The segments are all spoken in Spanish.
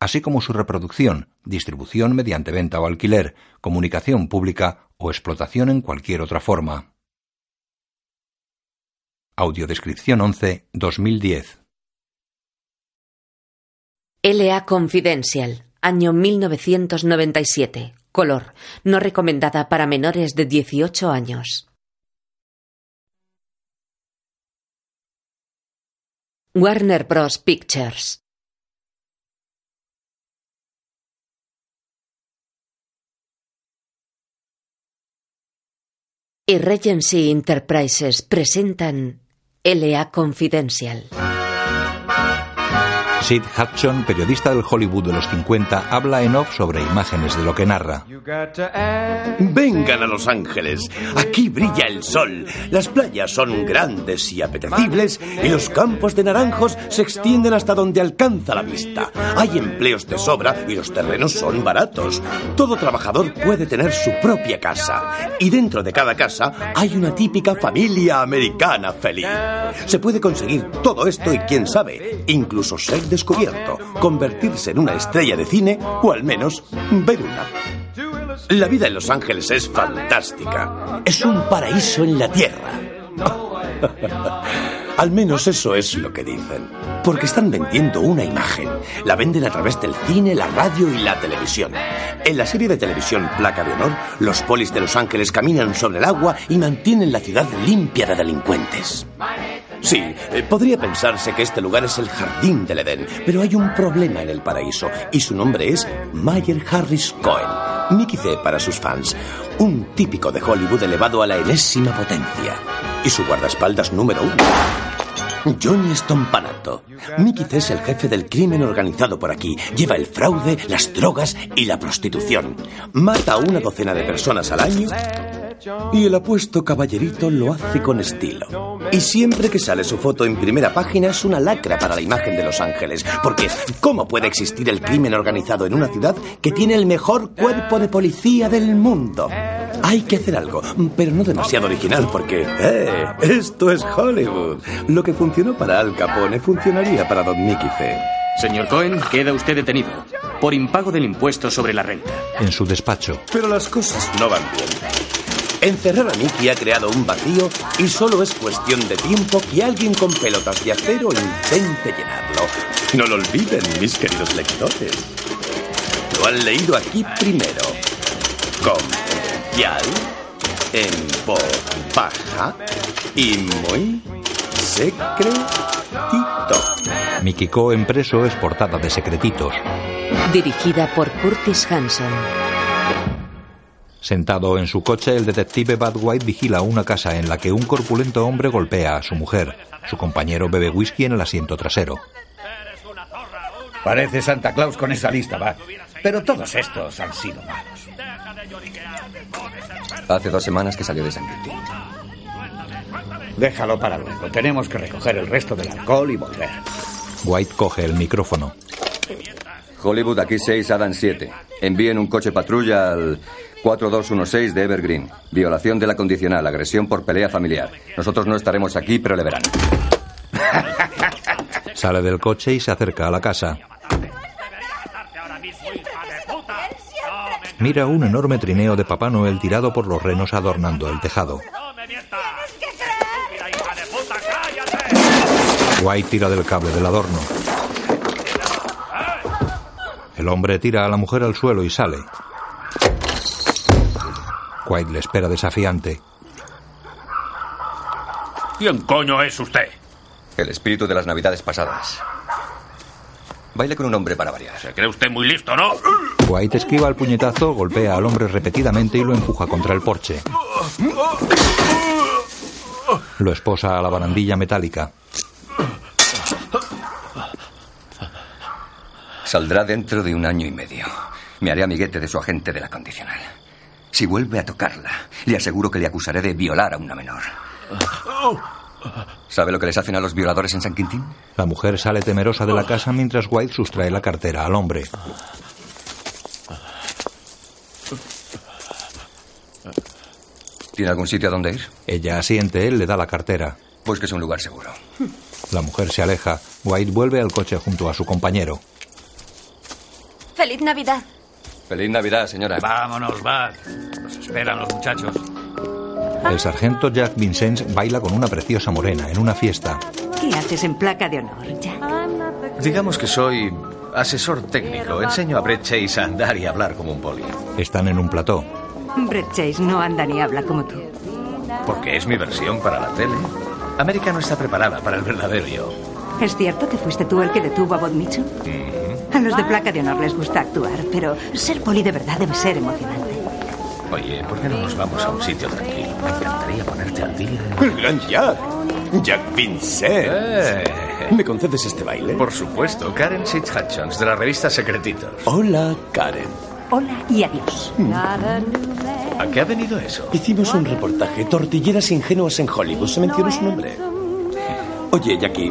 así como su reproducción, distribución mediante venta o alquiler, comunicación pública o explotación en cualquier otra forma. Audiodescripción 11 2010 LA Confidential, año 1997. Color, no recomendada para menores de 18 años. Warner Bros. Pictures. Y Regency Enterprises presentan LA Confidential. Sid Hudson, periodista del Hollywood de los 50, habla en off sobre imágenes de lo que narra. Vengan a Los Ángeles. Aquí brilla el sol. Las playas son grandes y apetecibles y los campos de naranjos se extienden hasta donde alcanza la vista. Hay empleos de sobra y los terrenos son baratos. Todo trabajador puede tener su propia casa y dentro de cada casa hay una típica familia americana feliz. Se puede conseguir todo esto y quién sabe, incluso descubierto, convertirse en una estrella de cine o al menos ver una. La vida en Los Ángeles es fantástica. Es un paraíso en la Tierra. Al menos eso es lo que dicen. Porque están vendiendo una imagen. La venden a través del cine, la radio y la televisión. En la serie de televisión Placa de Honor, los polis de Los Ángeles caminan sobre el agua y mantienen la ciudad limpia de delincuentes. Sí, eh, podría pensarse que este lugar es el jardín del Edén, pero hay un problema en el paraíso y su nombre es Mayer Harris Cohen. Mickey C para sus fans. Un típico de Hollywood elevado a la enésima potencia. Y su guardaespaldas número uno. Johnny Stompanato. Mickey C es el jefe del crimen organizado por aquí. Lleva el fraude, las drogas y la prostitución. Mata a una docena de personas al año y el apuesto caballerito lo hace con estilo. Y siempre que sale su foto en primera página es una lacra para la imagen de Los Ángeles. Porque, ¿cómo puede existir el crimen organizado en una ciudad que tiene el mejor cuerpo de policía del mundo? Hay que hacer algo, pero no demasiado original porque, ¡eh! Esto es Hollywood. Lo que funcionó para Al Capone funcionaría para Don Mickey C. Señor Cohen, queda usted detenido por impago del impuesto sobre la renta. En su despacho. Pero las cosas no van bien. Encerrar a Mickey ha creado un vacío y solo es cuestión de tiempo que alguien con pelotas de acero intente llenarlo. No lo olviden, mis queridos lectores. Lo han leído aquí primero. Confidencial, en voz baja y muy secretito. Mikiko en preso es portada de secretitos. Dirigida por Curtis Hanson. Sentado en su coche, el detective Bud White vigila una casa en la que un corpulento hombre golpea a su mujer. Su compañero bebe whisky en el asiento trasero. Parece Santa Claus con esa lista, Bud. Pero todos estos han sido malos. Hace dos semanas que salió de San Quintín. Déjalo para luego. Tenemos que recoger el resto del alcohol y volver. White coge el micrófono. Hollywood, aquí 6, Adam 7. Envíen un coche patrulla al 4216 de Evergreen. Violación de la condicional, agresión por pelea familiar. Nosotros no estaremos aquí, pero le verán. Sale del coche y se acerca a la casa. Mira un enorme trineo de Papá Noel tirado por los renos adornando el tejado. White tira del cable del adorno. El hombre tira a la mujer al suelo y sale. White le espera desafiante. ¿Quién coño es usted? El espíritu de las navidades pasadas. Baile con un hombre para variar. Se cree usted muy listo, ¿no? White esquiva el puñetazo, golpea al hombre repetidamente y lo empuja contra el porche. Lo esposa a la barandilla metálica. Saldrá dentro de un año y medio. Me haré amiguete de su agente de la condicional. Si vuelve a tocarla, le aseguro que le acusaré de violar a una menor. ¿Sabe lo que les hacen a los violadores en San Quintín? La mujer sale temerosa de la casa mientras White sustrae la cartera al hombre. ¿Tiene algún sitio a donde ir? Ella asiente, él le da la cartera. Pues que es un lugar seguro. La mujer se aleja. White vuelve al coche junto a su compañero. ¡Feliz Navidad! Feliz Navidad, señora. Vámonos, va. Nos esperan los muchachos. El sargento Jack Vincennes baila con una preciosa morena en una fiesta. ¿Qué haces en placa de honor, Jack? Digamos que soy asesor técnico. Enseño a Brett Chase a andar y hablar como un poli. Están en un plató. Brett Chase no anda ni habla como tú. Porque es mi versión para la tele. América no está preparada para el verdadero yo. ¿Es cierto que fuiste tú el que detuvo a Bob Mitchell? A los de placa de honor les gusta actuar, pero ser poli de verdad debe ser emocionante. Oye, ¿por qué no nos vamos a un sitio tranquilo? Me encantaría ponerte al día. El gran Jack. Jack Vincent. Eh, ¿Me concedes este baile? por supuesto, Karen Sitch Hutchins, de la revista Secretitos. Hola, Karen. Hola y adiós. ¿A qué ha venido eso? Hicimos un reportaje, Tortilleras Ingenuas en Hollywood. Se mencionó su nombre. Oye, Jackie,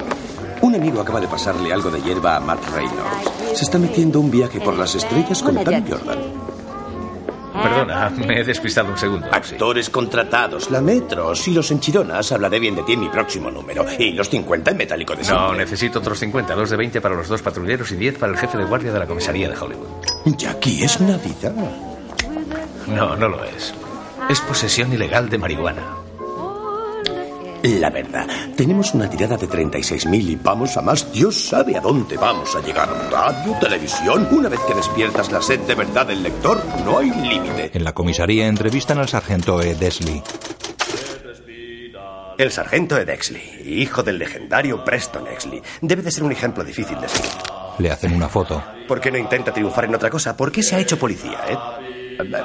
un amigo acaba de pasarle algo de hierba a Matt Reynolds. Se está metiendo un viaje por las estrellas con Tam. Jordan. Perdona, me he despistado un segundo. Actores contratados, la Metro. Si los enchironas, hablaré bien de ti en mi próximo número. Y los 50 en metálico de No, siempre. necesito otros 50, dos de 20 para los dos patrulleros y 10 para el jefe de guardia de la comisaría de Hollywood. Jackie, es Navidad. No, no lo es. Es posesión ilegal de marihuana. La verdad, tenemos una tirada de 36.000 y vamos a más. Dios sabe a dónde vamos a llegar. Radio, televisión. Una vez que despiertas la sed de verdad del lector, no hay límite. En la comisaría entrevistan al sargento E. Desley. El sargento Ed Exley, hijo del legendario Preston Exley, debe de ser un ejemplo difícil de seguir. Le hacen una foto. ¿Por qué no intenta triunfar en otra cosa? ¿Por qué se ha hecho policía, eh?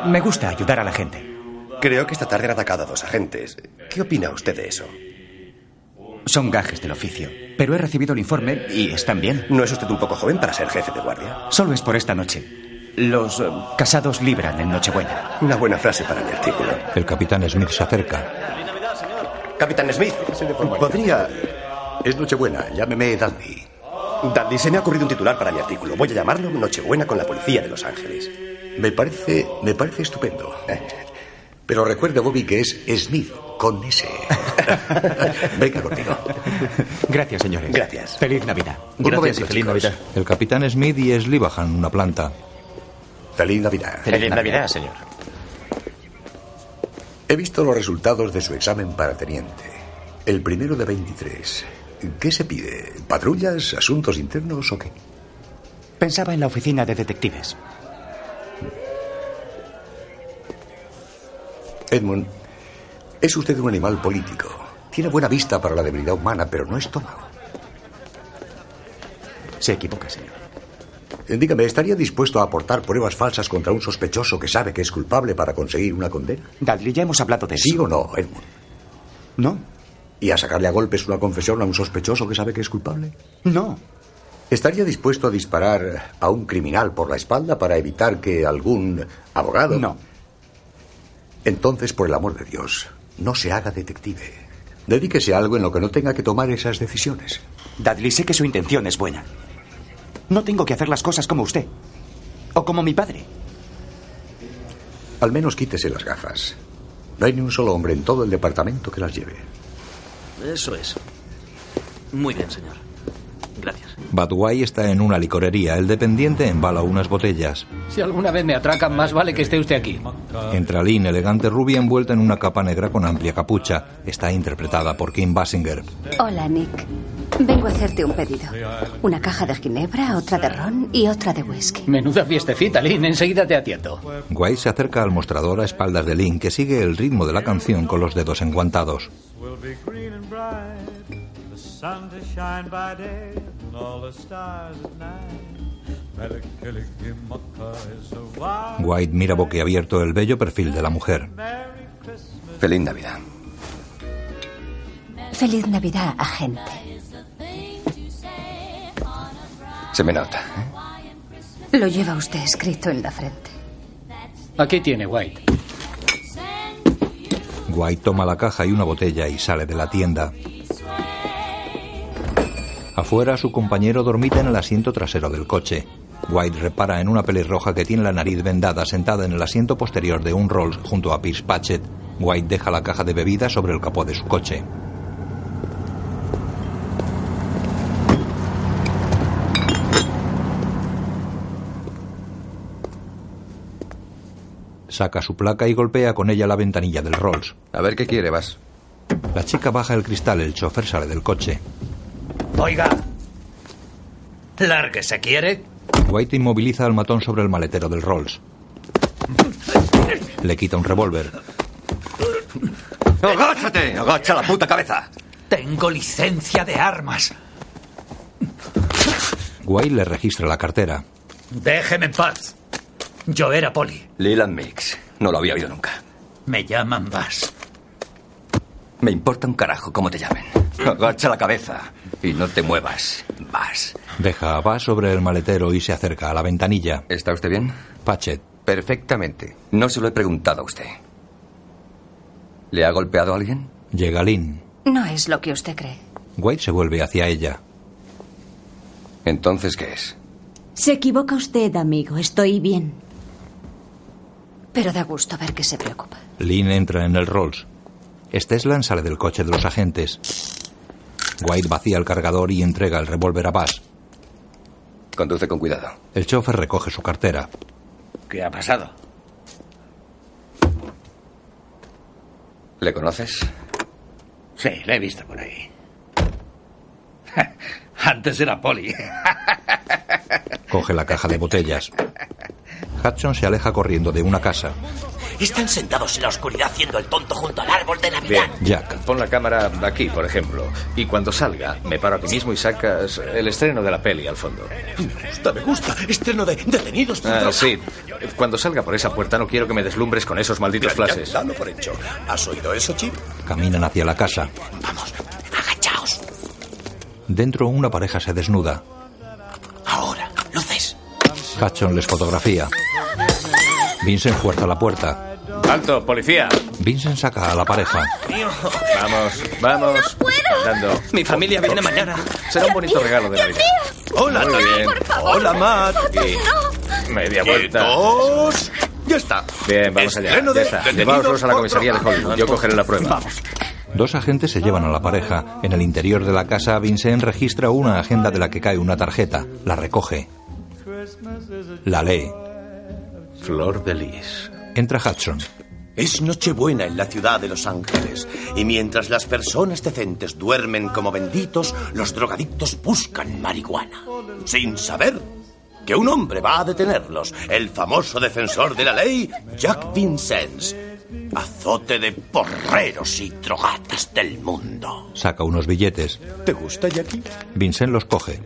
Me gusta ayudar a la gente. Creo que esta tarde han atacado a dos agentes. ¿Qué opina usted de eso? Son gajes del oficio. Pero he recibido el informe y están bien. ¿No es usted un poco joven para ser jefe de guardia? Solo es por esta noche. Los eh, casados libran en Nochebuena. Una buena frase para mi artículo. El capitán Smith se acerca. Capitán Smith, podría... Es Nochebuena, llámeme Dandy. Dandy, se me ha ocurrido un titular para mi artículo. Voy a llamarlo Nochebuena con la policía de Los Ángeles. Me parece, me parece estupendo. Pero recuerde, Bobby, que es Smith, con S. Venga contigo. Gracias, señores. Gracias. Feliz Navidad. Un Gracias momento, y feliz chicos. Navidad. El capitán Smith y Desley bajan una planta. Feliz Navidad. Feliz Navidad, señor. He visto los resultados de su examen para teniente. El primero de 23. ¿Qué se pide? ¿Patrullas, asuntos internos o qué? Pensaba en la oficina de detectives. Edmund, es usted un animal político. Tiene buena vista para la debilidad humana, pero no estómago. Se equivoca, señor. Dígame, ¿estaría dispuesto a aportar pruebas falsas contra un sospechoso que sabe que es culpable para conseguir una condena? Dudley, ya hemos hablado de eso. ¿Sí o no, Edmund? No, ¿Y a sacarle a golpes una confesión a un sospechoso que sabe que es culpable? no. ¿Estaría dispuesto a disparar a un criminal por la espalda para evitar que algún abogado... No. Entonces, por el amor de Dios, no se haga detective. Dedíquese a algo en lo que no tenga que tomar esas decisiones. Dudley, sé que su intención es buena. No tengo que hacer las cosas como usted. O como mi padre. Al menos quítese las gafas. No hay ni un solo hombre en todo el departamento que las lleve. Eso es. Muy bien, señor. Badway está en una licorería. El dependiente embala unas botellas. Si alguna vez me atracan, más vale que esté usted aquí. Entra Lynn, elegante rubia envuelta en una capa negra con amplia capucha. Está interpretada por Kim Basinger. Hola, Nick. Vengo a hacerte un pedido. Una caja de ginebra, otra de ron y otra de whisky. Menuda fiestecita, Lynn. Enseguida te atiendo. White se acerca al mostrador a espaldas de Lynn, que sigue el ritmo de la canción con los dedos enguantados. Sun to shine by day and all the stars at night. White mira boquiabierto el bello perfil de la mujer. Feliz Navidad. Feliz Navidad, agente. Se me nota. ¿eh? Lo lleva usted escrito en la frente. Aquí tiene, White. White toma la caja y una botella y sale de la tienda. Afuera, su compañero dormita en el asiento trasero del coche. White repara en una pelirroja que tiene la nariz vendada sentada en el asiento posterior de un Rolls junto a Pierce Patchett. White deja la caja de bebida sobre el capó de su coche. Saca su placa y golpea con ella la ventanilla del Rolls. A ver qué quiere, vas. La chica baja el cristal, el chofer sale del coche. Oiga. Lárguese, ¿quiere? White inmoviliza al matón sobre el maletero del Rolls. Le quita un revólver. ¡Agáchate! ¡Agacha la puta cabeza! Tengo licencia de armas. White le registra la cartera. Déjeme en paz. Yo era poli. Leland Mix. No lo había oído nunca. Me llaman Bass. Me importa un carajo cómo te llamen. Agacha la cabeza y no te muevas. Vas. Deja a Bass sobre el maletero y se acerca a la ventanilla. ¿Está usted bien? Patchett. Perfectamente. No se lo he preguntado a usted. ¿Le ha golpeado a alguien? Llega Lynn. No es lo que usted cree. White se vuelve hacia ella. ¿Entonces qué es? Se equivoca usted, amigo. Estoy bien. Pero da gusto ver que se preocupa. Lynn entra en el Rolls. Steslan sale del coche de los agentes. White vacía el cargador y entrega el revólver a Bass. Conduce con cuidado. El chofer recoge su cartera. ¿Qué ha pasado? ¿Le conoces? Sí, le he visto por ahí. Antes era poli. Coge la caja de botellas. Hudson se aleja corriendo de una casa. Están sentados en la oscuridad haciendo el tonto junto al árbol de Navidad. Bien, Jack. Pon la cámara aquí, por ejemplo. Y cuando salga, me paro aquí mismo y sacas el estreno de la peli al fondo. Me gusta, me gusta. Estreno de Detenidos por Ah, droga. sí. Cuando salga por esa puerta no quiero que me deslumbres con esos malditos ya, flashes. dalo por hecho. ¿Has oído eso, Chip? Caminan hacia la casa. Vamos, agachaos. Dentro una pareja se desnuda. Ahora, luces. Hudson les fotografía. Vincent fuerza la puerta. ¡Alto, policía! Vincent saca a la pareja. Vamos, vamos. Andando. Mi familia viene mañana. Será un bonito regalo de Navidad. Hola, Muy bien. Hola, Matt. Y media vuelta. Quietos. Ya está. Bien, vamos allá. Estreno Ya está. Lleváoslos a la comisaría de. Hollywood. Yo cogeré la prueba. Dos agentes se llevan a la pareja. En el interior de la casa, Vincent registra una agenda de la que cae una tarjeta. La recoge. La lee. Flor de lis. Entra Hudson. Es Nochebuena en la ciudad de Los Ángeles. Y mientras las personas decentes duermen como benditos, los drogadictos buscan marihuana. Sin saber que un hombre va a detenerlos. El famoso defensor de la ley, Jack Vincennes. Azote de porreros y drogatas del mundo. Saca unos billetes. ¿Te gusta, Jackie? Vincent los coge.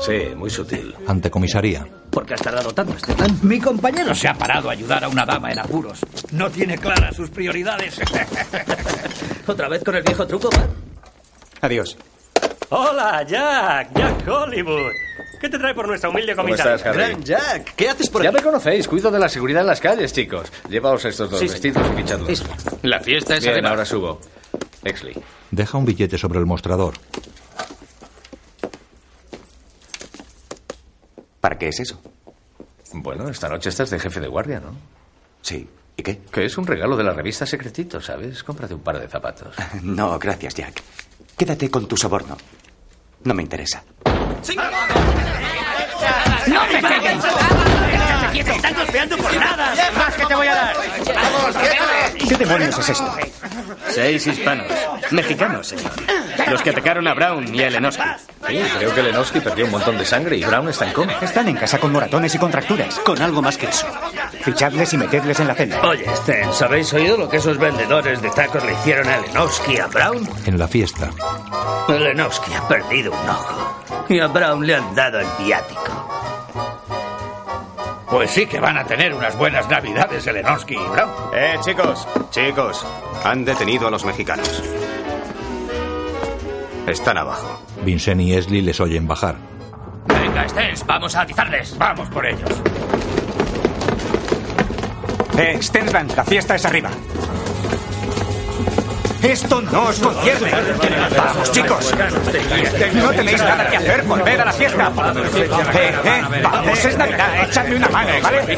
Sí, muy sutil. Ante comisaría. ¿Por qué has tardado tanto este plan? Mi compañero se ha parado a ayudar a una dama en apuros. No tiene claras sus prioridades. ¿Otra vez con el viejo truco? Adiós. Hola, Jack. Jack Hollywood. ¿Qué te trae por nuestra humilde ¿Cómo comisaría? estás, Harry? Gran Jack, ¿qué haces por Ya aquí? me conocéis, cuido de la seguridad en las calles, chicos. Llevaos estos dos Sí, vestidos y fichadlos. La fiesta es Bien, arriba. ahora subo. Exley. Deja un billete sobre el mostrador. ¿Para qué es eso? Bueno, esta noche estás de jefe de guardia, ¿no? Sí. ¿Y qué? Que es un regalo de la revista Secretito, ¿sabes? Cómprate un par de zapatos. No, gracias, Jack. Quédate con tu soborno. No me interesa. ¡No me pegues! ¡Te están golpeando por nada! ¡Más que te voy a dar! ¿Qué demonios es esto? Seis hispanos. Mexicanos, señor. Los que atacaron a Brown y a Lenowski. Sí, creo que Lenowski perdió un montón de sangre y Brown está en coma. Están en casa con moratones y contracturas. Con algo más que eso. Fichadles y metedles en la celda. Oye, Stens, ¿habéis oído lo que esos vendedores de tacos le hicieron a Lenowski y a Brown? En la fiesta. Lenowski ha perdido un ojo. Y a Brown le han dado el viático. Pues sí que van a tener unas buenas navidades Lenowski y Brown. Eh, chicos, chicos. Han detenido a los mexicanos. Están abajo. Vincent y Esli les oyen bajar. Venga, Stens, vamos a atizarles. Vamos por ellos. Eh, Stensland, la fiesta es arriba. Esto no os concierne. Vamos, chicos. No tenéis nada que hacer. Volved a la fiesta. Eh, eh, vamos, es Navidad. Echadme una mano, ¿vale?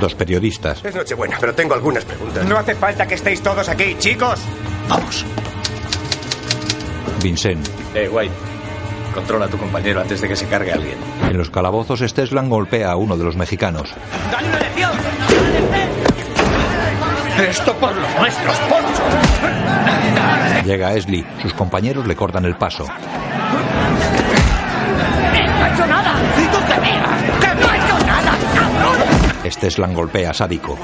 Dos periodistas. Es Nochebuena, pero tengo algunas preguntas. No hace falta que estéis todos aquí, chicos. Vamos. Vincent. Eh, White. Controla a tu compañero antes de que se cargue alguien. En los calabozos, Steslan golpea a uno de los mexicanos. ¡Dale una lección! Esto por los nuestros, Poncho. Llega Esli. Sus compañeros le cortan el paso. ¡No ha hecho nada! ¡Y tú te miras! ¡Que no ha hecho nada, cabrón! Steslan golpea sádico.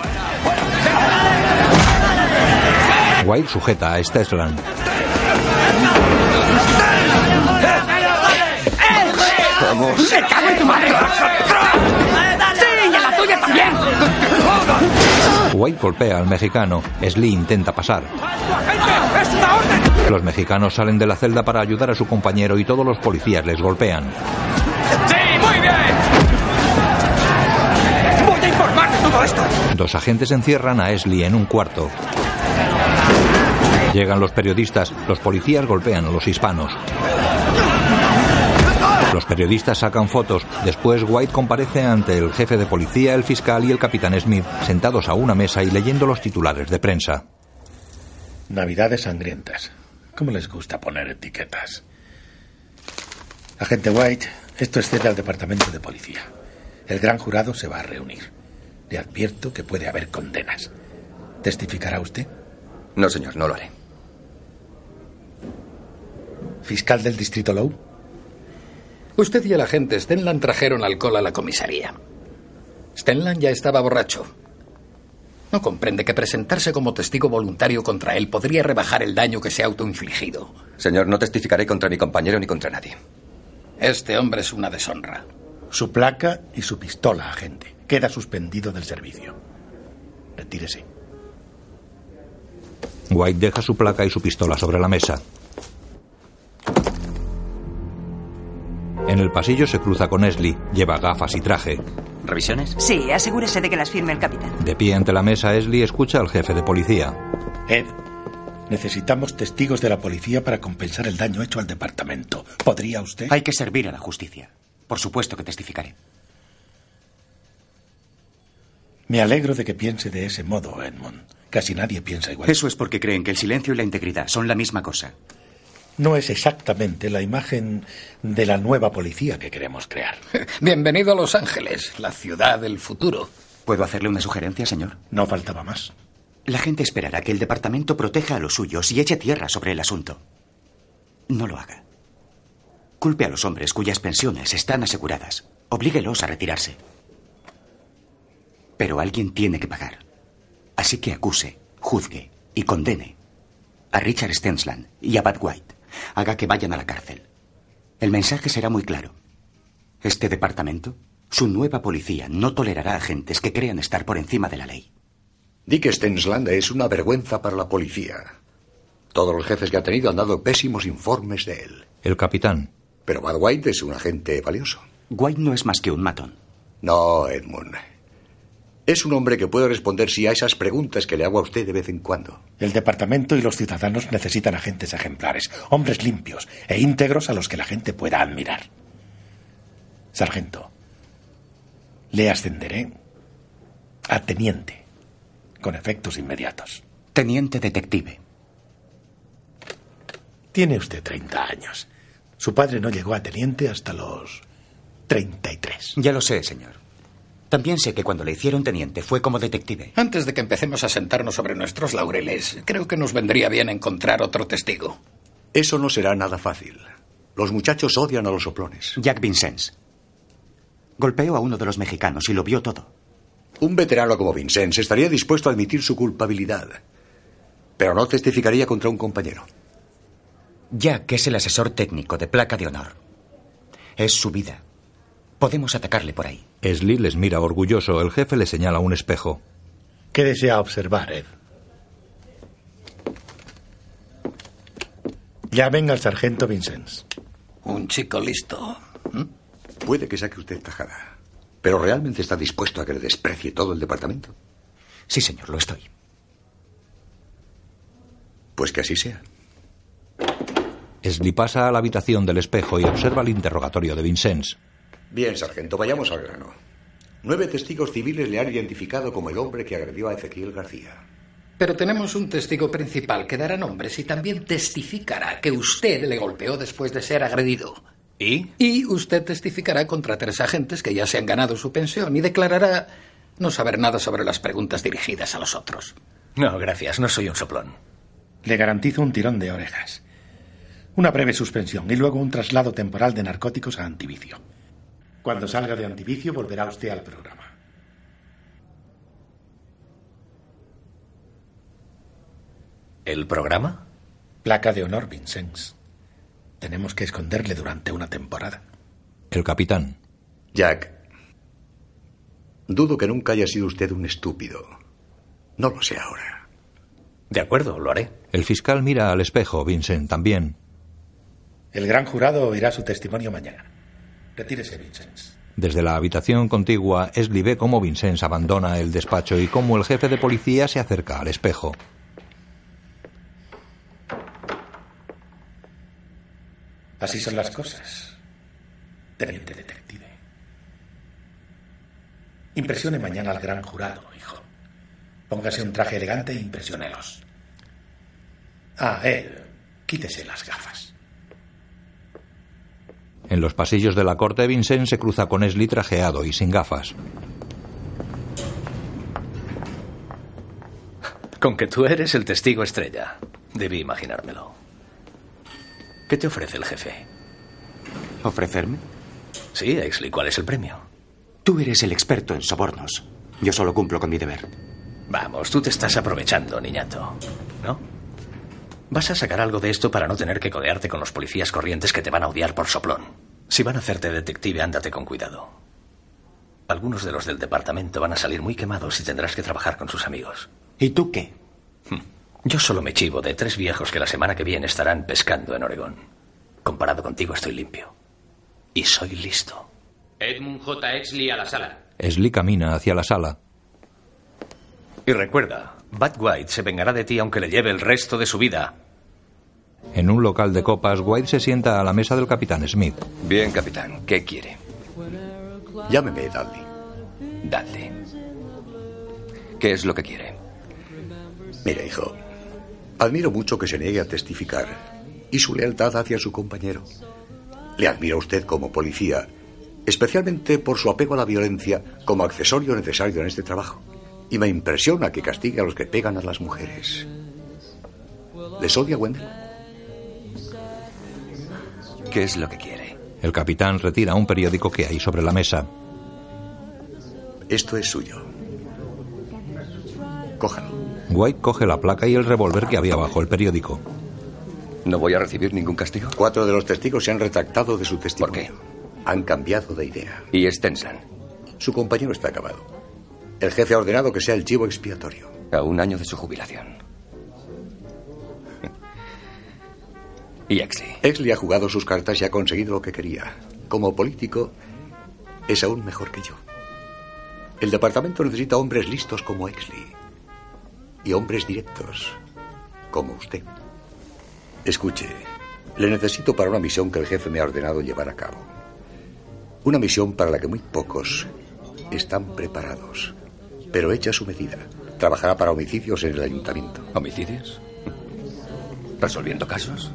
White sujeta a Steslan. ¡Vamos! ¡Se cago en tu madre! ¡Sí, y en la tuya también! White golpea al mexicano. Slee intenta pasar. Los mexicanos salen de la celda para ayudar a su compañero y todos los policías les golpean. ¡Sí, muy bien! ¡Voy a informar de todo esto! Dos agentes encierran a Esli en un cuarto. Llegan los periodistas. Los policías golpean a los hispanos. Los periodistas sacan fotos. Después White comparece ante el jefe de policía, el fiscal y el capitán Smith, sentados a una mesa y leyendo los titulares de prensa. Navidades sangrientas. ¿Cómo les gusta poner etiquetas? Agente White, esto excede al departamento de policía. El gran jurado se va a reunir. Le advierto que puede haber condenas. ¿Testificará usted? No, señor, no lo haré. ¿Fiscal del distrito Low? Usted y el agente Stenland trajeron alcohol a la comisaría. Stenland ya estaba borracho. No comprende que presentarse como testigo voluntario contra él podría rebajar el daño que se ha autoinfligido. Señor, no testificaré contra mi compañero ni contra nadie. Este hombre es una deshonra. Su placa y su pistola, agente. Queda suspendido del servicio. Retírese. White deja su placa y su pistola sobre la mesa. En el pasillo se cruza con Esli. Lleva gafas y traje. ¿Revisiones? Sí, asegúrese de que las firme el capitán. De pie ante la mesa, Esli escucha al jefe de policía. Ed, necesitamos testigos de la policía para compensar el daño hecho al departamento. ¿Podría usted? Hay que servir a la justicia. Por supuesto que testificaré. Me alegro de que piense de ese modo, Edmund. Casi nadie piensa igual. Eso es porque creen que el silencio y la integridad son la misma cosa. No es exactamente la imagen de la nueva policía que queremos crear. Bienvenido a Los Ángeles, la ciudad del futuro. ¿Puedo hacerle una sugerencia, señor? No faltaba más. La gente esperará que el departamento proteja a los suyos y eche tierra sobre el asunto. No lo haga. Culpe a los hombres cuyas pensiones están aseguradas. Oblíguelos a retirarse. Pero alguien tiene que pagar. Así que acuse, juzgue y condene a Richard Stensland y a Bud White. Haga que vayan a la cárcel. El mensaje será muy claro. Este departamento, su nueva policía, no tolerará agentes que crean estar por encima de la ley. Dick Stensland es una vergüenza para la policía. Todos los jefes que ha tenido han dado pésimos informes de él. El capitán. Pero Bud White es un agente valioso. White no es más que un matón. No, Edmund. Es un hombre que puede responder sí a esas preguntas que le hago a usted de vez en cuando. El departamento y los ciudadanos necesitan agentes ejemplares, hombres limpios e íntegros a los que la gente pueda admirar. Sargento, le ascenderé a teniente, con efectos inmediatos. Teniente detective. Tiene usted 30 años. Su padre no llegó a teniente hasta los 33. Ya lo sé, señor. También sé que cuando le hicieron teniente fue como detective. Antes de que empecemos a sentarnos sobre nuestros laureles, creo que nos vendría bien encontrar otro testigo. Eso no será nada fácil. Los muchachos odian a los soplones. Jack Vincennes. Golpeó a uno de los mexicanos y lo vio todo. Un veterano como Vincennes estaría dispuesto a admitir su culpabilidad. Pero no testificaría contra un compañero. Jack es el asesor técnico de placa de honor. Es su vida. Podemos atacarle por ahí. Esli les mira orgulloso. El jefe le señala un espejo. ¿Qué desea observar, Ed? Llamen al sargento Vincennes. Un chico listo. ¿Mm? Puede que saque usted tajada. ¿Pero realmente está dispuesto a que le desprecie todo el departamento? Sí, señor, lo estoy. Pues que así sea. Esli pasa a la habitación del espejo y observa el interrogatorio de Vincennes. Bien, sargento, vayamos al grano. Nueve testigos civiles le han identificado como el hombre que agredió a Ezequiel García. Pero tenemos un testigo principal que dará nombres y también testificará que usted le golpeó después de ser agredido. ¿Y? Y usted testificará contra tres agentes que ya se han ganado su pensión y declarará no saber nada sobre las preguntas dirigidas a los otros. No, gracias, no soy un soplón. Le garantizo un tirón de orejas. Una breve suspensión y luego un traslado temporal de narcóticos a antivicio. Cuando salga de antivicio volverá usted al programa. ¿El programa? Placa de honor, Vincennes. Tenemos que esconderle durante una temporada. El capitán. Jack, dudo que nunca haya sido usted un estúpido. No lo sé ahora. De acuerdo, lo haré. El fiscal mira al espejo, Vincent también. El gran jurado oirá su testimonio mañana. Retírese, Vincennes. Desde la habitación contigua, Esli ve cómo Vincennes abandona el despacho y cómo el jefe de policía se acerca al espejo. Así son las cosas. Teniente detective. Impresione mañana al gran jurado, hijo. Póngase un traje elegante e impresionelos. Ah, eh, quítese las gafas. En los pasillos de la corte, Vincent se cruza con Esli trajeado y sin gafas. Con que tú eres el testigo estrella. Debí imaginármelo. ¿Qué te ofrece el jefe? ¿Ofrecerme? Sí, Exley, ¿cuál es el premio? Tú eres el experto en sobornos. Yo solo cumplo con mi deber. Vamos, tú te estás aprovechando, niñato. ¿No? Vas a sacar algo de esto para no tener que codearte con los policías corrientes que te van a odiar por soplón. Si van a hacerte detective, ándate con cuidado. Algunos de los del departamento van a salir muy quemados y tendrás que trabajar con sus amigos. ¿Y tú qué? Yo solo me chivo de tres viejos que la semana que viene estarán pescando en Oregón. Comparado contigo estoy limpio. Y soy listo. Edmund J. Exley a la sala. Esli camina hacia la sala. Y recuerda, Bad White se vengará de ti aunque le lleve el resto de su vida. En un local de copas, White se sienta a la mesa del capitán Smith. Bien, capitán, ¿qué quiere? Llámeme Dudley. Dudley. ¿Qué es lo que quiere? Mira, hijo, admiro mucho que se niegue a testificar y su lealtad hacia su compañero. Le admiro a usted como policía, especialmente por su apego a la violencia como accesorio necesario en este trabajo. Y me impresiona que castigue a los que pegan a las mujeres. ¿Les odia Wendell? ¿Qué es lo que quiere? El capitán retira un periódico que hay sobre la mesa. Esto es suyo. Cójalo. White coge la placa y el revólver que había bajo el periódico. ¿No voy a recibir ningún castigo? Cuatro de los testigos se han retractado de su testimonio. ¿Por qué? Han cambiado de idea. ¿Y Stensland? Su compañero está acabado. El jefe ha ordenado que sea el chivo expiatorio. A un año de su jubilación. ¿Y Exley? Exley ha jugado sus cartas y ha conseguido lo que quería. Como político, es aún mejor que yo. El departamento necesita hombres listos como Exley. Y hombres directos, como usted. Escuche, le necesito para una misión que el jefe me ha ordenado llevar a cabo. Una misión para la que muy pocos están preparados, pero hecha su medida. Trabajará para homicidios en el ayuntamiento. ¿Homicidios? ¿Resolviendo casos?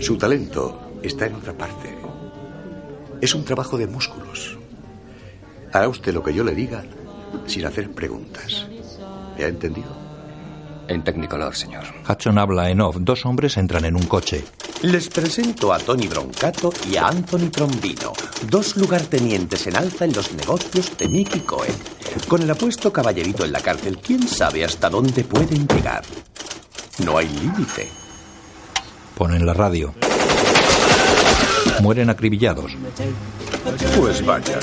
Su talento está en otra parte. Es un trabajo de músculos. Hará usted lo que yo le diga sin hacer preguntas. ¿Me ha entendido? En Technicolor, señor. Hudson habla en off. Dos hombres entran en un coche. Les presento a Tony Broncato y a Anthony Trombino, dos lugartenientes en alza en los negocios de Mickey Cohen. Con el apuesto caballerito en la cárcel, quién sabe hasta dónde pueden llegar. No hay límite. Ponen la radio. Mueren acribillados. Pues vaya.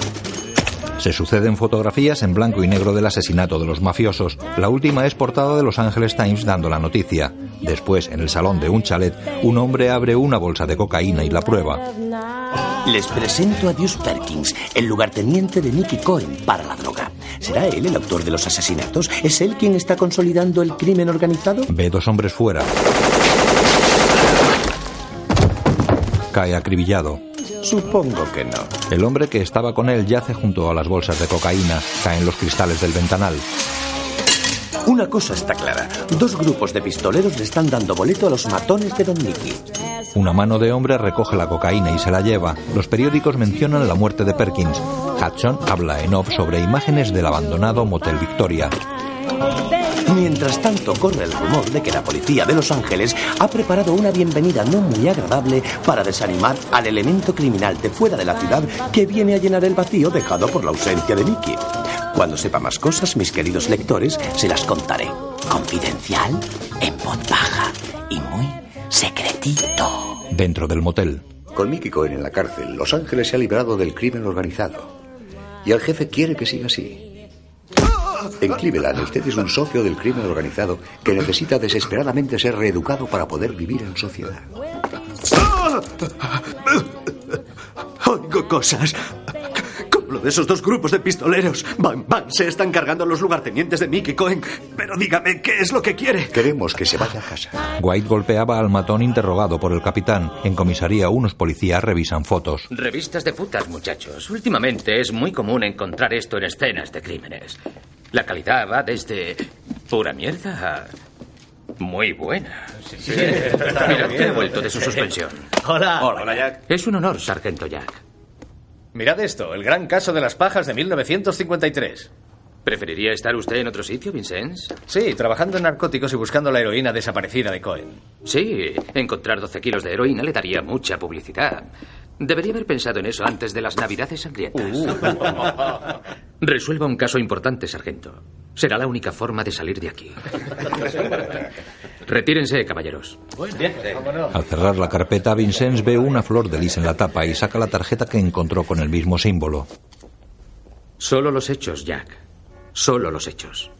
Se suceden fotografías en blanco y negro del asesinato de los mafiosos. La última es portada de Los Angeles Times dando la noticia. Después, en el salón de un chalet, un hombre abre una bolsa de cocaína y la prueba. Les presento a Deuce Perkins, el lugarteniente de Nicky Cohen para la droga. ¿Será él el autor de los asesinatos? ¿Es él quien está consolidando el crimen organizado? Ve dos hombres fuera. Cae acribillado. Supongo que no. El hombre que estaba con él yace junto a las bolsas de cocaína. Caen los cristales del ventanal. Una cosa está clara. Dos grupos de pistoleros le están dando boleto a los matones de Don Nicky. Una mano de hombre recoge la cocaína y se la lleva. Los periódicos mencionan la muerte de Perkins. Hudson habla en off sobre imágenes del abandonado Motel Victoria. Mientras tanto, corre el rumor de que la policía de Los Ángeles ha preparado una bienvenida no muy agradable para desanimar al elemento criminal de fuera de la ciudad que viene a llenar el vacío dejado por la ausencia de Nicky. Cuando sepa más cosas, mis queridos lectores, se las contaré. Confidencial, en voz baja y muy secretito. Dentro del motel. Con Mickey Cohen en la cárcel, Los Ángeles se ha librado del crimen organizado. Y el jefe quiere que siga así. En Cleveland, usted es un socio del crimen organizado que necesita desesperadamente ser reeducado para poder vivir en sociedad. Oigo cosas. De esos dos grupos de pistoleros. Van Van se están cargando a los lugartenientes de Mickey Cohen. Pero dígame, ¿qué es lo que quiere? Queremos que se vaya a casa. White golpeaba al matón interrogado por el capitán. En comisaría, unos policías revisan fotos. Revistas de putas, muchachos. Últimamente es muy común encontrar esto en escenas de crímenes. La calidad va desde pura mierda a muy buena. Mira, que he vuelto de su suspensión. Hola. Hola, Jack. Es un honor, sargento Jack. Mirad esto, el gran caso de las pajas de 1953. ¿Preferiría estar usted en otro sitio, Vincennes? Sí, trabajando en narcóticos y buscando la heroína desaparecida de Cohen. Sí, encontrar 12 kilos de heroína le daría mucha publicidad. Debería haber pensado en eso antes de las Navidades sangrientas. Resuelva un caso importante, sargento. Será la única forma de salir de aquí. Retírense, caballeros. Al cerrar la carpeta, Vincennes ve una flor de lis en la tapa y saca la tarjeta que encontró con el mismo símbolo. Solo los hechos, Jack. Solo los hechos.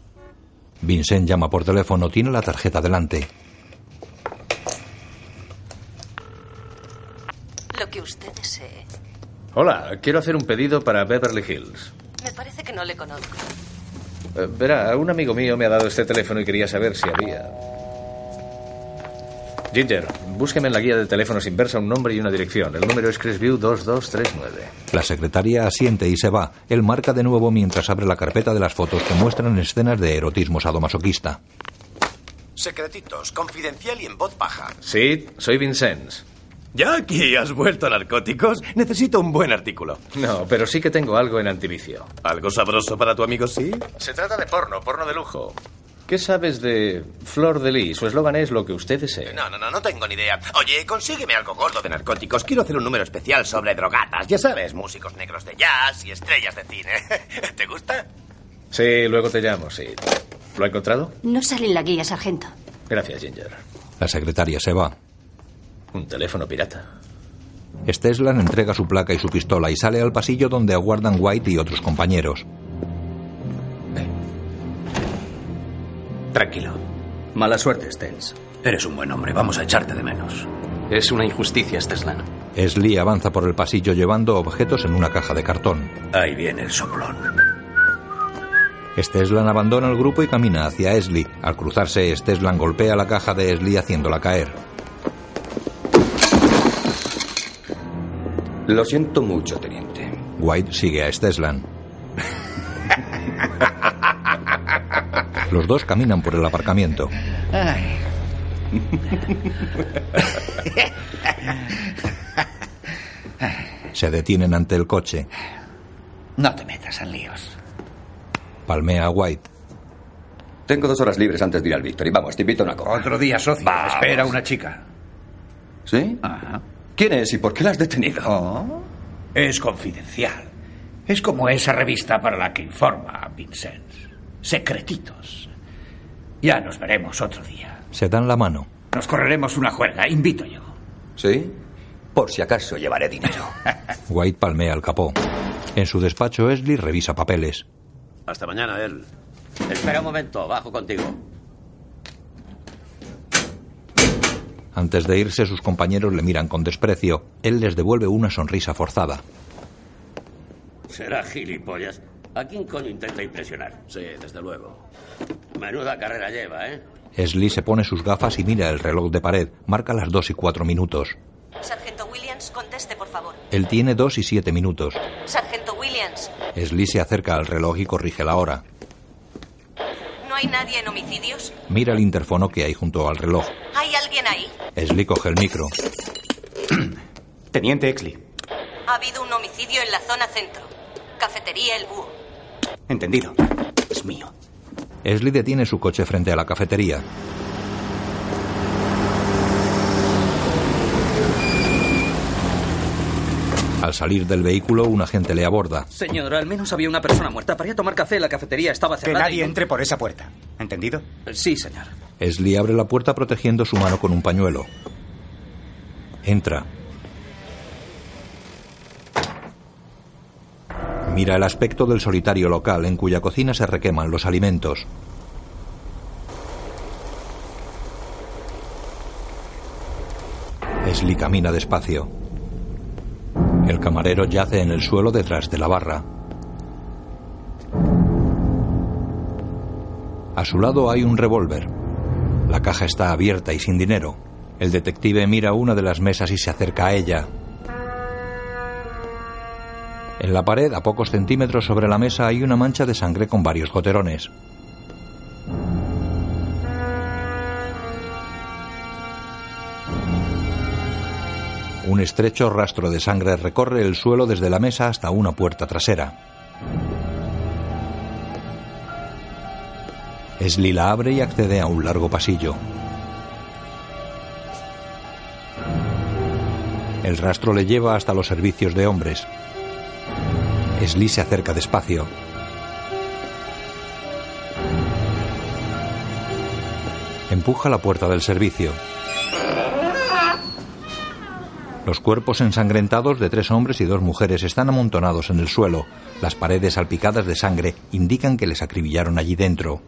Vincent llama por teléfono, tiene la tarjeta delante. Lo que usted desee. Hola, quiero hacer un pedido para Beverly Hills. Me parece que no le conozco. Eh, verá, un amigo mío me ha dado este teléfono y quería saber si había. Ginger, búsqueme en la guía de teléfonos inversa un nombre y una dirección. El número es Crestview 2239. La secretaria asiente y se va. Él marca de nuevo mientras abre la carpeta de las fotos que muestran escenas de erotismo sadomasoquista. Secretitos, confidencial y en voz baja. Sí, soy Vincennes. ¿Ya aquí has vuelto a narcóticos? Necesito un buen artículo. No, pero sí que tengo algo en antivicio. ¿Algo sabroso para tu amigo, sí? Se trata de porno, porno de lujo. ¿Qué sabes de Flor de Lis? Su eslogan es lo que usted desee. No, no, no, no tengo ni idea. Oye, consígueme algo gordo de narcóticos. Quiero hacer un número especial sobre drogatas. Ya sabes, músicos negros de jazz y estrellas de cine. ¿Te gusta? Sí, luego te llamo, sí. ¿Lo ha encontrado? No sale en la guía, sargento. Gracias, Ginger. La secretaria se va. Un teléfono pirata. Steslan entrega su placa y su pistola y sale al pasillo donde aguardan White y otros compañeros. Tranquilo. Mala suerte, Stens. Eres un buen hombre. Vamos a echarte de menos. Es una injusticia, Steslan. Esli avanza por el pasillo llevando objetos en una caja de cartón. Ahí viene el soplón. Steslan abandona el grupo y camina hacia Esli. Al cruzarse, Steslan golpea la caja de Esli haciéndola caer. Lo siento mucho, teniente. White sigue a Steslan. Los dos caminan por el aparcamiento. Ay. Se detienen ante el coche. No te metas en líos. Palmea a White. Tengo dos horas libres antes de ir al Victory. Vamos, te invito a una copa. Otro día, socio. Espera una chica. ¿Sí? Ajá. ¿Quién es y por qué la has detenido? Oh, es confidencial. Es como esa revista para la que informa Vincent. Secretitos. Ya nos veremos otro día. Se dan la mano. Nos correremos una juerga, invito yo. ¿Sí? Por si acaso llevaré dinero. White palmea el capó. En su despacho, Esli revisa papeles. Hasta mañana, él. Espera un momento, bajo contigo. Antes de irse, sus compañeros le miran con desprecio. Él les devuelve una sonrisa forzada. Será gilipollas. ¿A quién coño intenta impresionar? Sí, desde luego. Menuda carrera lleva, ¿eh? Esli se pone sus gafas y mira el reloj de pared. Marca las dos y cuatro minutos. Sargento Williams, conteste, por favor. Él tiene dos y siete minutos. Sargento Williams, Esli se acerca al reloj y corrige la hora. ¿no hay nadie en homicidios? Mira el interfono que hay junto al reloj. ¿Hay alguien ahí? Esli coge el micro. Teniente Exley. Ha habido un homicidio en la zona centro. Cafetería El Búho. Entendido. Es mío. Esli detiene su coche frente a la cafetería. Al salir del vehículo, un agente le aborda. Señor, al menos había una persona muerta. Para ir a tomar café, la cafetería estaba Que cerrada. nadie entre por esa puerta. ¿Entendido? Sí, señor. Esli abre la puerta protegiendo su mano con un pañuelo. Entra. Mira el aspecto del solitario local en cuya cocina se requeman los alimentos. Esli camina despacio. El camarero yace en el suelo detrás de la barra. A su lado hay un revólver. La caja está abierta y sin dinero. El detective mira una de las mesas y se acerca a ella. En la pared, a pocos centímetros sobre la mesa, hay una mancha de sangre con varios goterones. Un estrecho rastro de sangre recorre el suelo desde la mesa hasta una puerta trasera. Esli la abre y accede a un largo pasillo. El rastro le lleva hasta los servicios de hombres. Esli se acerca despacio. Empuja la puerta del servicio. Los cuerpos ensangrentados de tres hombres y dos mujeres están amontonados en el suelo. Las paredes salpicadas de sangre indican que les acribillaron allí dentro.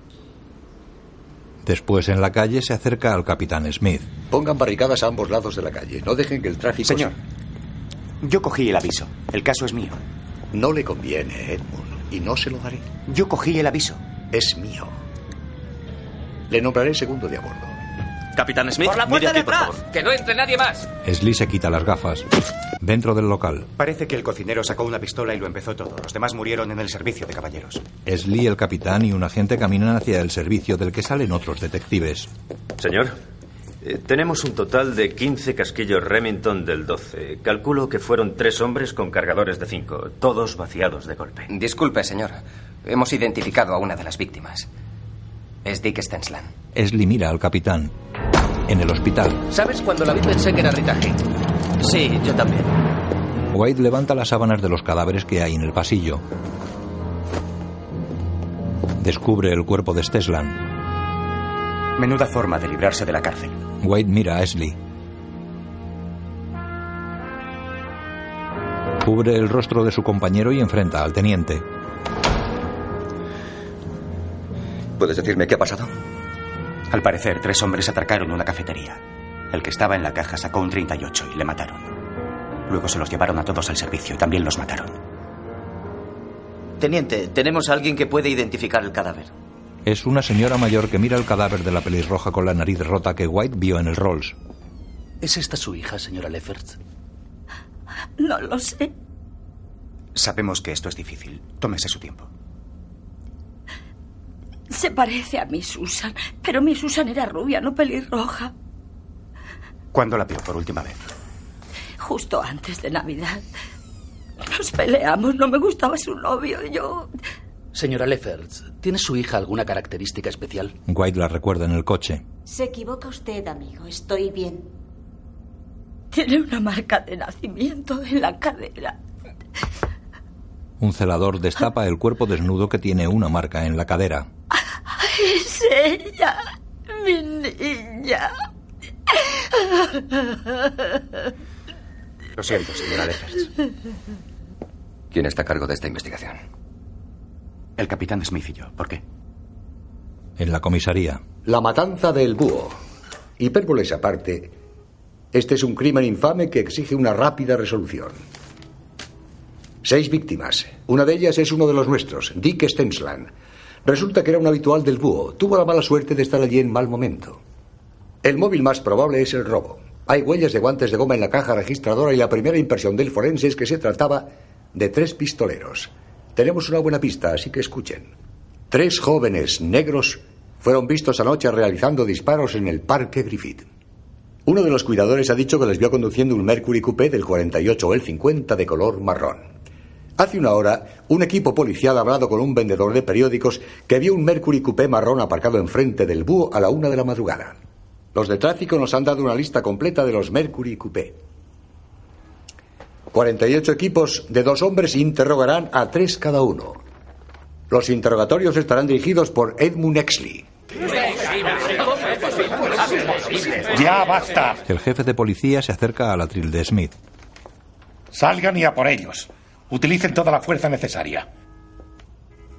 Después en la calle se acerca al capitán Smith. Pongan barricadas a ambos lados de la calle. No dejen que el tráfico. Señor, yo cogí el aviso. El caso es mío. No le conviene, Edmund, y no se lo daré. Yo cogí el aviso. Es mío. Le nombraré segundo de a bordo. Capitán Smith, ¡Por la mire puerta aquí, de por atrás! favor. ¡Que no entre nadie más! Sly se quita las gafas. Dentro del local, Parece que el cocinero sacó una pistola y lo empezó todo. Los demás murieron en el servicio de caballeros. Sly, el capitán y un agente caminan hacia el servicio del que salen otros detectives. Señor, eh, tenemos un total de 15 casquillos Remington del 12. Calculo que fueron tres hombres con cargadores de 5, todos vaciados de golpe. Disculpe, señor. Hemos identificado a una de las víctimas. Es Dick Stensland. Sly mira al capitán. En el hospital, ¿Sabes cuando la vi pensé que era Rita? Sí, yo también. White levanta las sábanas de los cadáveres que hay en el pasillo. Descubre el cuerpo de Stesland. Menuda forma de librarse de la cárcel. White mira a Sly. Cubre el rostro de su compañero y enfrenta al teniente. ¿Puedes decirme qué ha pasado? Al parecer, tres hombres atracaron una cafetería. El que estaba en la caja sacó un 38 y le mataron. Luego se los llevaron a todos al servicio y también los mataron. Teniente, tenemos a alguien que puede identificar el cadáver. Es una señora mayor que mira el cadáver de la pelirroja con la nariz rota que White vio en el Rolls. ¿Es esta su hija, señora Leffert? No lo sé. Sabemos que esto es difícil. Tómese su tiempo. Se parece a mi Susan, pero mi Susan era rubia, no pelirroja. ¿Cuándo la vio por última vez? Justo antes de Navidad. Nos peleamos, no me gustaba su novio. Yo. Señora Leffert, ¿tiene su hija alguna característica especial? White la recuerda en el coche. Se equivoca usted, amigo. Estoy bien. Tiene una marca de nacimiento en la cadera. Un celador destapa el cuerpo desnudo que tiene una marca en la cadera. Es ella, mi niña. Lo siento, señora Leffers. ¿Quién está a cargo de esta investigación? El capitán Smith y yo. ¿Por qué? En la comisaría, La matanza del búho. Hipérboles aparte, Este es un crimen infame que exige una rápida resolución. Seis víctimas. Una de ellas es uno de los nuestros, Dick Stensland. Resulta que era un habitual del búho. Tuvo la mala suerte de estar allí en mal momento. El móvil más probable es el robo. Hay huellas de guantes de goma en la caja registradora y la primera impresión del forense es que se trataba de tres pistoleros. Tenemos una buena pista, así que escuchen. Tres jóvenes negros fueron vistos anoche realizando disparos en el Parque Griffith. Uno de los cuidadores ha dicho que les vio conduciendo un Mercury Coupé del 48 o el 50 de color marrón. Hace una hora, un equipo policial ha hablado con un vendedor de periódicos que vio un Mercury Coupé marrón aparcado enfrente del búho a la una de la madrugada. Los de tráfico nos han dado una lista completa de los Mercury Coupé. 48 equipos de dos hombres interrogarán a tres cada uno. Los interrogatorios estarán dirigidos por Edmund Exley. Ya basta. El jefe de policía se acerca al atril de Smith. Salgan y a por ellos. Utilicen toda la fuerza necesaria.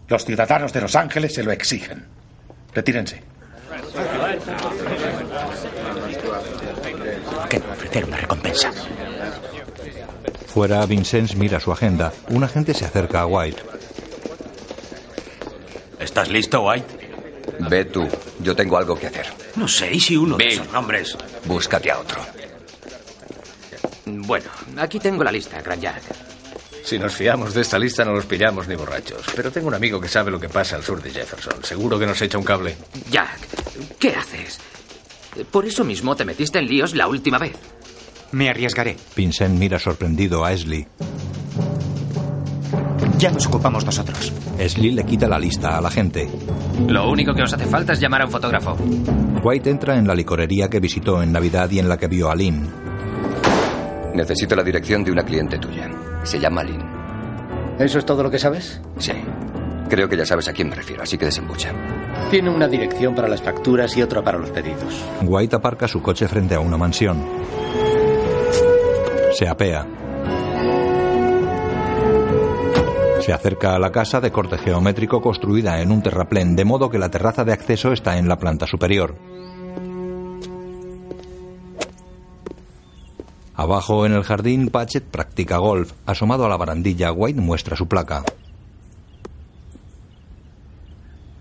Los ciudadanos de Los Ángeles se lo exigen. Retírense. ¿Qué ofrecer una recompensa? Fuera, Vincennes mira su agenda. Un agente se acerca a White. ¿Estás listo, White? Ve tú. Yo tengo algo que hacer. No sé, ¿y si uno de esos nombres? Búscate a otro. Bueno, aquí tengo la lista, Gran Jack. Si nos fiamos de esta lista no los pillamos ni borrachos. Pero tengo un amigo que sabe lo que pasa al sur de Jefferson. Seguro que nos echa un cable. Jack, ¿qué haces? Por eso mismo te metiste en líos la última vez. Me arriesgaré. Vincent mira sorprendido a Esli. Ya nos ocupamos nosotros. Esli le quita la lista a la gente. Lo único que os hace falta es llamar a un fotógrafo. White entra en la licorería que visitó en Navidad y en la que vio a Lynn. Necesito la dirección de una cliente tuya. Se llama Lynn. ¿Eso es todo lo que sabes? Sí. Creo que ya sabes a quién me refiero, así que desembucha. Tiene una dirección para las facturas y otra para los pedidos. White aparca su coche frente a una mansión. Se apea. Se acerca a la casa de corte geométrico construida en un terraplén, de modo que la terraza de acceso está en la planta superior. Abajo en el jardín, Patchett practica golf. Asomado a la barandilla, White muestra su placa.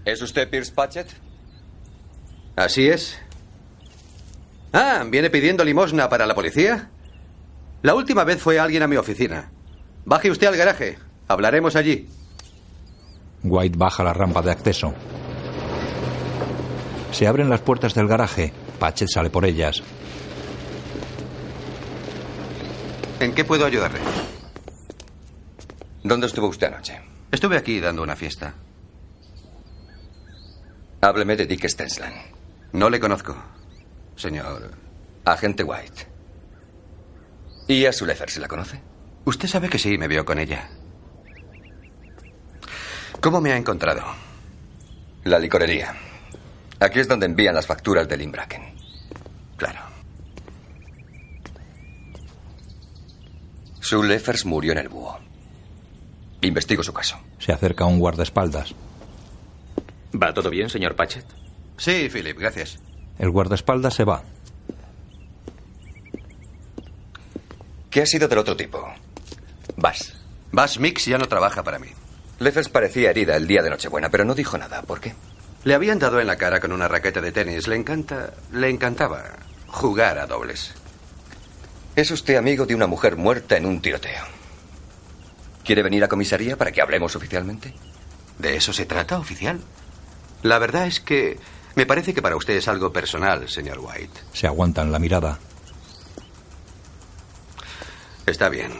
¿Es usted Pierce Patchett? Así es. Ah, ¿viene pidiendo limosna para la policía? La última vez fue alguien a mi oficina. Baje usted al garaje. Hablaremos allí. White baja la rampa de acceso. Se abren las puertas del garaje. Patchett sale por ellas. ¿En qué puedo ayudarle? ¿Dónde estuvo usted anoche? Estuve aquí dando una fiesta. Hábleme de Dick Stensland. No le conozco, señor. Agente White. ¿Y a Sulefer se la conoce? Usted sabe que sí, me vio con ella. ¿Cómo me ha encontrado? La licorería. Aquí es donde envían las facturas del Imbraken. Claro. Sue Leffers murió en el búho. Investigo su caso. Se acerca un guardaespaldas. ¿Va todo bien, señor Patchett? Sí, Philip, gracias. El guardaespaldas se va. ¿Qué ha sido del otro tipo? Bass. Bass Mix ya no trabaja para mí. Leffers parecía herida el día de Nochebuena, pero no dijo nada. ¿Por qué? Le habían dado en la cara con una raqueta de tenis. Le encanta. Le encantaba jugar a dobles. Es usted amigo de una mujer muerta en un tiroteo. ¿Quiere venir a comisaría para que hablemos oficialmente? ¿De eso se trata, oficial? La verdad es que me parece que para usted es algo personal, señor White. Se aguantan la mirada. Está bien.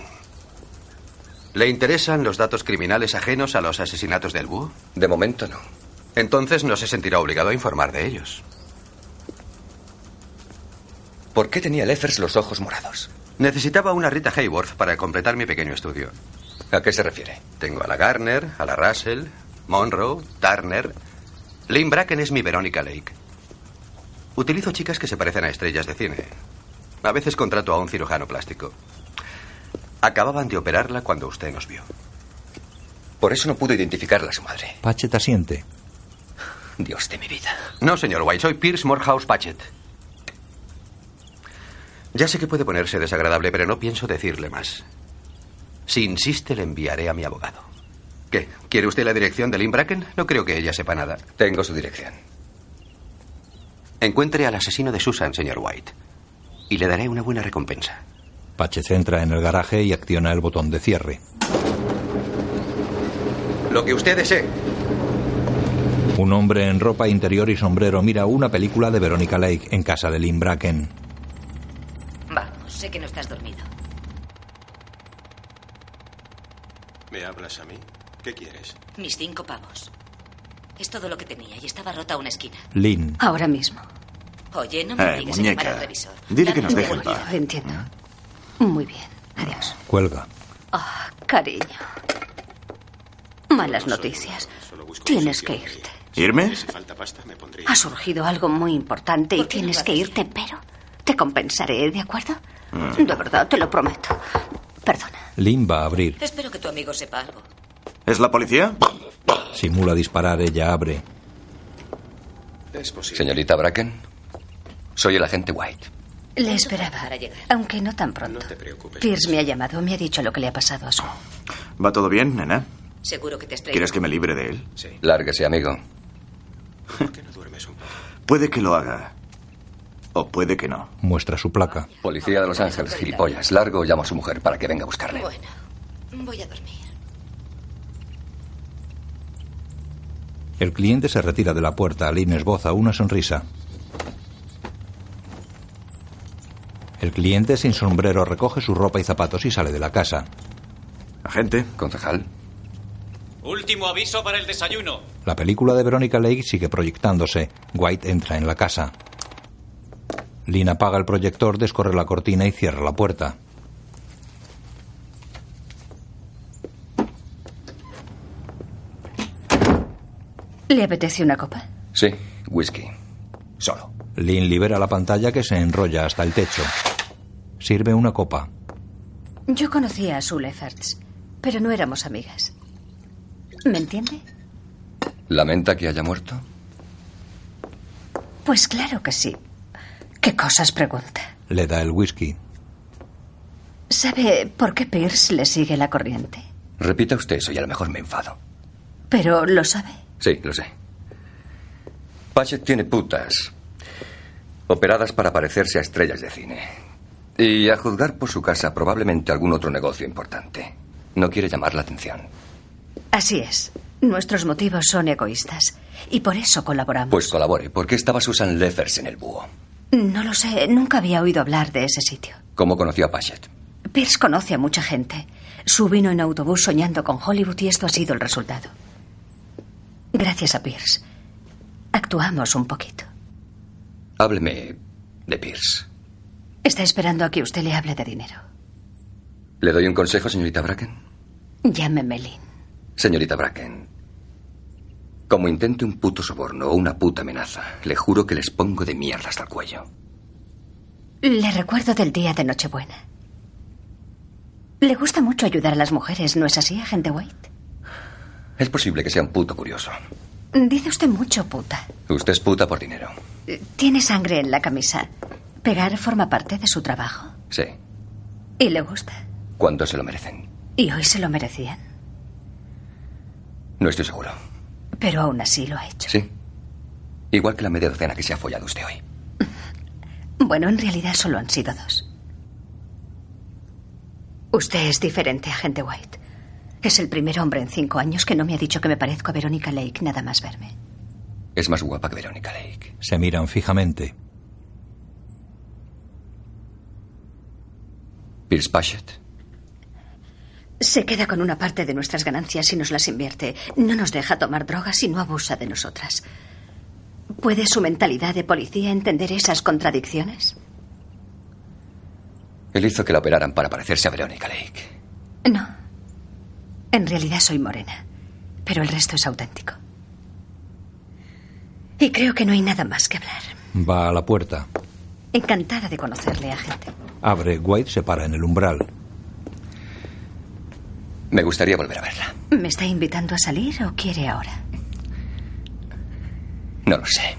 ¿Le interesan los datos criminales ajenos a los asesinatos del búho? De momento no. Entonces no se sentirá obligado a informar de ellos. ¿Por qué tenía Leffers los ojos morados? Necesitaba una Rita Hayworth para completar mi pequeño estudio. ¿A qué se refiere? Tengo a la Garner, a la Russell, Monroe, Turner. Lynn Bracken es mi Verónica Lake. Utilizo chicas que se parecen a estrellas de cine. A veces contrato a un cirujano plástico. Acababan de operarla cuando usted nos vio. Por eso no pudo identificarla a su madre. Patchett asiente. Dios de mi vida. No, señor White, soy Pierce Morehouse Patchett. Ya sé que puede ponerse desagradable, pero no pienso decirle más. Si insiste, le enviaré a mi abogado. ¿Qué? ¿Quiere usted la dirección de Lynn Bracken? No creo que ella sepa nada. Tengo su dirección. Encuentre al asesino de Susan, señor White. Y le daré una buena recompensa. Patches entra en el garaje y acciona el botón de cierre. Lo que usted desee. Un hombre en ropa interior y sombrero mira una película de Veronica Lake en casa de Lynn Bracken. Vamos, sé que no estás dormido. ¿Me hablas a mí? ¿Qué quieres? Mis cinco pavos. Es todo lo que tenía y estaba rota una esquina. Lynn. Ahora mismo. Oye, no me Eh, a llamar muñeca. al revisor. Dile que nos deje en paz. Entiendo. Muy bien. Adiós. Cuelga. Ah, cariño. Malas noticias. Tienes que irte. ¿Irme? Ha surgido algo muy importante y tienes que irte, pero te compensaré, ¿de acuerdo? Mm. De verdad, te lo prometo. Perdona. Lynn va a abrir. Espero que tu amigo sepa algo. ¿Es la policía? Simula disparar, ella abre. Es posible. Señorita Bracken, soy el agente White. Le esperaba, aunque no tan pronto. Pierce me ha llamado, me ha dicho lo que le ha pasado a su... ¿Va todo bien, nena? Seguro que te has ¿Quieres que me libre de él? Lárguese, amigo. Puede que lo haga. O puede que no. Muestra su placa. Policía de Los Ángeles, gilipollas. Largo llamo a su mujer para que venga a buscarle. Bueno, voy a dormir. El cliente se retira de la puerta. Lynn esboza una sonrisa. El cliente sin sombrero recoge su ropa y zapatos y sale de la casa. Agente. Concejal. Último aviso para el desayuno. La película de Veronica Lake sigue proyectándose. White entra en la casa. Lynn apaga el proyector, descorre la cortina y cierra la puerta. ¿Le apetece una copa? Sí, whisky. Solo. Lynn libera la pantalla que se enrolla hasta el techo. Sirve una copa. Yo conocía a Sue Efforts, pero no éramos amigas. ¿Me entiende? ¿Lamenta que haya muerto? Pues claro que sí. ¿Qué cosas pregunta? Le da el whisky. ¿Sabe por qué Pierce le sigue la corriente? Repita usted eso y a lo mejor me enfado. Pero lo sabe. Sí, lo sé. Patchett tiene putas. Operadas para parecerse a estrellas de cine. Y a juzgar por su casa, probablemente algún otro negocio importante. No quiere llamar la atención. Así es. Nuestros motivos son egoístas. Y por eso colaboramos. Pues colabore. ¿Por qué estaba Susan Leffers en el búho? No lo sé. Nunca había oído hablar de ese sitio. ¿Cómo conoció a Patchett? Pierce conoce a mucha gente. Su vino en autobús soñando con Hollywood y esto ha sido el resultado. Gracias a Pierce. Actuamos un poquito. Hábleme de Pierce. Está esperando a que usted le hable de dinero. ¿Le doy un consejo, señorita Bracken? Llámeme Lynn. Señorita Bracken, como intente un puto soborno o una puta amenaza, le juro que les pongo de mierda hasta el cuello. Le recuerdo del día de Nochebuena. Le gusta mucho ayudar a las mujeres, ¿no es así, agente White? Es posible que sea un puto curioso. Dice usted mucho puta. Usted es puta por dinero. Tiene sangre en la camisa. ¿Pegar forma parte de su trabajo? Sí. ¿Y le gusta? ¿Cuánto se lo merecen? ¿Y hoy se lo merecían? No estoy seguro. Pero aún así lo ha hecho. Sí. Igual que la media docena que se ha follado usted hoy. Bueno, en realidad solo han sido dos. Usted es diferente, agente White. Es el primer hombre en cinco años que no me ha dicho que me parezco a Verónica Lake nada más verme. Es más guapa que Verónica Lake. Se miran fijamente. Pierce Patchett. Se queda con una parte de nuestras ganancias y nos las invierte. No nos deja tomar drogas y no abusa de nosotras. ¿Puede su mentalidad de policía entender esas contradicciones? Él hizo que la operaran para parecerse a Verónica Lake. No. En realidad soy morena, pero el resto es auténtico. Y creo que no hay nada más que hablar. Va a la puerta. Encantada de conocerle, agente. Abre. White se para en el umbral. Me gustaría volver a verla. ¿Me está invitando a salir o quiere ahora? No lo sé.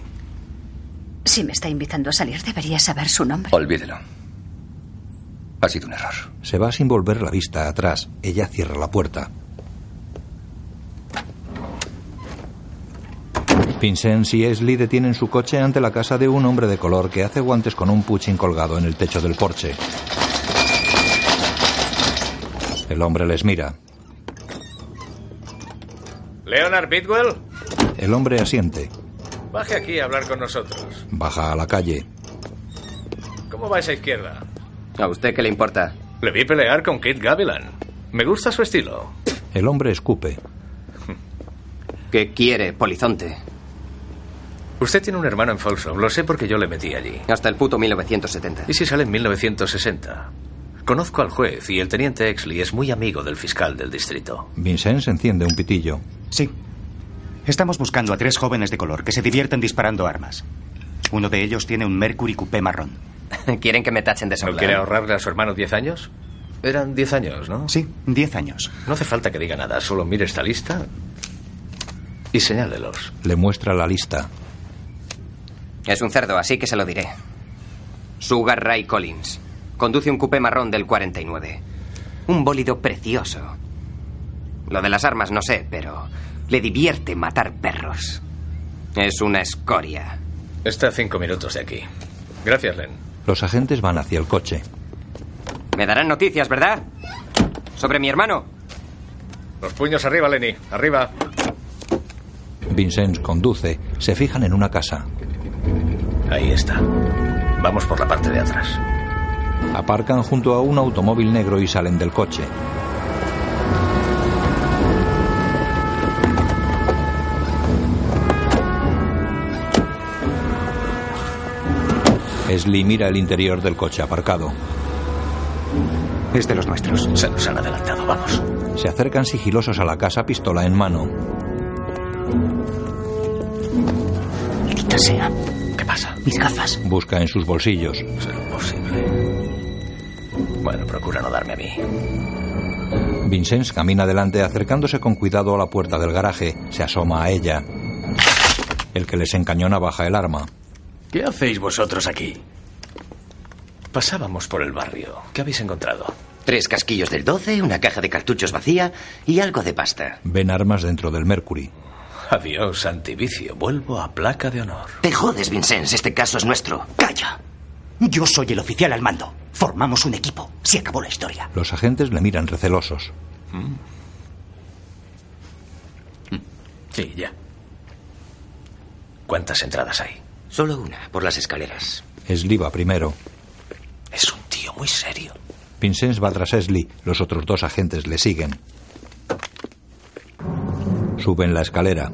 Si me está invitando a salir, debería saber su nombre. Olvídelo. Ha sido un error. Se va sin volver la vista atrás. Ella cierra la puerta. Vincent y Esli detienen su coche ante la casa de un hombre de color que hace guantes con un puchín colgado en el techo del porche. El hombre les mira. Leonard Bidwell, El hombre asiente. baje aquí a hablar con nosotros. Baja a la calle. ¿Cómo va esa izquierda? ¿A usted qué le importa? Le vi pelear con Kate Gavilan. Me gusta su estilo. El hombre escupe. ¿Qué quiere, polizonte? Usted tiene un hermano en Folsom. Lo sé porque yo le metí allí. Hasta el puto 1970. ¿Y si sale en 1960? Conozco al juez y el teniente Exley es muy amigo del fiscal del distrito. Vincent se enciende un pitillo. Sí. Estamos buscando a tres jóvenes de color que se divierten disparando armas. Uno de ellos tiene un Mercury Coupé marrón. ¿Quieren que me tachen de ¿No soldado? quiere ahorrarle a su hermano 10 años? Eran 10 años, ¿no? Sí, 10 años. No hace falta que diga nada, solo mire esta lista y señálelos. Le muestra la lista. Es un cerdo, así que se lo diré. Sugar Ray Collins. Conduce un coupé marrón del 49. Un bólido precioso. Lo de las armas no sé, pero le divierte matar perros. Es una escoria. Está a cinco minutos de aquí. Gracias, Len. Los agentes van hacia el coche. Me darán noticias, ¿verdad? Sobre mi hermano. Los puños arriba, Lenny. Arriba. Vincent conduce. Se fijan en una casa. Ahí está. Vamos por la parte de atrás. Aparcan junto a un automóvil negro y salen del coche. Esli mira el interior del coche aparcado. Es de los nuestros. Se nos han adelantado, vamos. Se acercan sigilosos a la casa, pistola en mano. Maldita sea. Mis gafas. Busca en sus bolsillos. Será imposible. Bueno, procura no darme a mí. Vincent camina adelante acercándose con cuidado a la puerta del garaje. Se asoma a ella. El que les encañona baja el arma. ¿Qué hacéis vosotros aquí? Pasábamos por el barrio. ¿Qué habéis encontrado? Tres casquillos del 12, una caja de cartuchos vacía y algo de pasta. Ven armas dentro del Mercury. Adiós, antivicio. Vuelvo a placa de honor. Te jodes, Vincent. Este caso es nuestro. ¡Calla! Yo soy el oficial al mando. Formamos un equipo. Se acabó la historia. Los agentes le miran recelosos. Sí, ya. ¿Cuántas entradas hay? Solo una, por las escaleras. Esli va primero. Es un tío muy serio. Vincent va tras Esli. Los otros dos agentes le siguen. Suben la escalera.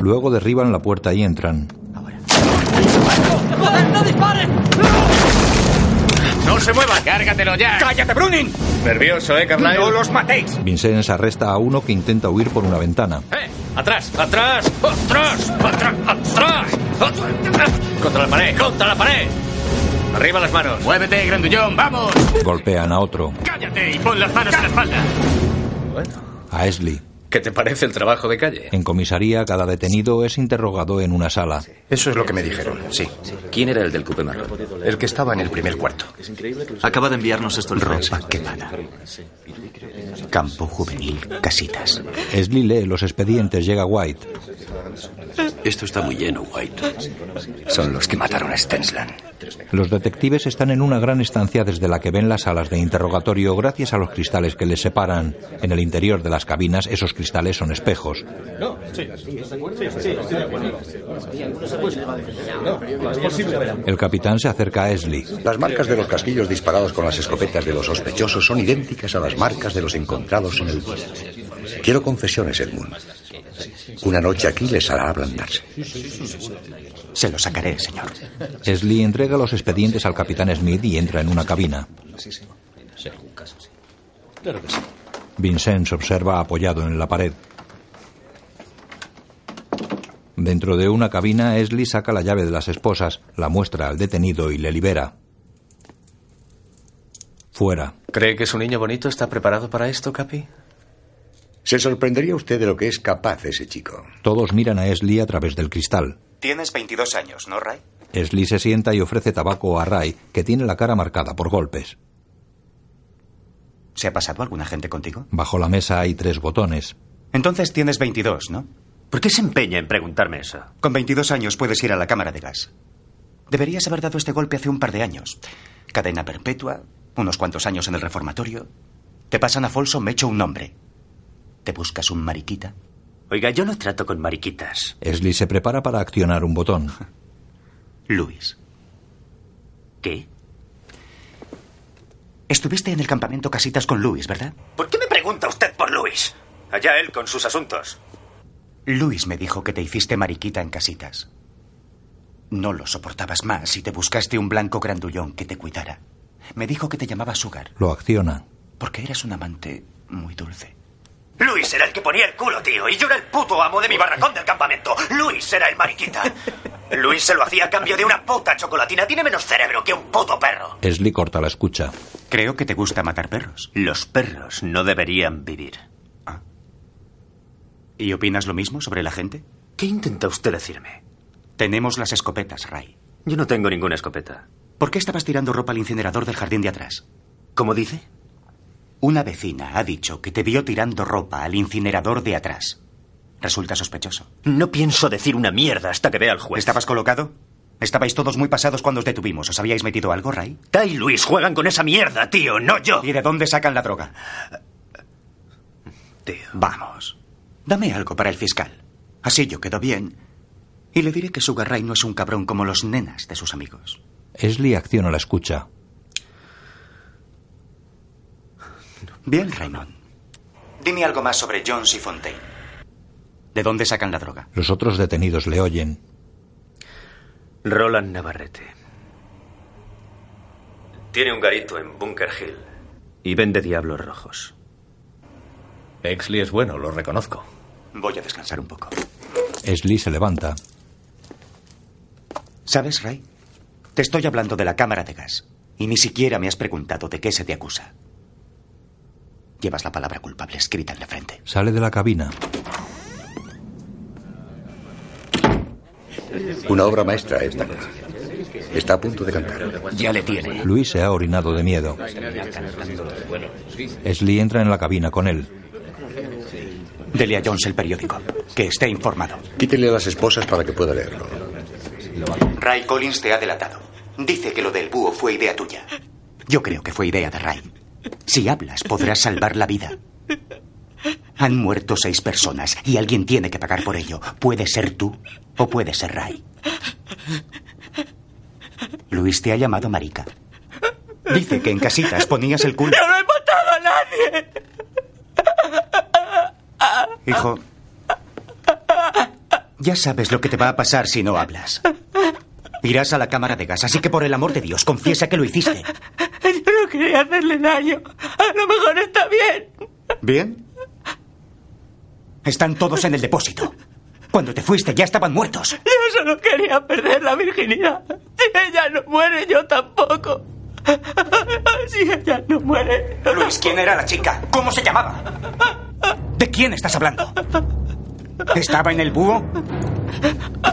Luego derriban la puerta y entran. ¡No disparen! ¡No se muevan! ¡Cárgatelo ya! ¡Cállate, Bruning! ¿Nervioso, eh, Carlyle? ¡No los matéis! Vincent arresta a uno que intenta huir por una ventana. ¡Eh! ¡Atrás! ¡Atrás! ¡Atrás! ¡Atrás! ¡Atrás! ¡Contra la pared! ¡Contra la pared! ¡Arriba las manos! ¡Muévete, grandullón! ¡Vamos! Golpean a otro. ¡Cállate y pon las manos en la espalda! Bueno, A Esli. ¿qué te parece el trabajo de calle? En comisaría, cada detenido es interrogado en una sala. Eso es lo que me dijeron, sí. ¿Quién era el del cupe marrón? El que estaba en el primer cuarto. Acaba de enviarnos esto el Ropa quemada. Campo juvenil, casitas. Esli lee los expedientes, llega White. Esto está muy lleno, White. Son los que mataron a Stensland. Los detectives están en una gran estancia desde la que ven las salas de interrogatorio gracias a los cristales que les separan. En el interior de las cabinas, esos cristales son espejos. No, sí. El capitán se acerca a Esli. Las marcas de los casquillos disparados con las escopetas de los sospechosos son idénticas a las marcas de los encontrados en el Quiero confesiones, Edmund. Una noche aquí les hará ablandarse. Se lo sacaré, señor. Esli entrega los expedientes al capitán Smith y entra en una cabina. Claro que sí. Vincent se observa apoyado en la pared. Dentro de una cabina, Esli saca la llave de las esposas, la muestra al detenido y le libera. Fuera. ¿Cree que su niño bonito está preparado para esto, Capi? Se sorprendería usted de lo que es capaz ese chico. Todos miran a Esli a través del cristal. Tienes 22 años, ¿no, Ray? Slee se sienta y ofrece tabaco a Ray, que tiene la cara marcada por golpes. ¿Se ha pasado alguna gente contigo? Bajo la mesa hay tres botones. Entonces tienes 22, ¿no? ¿Por qué se empeña en preguntarme eso? Con 22 años puedes ir a la cámara de gas. Deberías haber dado este golpe hace un par de años. Cadena perpetua, unos cuantos años en el reformatorio. Te pasan a Folsom, me echo un nombre. ¿Te buscas un mariquita? Oiga, yo no trato con mariquitas. Slee se prepara para accionar un botón. Luis. ¿Qué? Estuviste en el campamento Casitas con Luis, ¿verdad? ¿Por qué me pregunta usted por Luis? Allá él con sus asuntos. Luis me dijo que te hiciste mariquita en Casitas. No lo soportabas más y te buscaste un blanco grandullón que te cuidara. Me dijo que te llamaba Sugar. Lo acciona. Porque eras un amante muy dulce. Luis era el que ponía el culo, tío, y yo era el puto amo de mi barracón del campamento. Luis era el mariquita. Luis se lo hacía a cambio de una puta chocolatina. Tiene menos cerebro que un puto perro. Slee corta la escucha. Creo que te gusta matar perros. Los perros no deberían vivir. Ah. ¿Y opinas lo mismo sobre la gente? ¿Qué intenta usted decirme? Tenemos las escopetas, Ray. Yo no tengo ninguna escopeta. ¿Por qué estabas tirando ropa al incinerador del jardín de atrás? ¿Cómo dice? Una vecina ha dicho que te vio tirando ropa al incinerador de atrás. Resulta sospechoso. No pienso decir una mierda hasta que vea al juez. ¿Estabas colocado? Estabais todos muy pasados cuando os detuvimos. ¿Os habíais metido algo, Ray? Tai y Luis juegan con esa mierda, tío, no yo. ¿Y de dónde sacan la droga? Tío. Vamos. Dame algo para el fiscal. Así yo quedo bien. Y le diré que Sugar Ray no es un cabrón como los nenas de sus amigos. Slee acciona la escucha. Bien, Raymond. Dime algo más sobre Jones y Fontaine. ¿De dónde sacan la droga? Los otros detenidos le oyen. Roland Navarrete. Tiene un garito en Bunker Hill y vende diablos rojos. Exley es bueno, lo reconozco. Voy a descansar un poco. Slee se levanta. ¿Sabes, Ray? Te estoy hablando de la cámara de gas. Y ni siquiera me has preguntado de qué se te acusa. Llevas la palabra culpable escrita en la frente. Sale de la cabina. Una obra maestra esta. Está a punto de cantar. Ya le tiene. Luis se ha orinado de miedo. Slee entra en la cabina con él. Dele a Jones el periódico. Que esté informado. Quítele a las esposas para que pueda leerlo. Ray Collins te ha delatado. Dice que lo del búho fue idea tuya. Yo creo que fue idea de Ray. Si hablas, podrás salvar la vida. Han muerto seis personas y alguien tiene que pagar por ello. Puede ser tú o puede ser Ray. Luis te ha llamado marica. Dice que en casitas ponías el culo. ¡Yo no he matado a nadie! Hijo, ya sabes lo que te va a pasar si no hablas. Irás a la cámara de gas, así que por el amor de Dios, confiesa que lo hiciste. Yo no quería hacerle daño. A lo mejor está bien. ¿Bien? Están todos en el depósito. Cuando te fuiste ya estaban muertos. Yo solo quería perder la virginidad. Si ella no muere, yo tampoco. Si ella no muere. Luis, ¿quién era la chica? ¿Cómo se llamaba? ¿De quién estás hablando? ¿Estaba en el búho?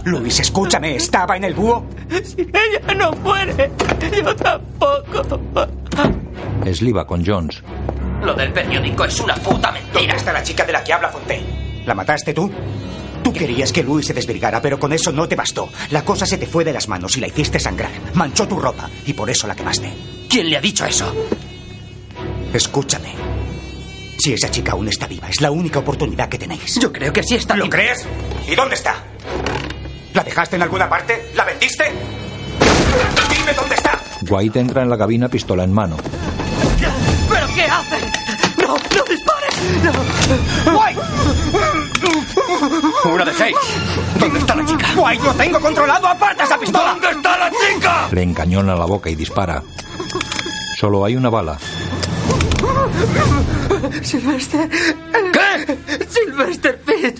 Luis, escúchame, ¿estaba en el búho? Si ella no muere, yo tampoco. Slee va con Jones. Lo del periódico es una puta mentira. ¿Dónde está la chica de la que habla Fontaine? ¿La mataste tú? Tú querías que Luis se desvirgara, pero con eso no te bastó. La cosa se te fue de las manos y la hiciste sangrar. Manchó tu ropa y por eso la quemaste. ¿Quién le ha dicho eso? Escúchame. Si esa chica aún está viva, es la única oportunidad que tenéis. Yo creo que sí está ¿Lo viva. crees? ¿Y dónde está? ¿La dejaste en alguna parte? ¿La vendiste? Dime dónde está. White entra en la cabina pistola en mano. ¿Pero qué hace? ¡No, no dispares! ¡No! ¡White! Una de seis. ¿Dónde está la chica? ¡White, lo tengo controlado! ¡Aparta esa pistola! ¿Dónde está la chica? Le encañona la boca y dispara. Solo hay una bala. Sylvester. ¿Qué? Sylvester Pitt.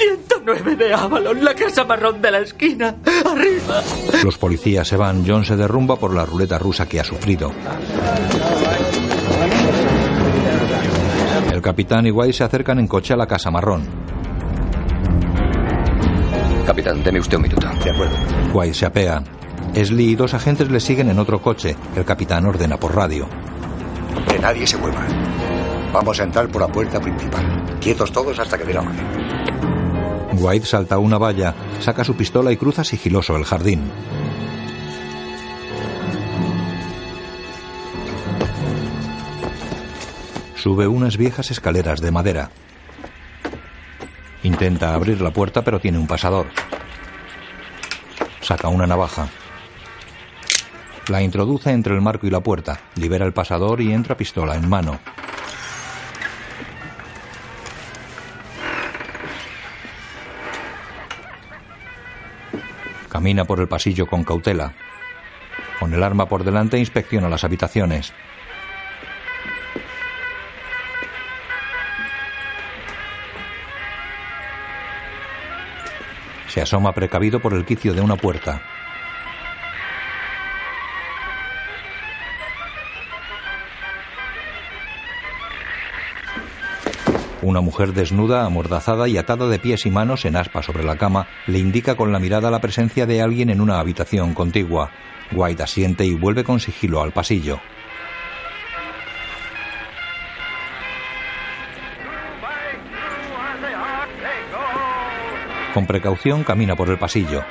109 de Avalon, la casa marrón de la esquina. Arriba. Los policías se van. John se derrumba por la ruleta rusa que ha sufrido. El capitán y White se acercan en coche a la casa marrón. Capitán, deme usted un minuto. De acuerdo. White se apea. Esli y dos agentes le siguen en otro coche. El capitán ordena por radio. Que nadie se mueva. Vamos a entrar por la puerta principal. Quietos todos hasta que dé la orden. White salta una valla, saca su pistola y cruza sigiloso el jardín. Sube unas viejas escaleras de madera. Intenta abrir la puerta pero tiene un pasador. Saca una navaja. La introduce entre el marco y la puerta, libera el pasador y entra pistola en mano. Camina por el pasillo con cautela. Con el arma por delante inspecciona las habitaciones. Se asoma precavido por el quicio de una puerta. Una mujer desnuda, amordazada y atada de pies y manos en aspa sobre la cama le indica con la mirada la presencia de alguien en una habitación contigua. White asiente y vuelve con sigilo al pasillo. Con precaución camina por el pasillo.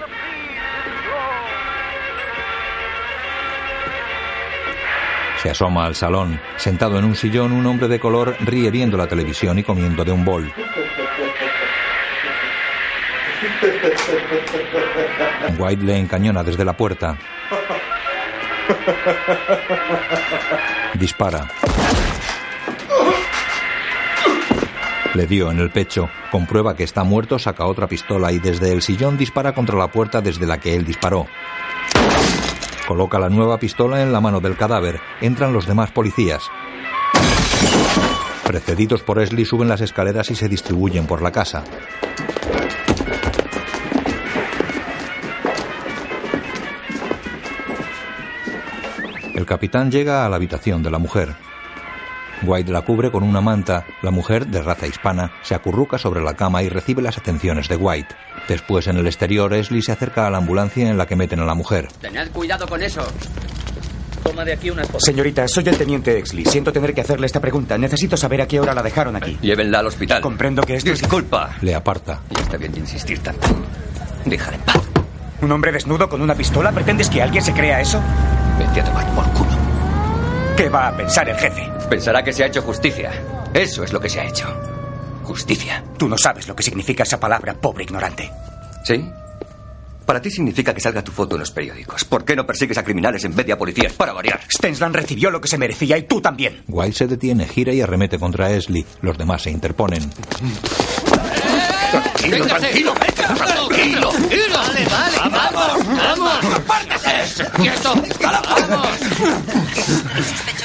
Se asoma al salón. Sentado en un sillón, un hombre de color ríe viendo la televisión y comiendo de un bol. White le encañona desde la puerta. Dispara. Le dio en el pecho. Comprueba que está muerto, saca otra pistola y desde el sillón dispara contra la puerta desde la que él disparó. Coloca la nueva pistola en la mano del cadáver. Entran los demás policías. Precedidos por Esli suben las escaleras y se distribuyen por la casa. El capitán llega a la habitación de la mujer. White la cubre con una manta. La mujer, de raza hispana, se acurruca sobre la cama y recibe las atenciones de White. Después, en el exterior, Esli se acerca a la ambulancia en la que meten a la mujer. Tened cuidado con eso. Toma de aquí unas fotos. Señorita, soy el teniente Exley. Siento tener que hacerle esta pregunta. Necesito saber a qué hora la dejaron aquí. Llévenla al hospital. Comprendo que esto es- Disculpa. Le aparta. Ya está bien de insistir tanto. Déjala en paz. ¿Un hombre desnudo con una pistola? ¿Pretendes que alguien se crea eso? Vete a tomar por culo. ¿Qué va a pensar el jefe? Pensará que se ha hecho justicia. Eso es lo que se ha hecho. Justicia. Tú no sabes lo que significa esa palabra, pobre ignorante. ¿Sí? Para ti significa que salga tu foto en los periódicos. ¿Por qué no persigues a criminales en vez de a policías? Para variar. Stensland recibió lo que se merecía y tú también. White se detiene, gira y arremete contra Esli. Los demás se interponen. Tranquilo, tranquilo. Tranquilo. Vale, vale. Vamos, vamos. Apártese. Quieto. Vamos.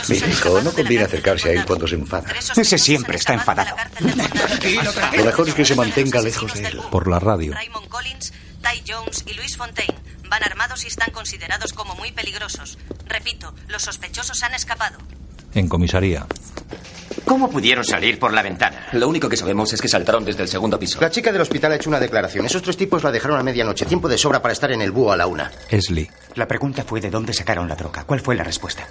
Mi hijo, no conviene acercarse a él cuando se enfada. Ese siempre está enfadado. Lo mejor es que se mantenga lejos de él. Por la radio. Raymond Collins, Ty Jones y Luis Fontaine van armados y están considerados como muy peligrosos. Repito, los sospechosos han escapado. En comisaría. ¿Cómo pudieron salir por la ventana? Lo único que sabemos es que saltaron desde el segundo piso. La chica del hospital ha hecho una declaración. Esos tres tipos la dejaron a medianoche. Tiempo de sobra para estar en el búho a la una. Esli. La pregunta fue de dónde sacaron la droga. ¿Cuál fue la respuesta?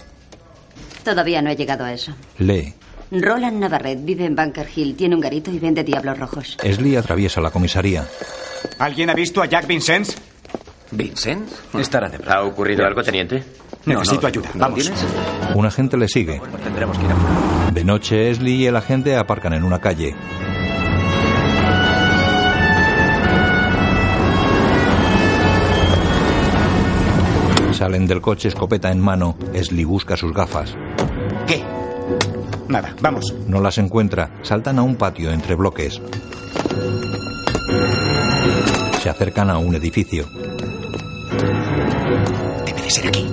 Todavía no he llegado a eso. Lee. Roland Navarrete vive en Bunker Hill, tiene un garito y vende diablos rojos. Esli atraviesa la comisaría. ¿Alguien ha visto a Jack Vincent? ¿Vincent? Estará de ¿Ha ocurrido algo, teniente? Necesito ayuda. Vamos. Un agente le sigue. Tendremos que ir a... De noche, Esli y el agente aparcan en una calle. Salen del coche escopeta en mano. Esli busca sus gafas. ¿Qué? Nada, vamos. No las encuentra. Saltan a un patio entre bloques. Se acercan a un edificio. Debe de ser aquí.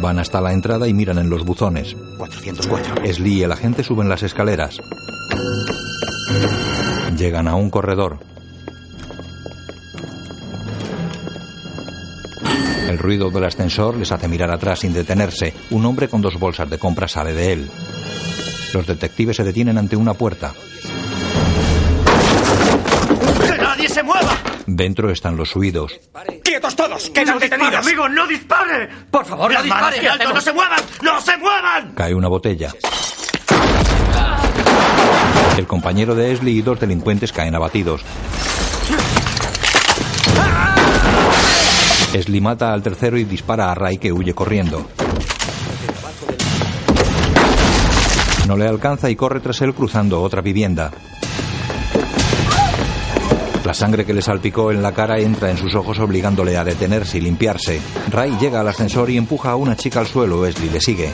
Van hasta la entrada y miran en los buzones. 404. Esli y el agente suben las escaleras. Llegan a un corredor. El ruido del ascensor les hace mirar atrás sin detenerse. Un hombre con dos bolsas de compra sale de él. Los detectives se detienen ante una puerta. se mueva! Dentro están los huidos. ¡Quietos todos! ¡Quedan detenidos! ¡Amigo, no dispare! Por favor, no manos dispare. alto! ¡No se muevan! ¡No se muevan! Cae una botella. El compañero de Esli y dos delincuentes caen abatidos. Esli mata al tercero y dispara a Ray que huye corriendo. No le alcanza y corre tras él cruzando otra vivienda. La sangre que le salpicó en la cara entra en sus ojos obligándole a detenerse y limpiarse. Ray llega al ascensor y empuja a una chica al suelo. Esli le sigue.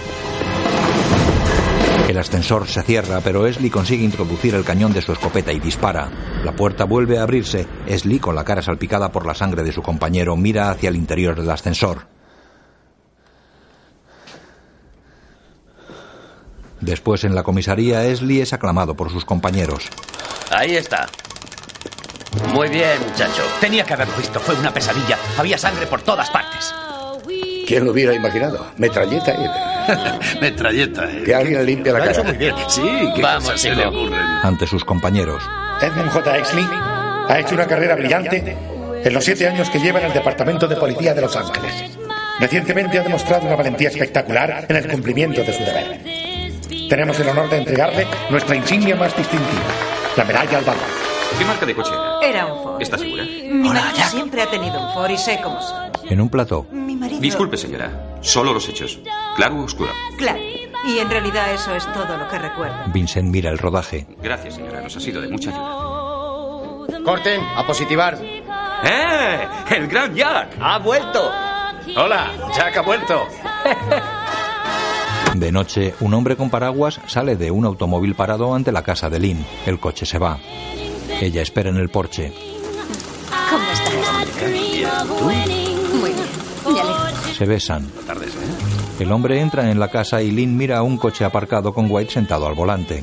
El ascensor se cierra, pero Esli consigue introducir el cañón de su escopeta y dispara. La puerta vuelve a abrirse. Esli, con la cara salpicada por la sangre de su compañero, mira hacia el interior del ascensor. Después, en la comisaría, Esli es aclamado por sus compañeros. Ahí está. Muy bien, muchacho. Tenía que haberlo visto. Fue una pesadilla. Había sangre por todas partes. ¿Quién lo hubiera imaginado? Metralleta era. Metralleta, ¿eh? Que alguien limpie la cara. hecho muy bien. Sí, ¿qué Vamos, se le ocurren? Ante sus compañeros. Edmund J. Exley ha hecho una carrera brillante en los siete años que lleva en el Departamento de Policía de Los Ángeles. Recientemente ha demostrado una valentía espectacular en el cumplimiento de su deber. Tenemos el honor de entregarle nuestra insignia más distintiva, la medalla al valor. ¿Qué marca de coche era? Era un Ford. ¿Estás segura? Mi marido siempre ha tenido un Ford y sé cómo son. En un plató. Mi marido... Disculpe, señora. Solo los hechos. ¿Claro o oscuro? Claro. Y en realidad eso es todo lo que recuerdo. Vincent mira el rodaje. Gracias, señora. Nos ha sido de mucha ayuda. Corten, a positivar. ¡Eh! ¡El gran Jack! ¡Ha vuelto! Hola, Jack ha vuelto. De noche, un hombre con paraguas sale de un automóvil parado ante la casa de Lynn. El coche se va. Ella espera en el porche. ¿Cómo estás? Muy bien. Me alegro. Se besan. Tardes, El hombre entra en la casa y Lynn mira a un coche aparcado con White sentado al volante.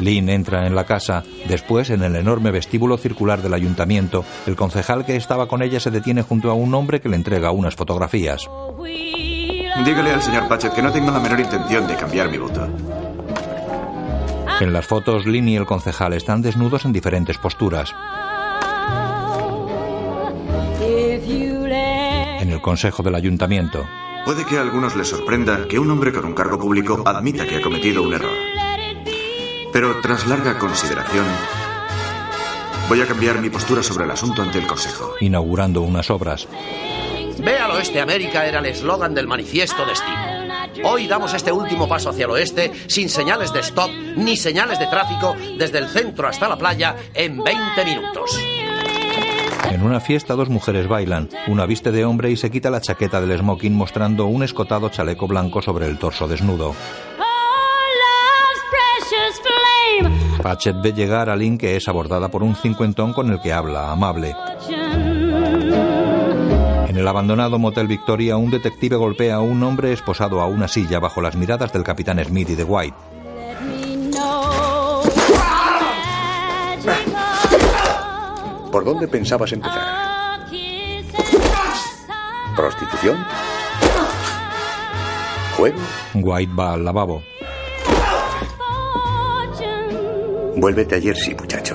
Lynn entra en la casa. Después, en el enorme vestíbulo circular del ayuntamiento, el concejal que estaba con ella se detiene junto a un hombre que le entrega unas fotografías. Dígale al señor Patchett que no tengo la menor intención de cambiar mi voto. En las fotos, Lynn y el concejal están desnudos en diferentes posturas. En el consejo del ayuntamiento, Puede que a algunos les sorprenda que un hombre con un cargo público admita que ha cometido un error. Pero tras larga consideración, voy a cambiar mi postura sobre el asunto ante el Consejo. inaugurando unas obras. Ve al oeste América era el eslogan del manifiesto destino. Hoy damos este último paso hacia el oeste sin señales de stop ni señales de tráfico desde el centro hasta la playa en 20 minutos. En una fiesta dos mujeres bailan. Una viste de hombre y se quita la chaqueta del smoking mostrando un escotado chaleco blanco sobre el torso desnudo. Patchett ve llegar a Lynn que es abordada por un cincuentón con el que habla amable. En el abandonado Motel Victoria, un detective golpea a un hombre esposado a una silla bajo las miradas del capitán Smith y de White. ¿Por dónde pensabas empezar? ¿Prostitución? ¿Juego? White va al lavabo. Vuélvete a Jersey, muchacho.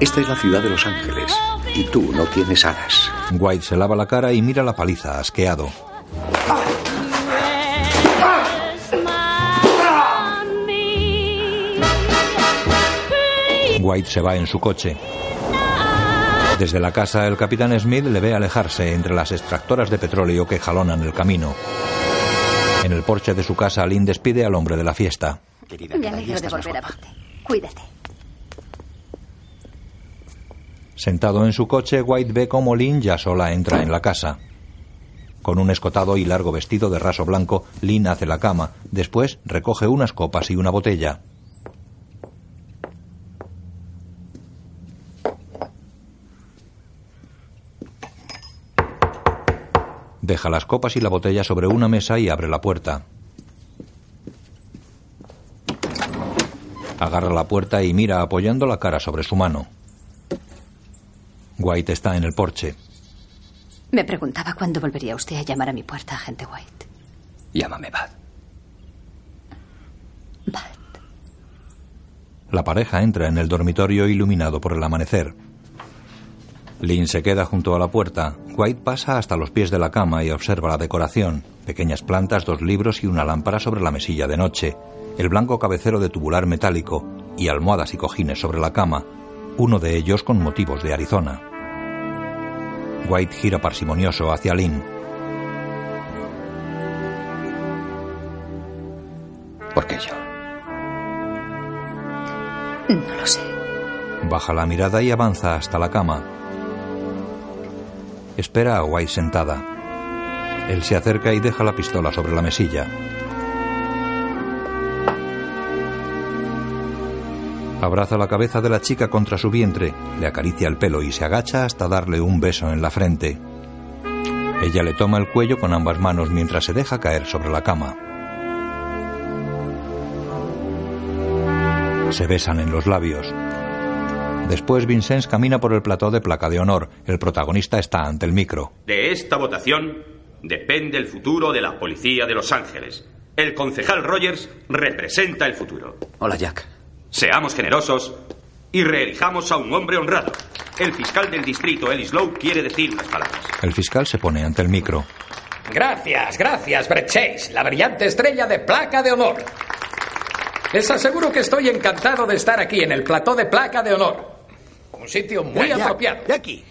Esta es la ciudad de Los Ángeles. Y tú no tienes alas. White se lava la cara y mira la paliza, asqueado. White se va en su coche. Desde la casa, el capitán Smith le ve alejarse entre las extractoras de petróleo que jalonan el camino. En el porche de su casa, Lynn despide al hombre de la fiesta. Me alegro de volver a verte. Cuídate. Sentado en su coche, White ve cómo Lynn ya sola entra en la casa. Con un escotado y largo vestido de raso blanco, Lynn hace la cama. Después recoge unas copas y una botella. Deja las copas y la botella sobre una mesa y abre la puerta. Agarra la puerta y mira apoyando la cara sobre su mano. White está en el porche. Me preguntaba cuándo volvería usted a llamar a mi puerta, agente White. Llámame Bad. La pareja entra en el dormitorio iluminado por el amanecer. Lynn se queda junto a la puerta. White pasa hasta los pies de la cama y observa la decoración. Pequeñas plantas, dos libros y una lámpara sobre la mesilla de noche. El blanco cabecero de tubular metálico y almohadas y cojines sobre la cama, uno de ellos con motivos de Arizona. White gira parsimonioso hacia Lynn. ¿Por qué yo? No lo sé. Baja la mirada y avanza hasta la cama. Espera a White sentada. Él se acerca y deja la pistola sobre la mesilla. Abraza la cabeza de la chica contra su vientre, le acaricia el pelo y se agacha hasta darle un beso en la frente. Ella le toma el cuello con ambas manos mientras se deja caer sobre la cama. Se besan en los labios. Después Vincennes camina por el plató de placa de honor. El protagonista está ante el micro. De esta votación depende el futuro de la policía de Los Ángeles. El concejal Rogers representa el futuro. Hola, Jack. Seamos generosos y reelijamos a un hombre honrado. El fiscal del distrito, Ellis Lowe, quiere decir unas palabras. El fiscal se pone ante el micro. Gracias, gracias, Brett Chase, la brillante estrella de placa de honor. Les aseguro que estoy encantado de estar aquí en el plató de placa de honor. Un sitio muy Ya, ya, apropiado. de aquí.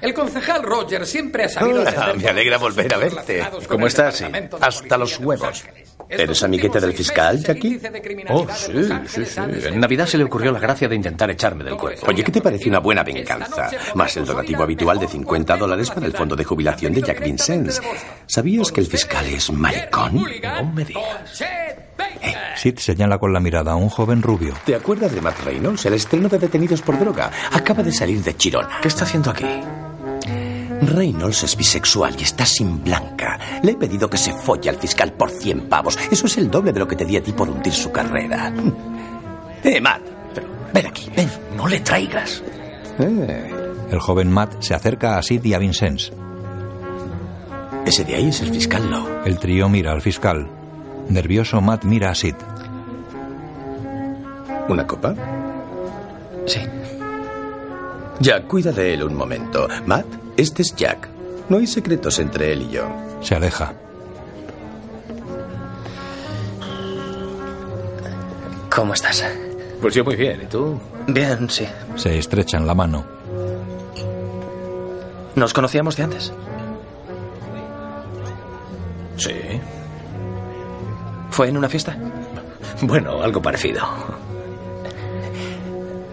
El concejal Roger siempre ha sabido Hola, atender me alegra volver a verte. ¿Cómo estás? Hasta los huevos. ¿Eres amiguete del fiscal, Jackie? Oh, sí, sí, sí. En Navidad se le ocurrió la gracia de intentar echarme del cuerpo. Oye, ¿qué te parece una buena venganza? Más el donativo habitual de 50 dólares para el fondo de jubilación de Jack Vincennes. ¿Sabías que el fiscal es maricón? No me digas. Sid señala con la mirada a un joven rubio. ¿Te acuerdas de Matt Reynolds, el estreno de Detenidos por Droga? Acaba de salir de Chirona. ¿Qué está haciendo aquí? Reynolds es bisexual y está sin blanca. Le he pedido que se folle al fiscal por 100 pavos. Eso es el doble de lo que te di a ti por hundir su carrera. Eh, Matt, ven aquí, ven. No le traigas. Eh, El joven Matt se acerca a Sid y a Vincennes. ese de ahí es el fiscal Lowe. El trío mira al fiscal. Nervioso, Matt mira a Sid. ¿Una copa? Sí. Jack, cuida de él un momento. Matt, este es Jack. No hay secretos entre él y yo. Se aleja. ¿Cómo estás? Pues yo muy bien, ¿y tú? Bien, sí. Se estrechan la mano. ¿Nos conocíamos de antes? Sí. ¿Fue en una fiesta? Bueno, algo parecido.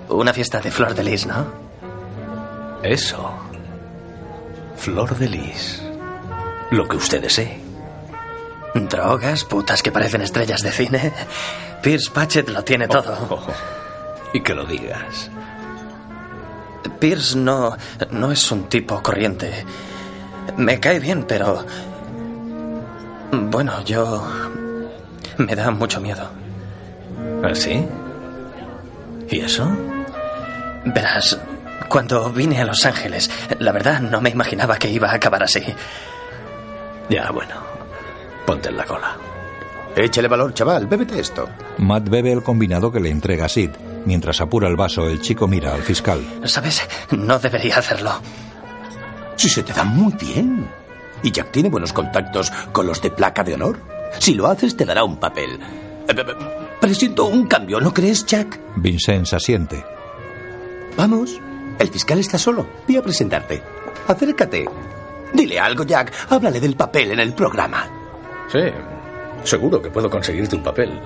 Una fiesta de Flor de Lis, ¿no? Eso. Flor de lis. Lo que usted desee. Drogas, putas que parecen estrellas de cine. Pierce Patchett lo tiene todo. Oh, Y que lo digas. Pierce no, no es un tipo corriente. Me cae bien, pero... Bueno, yo... Me da mucho miedo. ¿Ah, sí? ¿Y eso? Verás, cuando vine a Los Ángeles, la verdad no me imaginaba que iba a acabar así. Ya, bueno. Ponte en la cola. Échale valor, chaval. Bébete esto. Matt bebe el combinado que le entrega Sid. Mientras apura el vaso, el chico mira al fiscal. ¿Sabes? No debería hacerlo. Si se te da muy bien. ¿Y Jack tiene buenos contactos con los de placa de honor? Si lo haces, te dará un papel. Eh, eh, Presiento un cambio, ¿no crees, Jack? Vincennes asiente. Vamos. El fiscal está solo. Voy a presentarte. Acércate. Dile algo, Jack. Háblale del papel en el programa. Sí, seguro que puedo conseguirte un papel.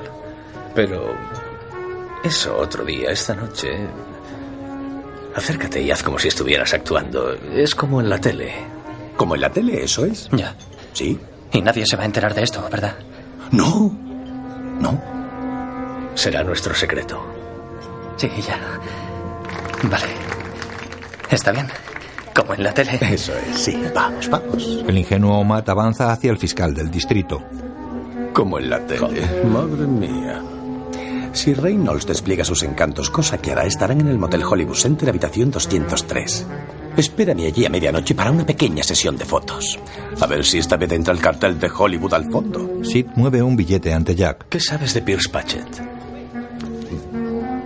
Pero... Eso otro día, esta noche... Acércate y haz como si estuvieras actuando. Es como en la tele. ¿Como en la tele, eso es? Ya. Sí. Y nadie se va a enterar de esto, ¿verdad? No. No. Será nuestro secreto. Sí, ya. Vale. Está bien. Como en la tele. Eso es, sí. Vamos, vamos. El ingenuo Matt avanza hacia el fiscal del distrito. Como en la tele. Madre mía. Si Reynolds despliega sus encantos, cosa que hará, estarán en el Motel Hollywood Center, habitación 203. Espérame allí a medianoche para una pequeña sesión de fotos. A ver si esta vez entra el cartel de Hollywood al fondo. Sid mueve un billete ante Jack. ¿Qué sabes de Pierce Patchett?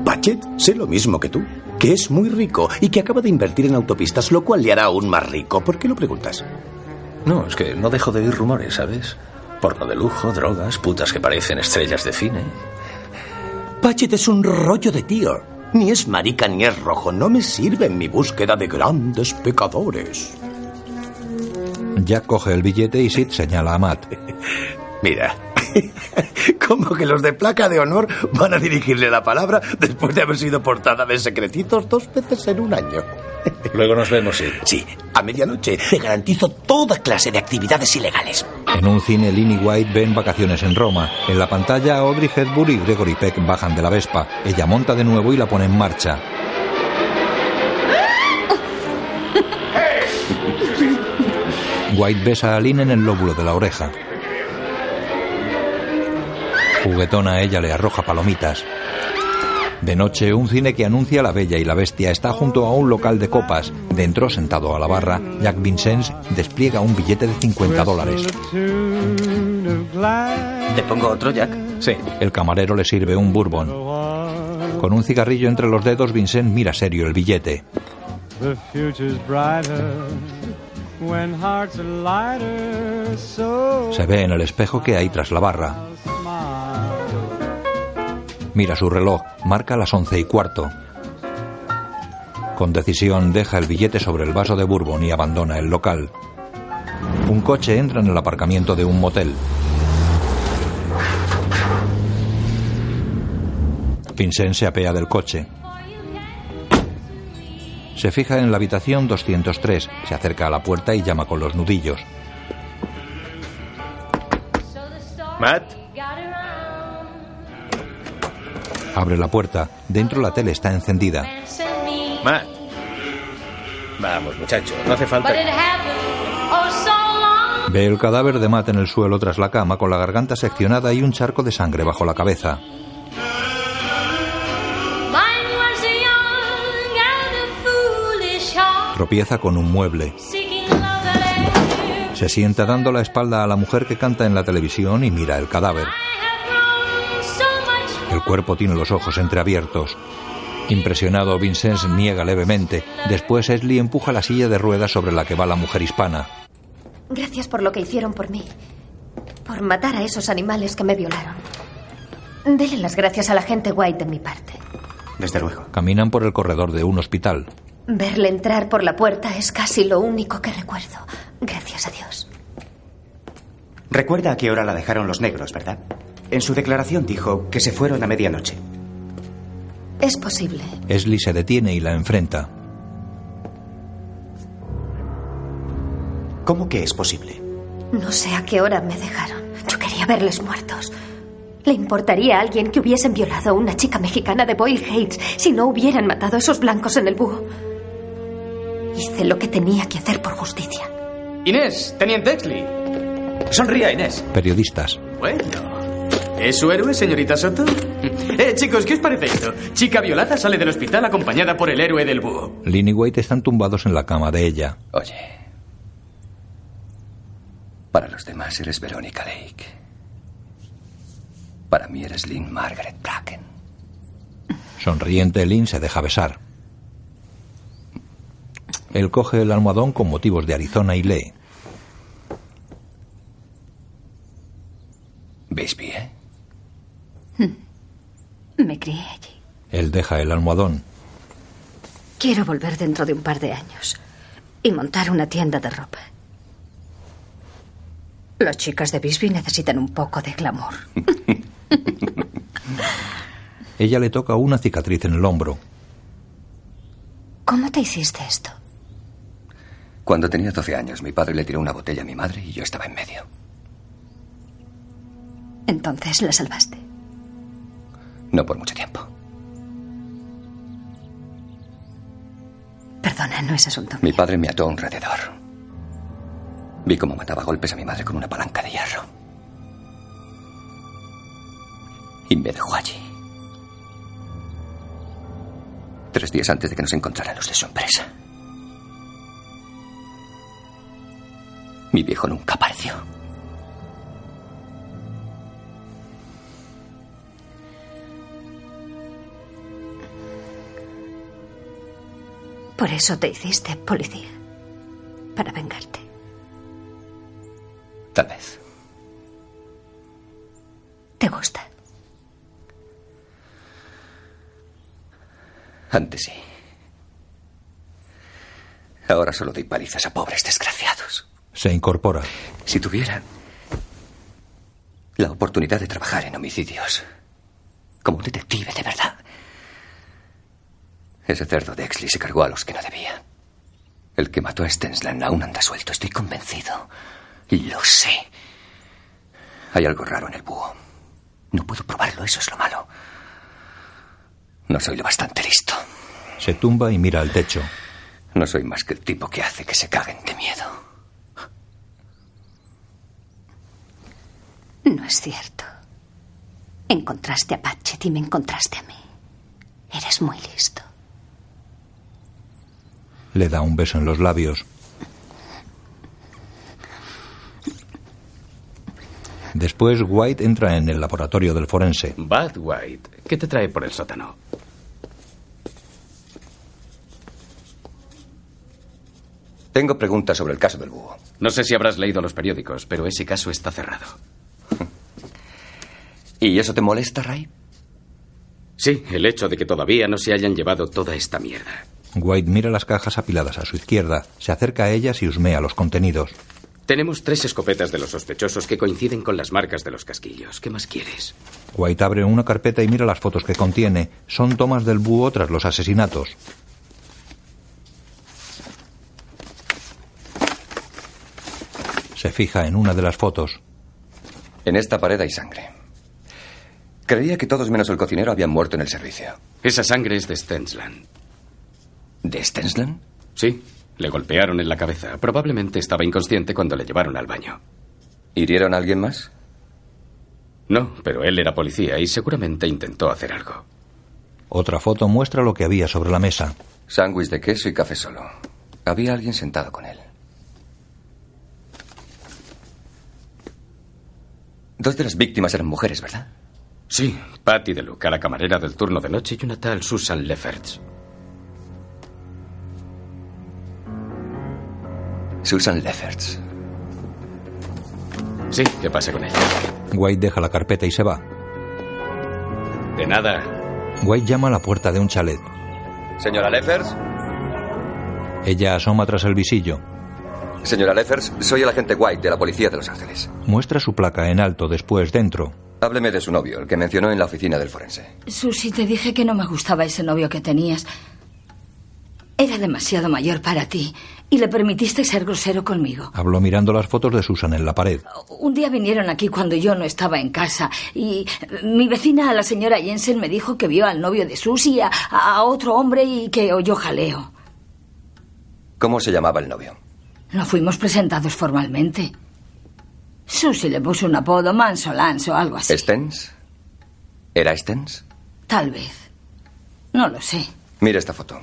Patchett. Sé lo mismo que tú, que es muy rico y que acaba de invertir en autopistas, lo cual le hará aún más rico. ¿Por qué lo preguntas? No, es que no dejo de oír rumores, ¿sabes? Porno de lujo, drogas, putas que parecen estrellas de cine. Patchett es un rollo de tío. Ni es marica ni es rojo. No me sirve en mi búsqueda de grandes pecadores. Jack coge el billete y Sid señala a Matt. Mira, como que los de placa de honor van a dirigirle la palabra después de haber sido portada de secretitos dos veces en un año. Luego nos vemos, sí. Sí, a medianoche te garantizo toda clase de actividades ilegales. En un cine, Lynn y White ven vacaciones en Roma. En la pantalla, Audrey Hepburn y Gregory Peck bajan de la Vespa. Ella monta de nuevo y la pone en marcha. White besa a Lynn en el lóbulo de la oreja. Juguetona, ella le arroja palomitas. De noche, un cine que anuncia La Bella y la Bestia está junto a un local de copas. Dentro, sentado a la barra, Jack Vincennes despliega un billete de 50 dólares. ¿Te pongo otro, Jack? Sí. El camarero le sirve un bourbon. Con un cigarrillo entre los dedos, Vincent mira serio el billete. Se ve en el espejo que hay tras la barra. Mira su reloj, marca las once y cuarto. Con decisión deja el billete sobre el vaso de bourbon y abandona el local. Un coche entra en el aparcamiento de un motel. Vincent se apea del coche. Se fija en la habitación 203, se acerca a la puerta y llama con los nudillos. Matt, Abre la puerta. Dentro la tele está encendida. Matt. Vamos, muchacho, no hace falta. Ve el cadáver de Matt en el suelo tras la cama con la garganta seccionada y un charco de sangre bajo la cabeza. Tropieza con un mueble. Se sienta dando la espalda a la mujer que canta en la televisión y mira el cadáver. El cuerpo tiene los ojos entreabiertos. Impresionado, Vincent niega levemente. Después Esli empuja la silla de ruedas sobre la que va la mujer hispana. Gracias por lo que hicieron por mí. Por matar a esos animales que me violaron. Dele las gracias a la gente White de mi parte. Desde luego. Caminan por el corredor de un hospital. Verle entrar por la puerta es casi lo único que recuerdo. Gracias a Dios. Recuerda a qué hora la dejaron los negros, ¿verdad? En su declaración dijo que se fueron a medianoche. Es posible. Esli se detiene y la enfrenta. ¿Cómo que es posible? No sé a qué hora me dejaron. Yo quería verles muertos. ¿Le importaría a alguien que hubiesen violado a una chica mexicana de Boyle Heights si no hubieran matado a esos blancos en el búho? Hice lo que tenía que hacer por justicia. Inés, Teniente Exley. Sonría, Inés. Periodistas. Bueno. ¿Es su héroe, señorita Soto? Eh, chicos, ¿qué os parece esto? Chica violada sale del hospital acompañada por el héroe del búho. Lynn y White están tumbados en la cama de ella. Oye. Para los demás eres Verónica Lake. Para mí eres Lynn Margaret Bracken. Sonriente, Lynn se deja besar. Él coge el almohadón con motivos de Arizona y lee. Bisbee, ¿eh? Me crié allí. Él deja el almohadón. Quiero volver dentro de un par de años y montar una tienda de ropa. Las chicas de Bisbee necesitan un poco de glamour. Ella le toca una cicatriz en el hombro. ¿Cómo te hiciste esto? Cuando tenía 12 años, mi padre le tiró una botella a mi madre y yo estaba en medio. Entonces la salvaste. No por mucho tiempo. Perdona, no es asunto. Mi padre me ató a un alrededor. Vi cómo mataba a golpes a mi madre con una palanca de hierro. Y me dejó allí. Tres días antes de que nos encontraran los de su empresa. Mi viejo nunca apareció. Por eso te hiciste policía. Para vengarte. Tal vez. ¿Te gusta? Antes sí. Ahora solo doy palizas a pobres desgraciados. Se incorpora. Si tuviera la oportunidad de trabajar en homicidios, como un detective de verdad, ese cerdo de Exley se cargó a los que no debía. El que mató a Stensland aún anda suelto, estoy convencido. Lo sé. Hay algo raro en el búho. No puedo probarlo, eso es lo malo. No soy lo bastante listo. Se tumba y mira al techo. No soy más que el tipo que hace que se caguen de miedo. No es cierto. Encontraste a Patchett y me encontraste a mí. Eres muy listo. Le da un beso en los labios. Después White entra en el laboratorio del forense. Bud White, ¿qué te trae por el sótano? Tengo preguntas sobre el caso del búho. No sé si habrás leído los periódicos, pero ese caso está cerrado. ¿Y eso te molesta, Ray? Sí, el hecho de que todavía no se hayan llevado toda esta mierda. White mira las cajas apiladas a su izquierda, se acerca a ellas y husmea los contenidos. Tenemos tres escopetas de los sospechosos que coinciden con las marcas de los casquillos. ¿Qué más quieres? White abre una carpeta y mira las fotos que contiene. Son tomas del búho tras los asesinatos. Se fija en una de las fotos. En esta pared hay sangre. Creía que todos menos el cocinero habían muerto en el servicio. Esa sangre es de Stensland. ¿De Stensland? Sí, le golpearon en la cabeza. Probablemente estaba inconsciente cuando le llevaron al baño. ¿Hirieron a alguien más? No, pero él era policía y seguramente intentó hacer algo. Otra foto muestra lo que había sobre la mesa. Sándwich de queso y café solo. Había alguien sentado con él. Dos de las víctimas eran mujeres, ¿verdad? Sí, Patty DeLuca, la camarera del turno de noche, y una tal Susan Lefferts. Susan Lefferts. Sí, ¿qué pasa con ella? White deja la carpeta y se va. De nada. White llama a la puerta de un chalet. Señora Lefferts. Ella asoma tras el visillo. Señora Leffers, soy el agente White de la Policía de Los Ángeles. Muestra su placa en alto, después dentro. Hábleme de su novio, el que mencionó en la oficina del forense. Susi, te dije que no me gustaba ese novio que tenías. Era demasiado mayor para ti y le permitiste ser grosero conmigo. Habló mirando las fotos de Susan en la pared. Un día vinieron aquí cuando yo no estaba en casa y mi vecina, la señora Jensen, me dijo que vio al novio de Susi a, a otro hombre y que oyó jaleo. ¿Cómo se llamaba el novio? No fuimos presentados formalmente. Susi le puso un apodo Manso Lanzo, algo así. ¿Stens? ¿Era Stens? Tal vez. No lo sé. Mira esta foto.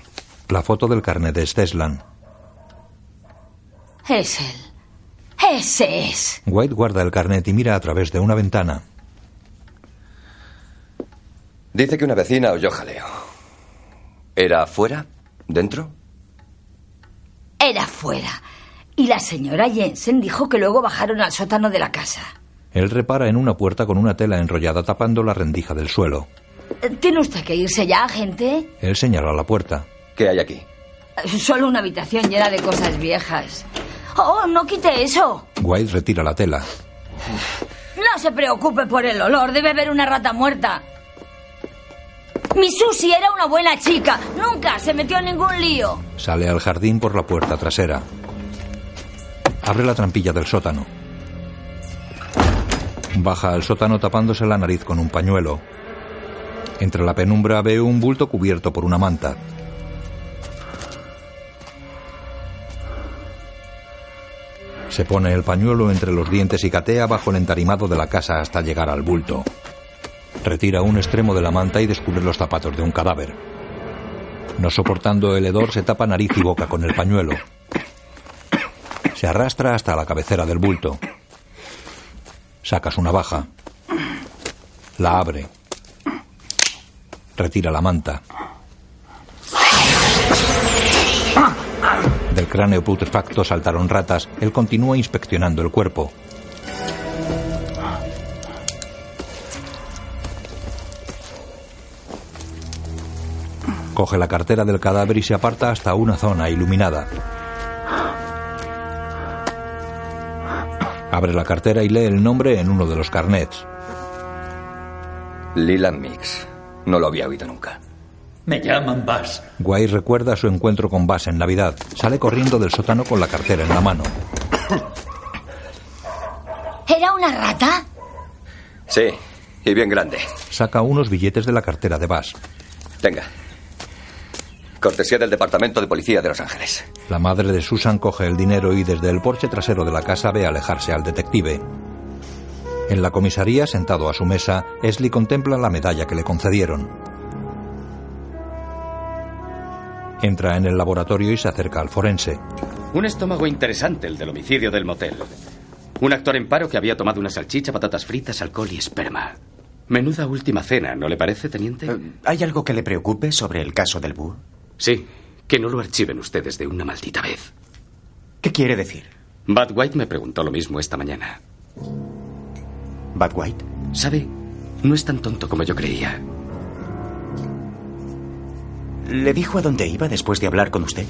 La foto del carnet de Steslan. Es él. Ese es. White guarda el carnet y mira a través de una ventana. Dice que una vecina oyó jaleo. ¿Era afuera? ¿Dentro? Era fuera. Y la señora Jensen dijo que luego bajaron al sótano de la casa. Él repara en una puerta con una tela enrollada tapando la rendija del suelo. ¿Tiene usted que irse ya, agente? Él señala la puerta. ¿Qué hay aquí? Solo una habitación llena de cosas viejas. Oh, no quite eso. White retira la tela. No se preocupe por el olor. Debe haber una rata muerta. Mi Susi era una buena chica. Nunca se metió en ningún lío. Sale al jardín por la puerta trasera. Abre la trampilla del sótano. Baja al sótano tapándose la nariz con un pañuelo. Entre la penumbra ve un bulto cubierto por una manta. Se pone el pañuelo entre los dientes y catea bajo el entarimado de la casa hasta llegar al bulto. Retira un extremo de la manta y descubre los zapatos de un cadáver. No soportando el hedor, se tapa nariz y boca con el pañuelo. Se arrastra hasta la cabecera del bulto. Saca su navaja. La abre. Retira la manta. Del cráneo putrefacto saltaron ratas. Él continúa inspeccionando el cuerpo. Coge la cartera del cadáver y se aparta hasta una zona iluminada. Abre la cartera y lee el nombre en uno de los carnets. Leland Mix. No lo había oído nunca. Me llaman Bass. Guay recuerda su encuentro con Bass en Navidad. Sale corriendo del sótano con la cartera en la mano. ¿Era una rata? Sí, y bien grande. Saca unos billetes de la cartera de Bass. Tenga. Cortesía del Departamento de Policía de Los Ángeles. La madre de Susan coge el dinero y desde el porche trasero de la casa ve alejarse al detective. En la comisaría, sentado a su mesa, Esli contempla la medalla que le concedieron. Entra en el laboratorio y se acerca al forense. Un estómago interesante, el del homicidio del motel. Un actor en paro que había tomado una salchicha, patatas fritas, alcohol y esperma. Menuda última cena, ¿no le parece, teniente? ¿Hay algo que le preocupe sobre el caso del búho? Sí, que no lo archiven ustedes de una maldita vez. ¿Qué quiere decir? Bud White me preguntó lo mismo esta mañana. ¿Bud White? ¿Sabe? No es tan tonto como yo creía. ¿Le dijo a dónde iba después de hablar con usted?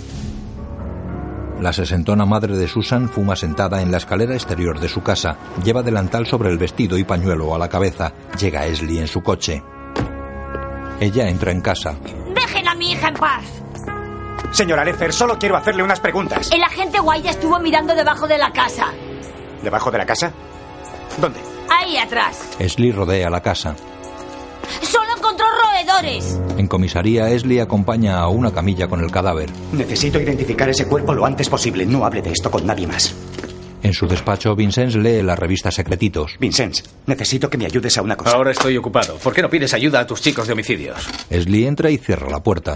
La sesentona madre de Susan fuma sentada en la escalera exterior de su casa. Lleva delantal sobre el vestido y pañuelo a la cabeza. Llega Esli en su coche. Ella entra en casa. Dejen a mi hija en paz. Señora Lefer, solo quiero hacerle unas preguntas. El agente White estuvo mirando debajo de la casa. ¿Debajo de la casa? ¿Dónde? Ahí atrás. Esli rodea la casa. Solo roedores. En comisaría, Esli acompaña a una camilla con el cadáver. Necesito identificar ese cuerpo lo antes posible. No hable de esto con nadie más. En su despacho, Vincenz lee la revista Secretitos. Vincenz, necesito que me ayudes a una cosa. Ahora estoy ocupado. ¿Por qué no pides ayuda a tus chicos de homicidios? Esli entra y cierra la puerta.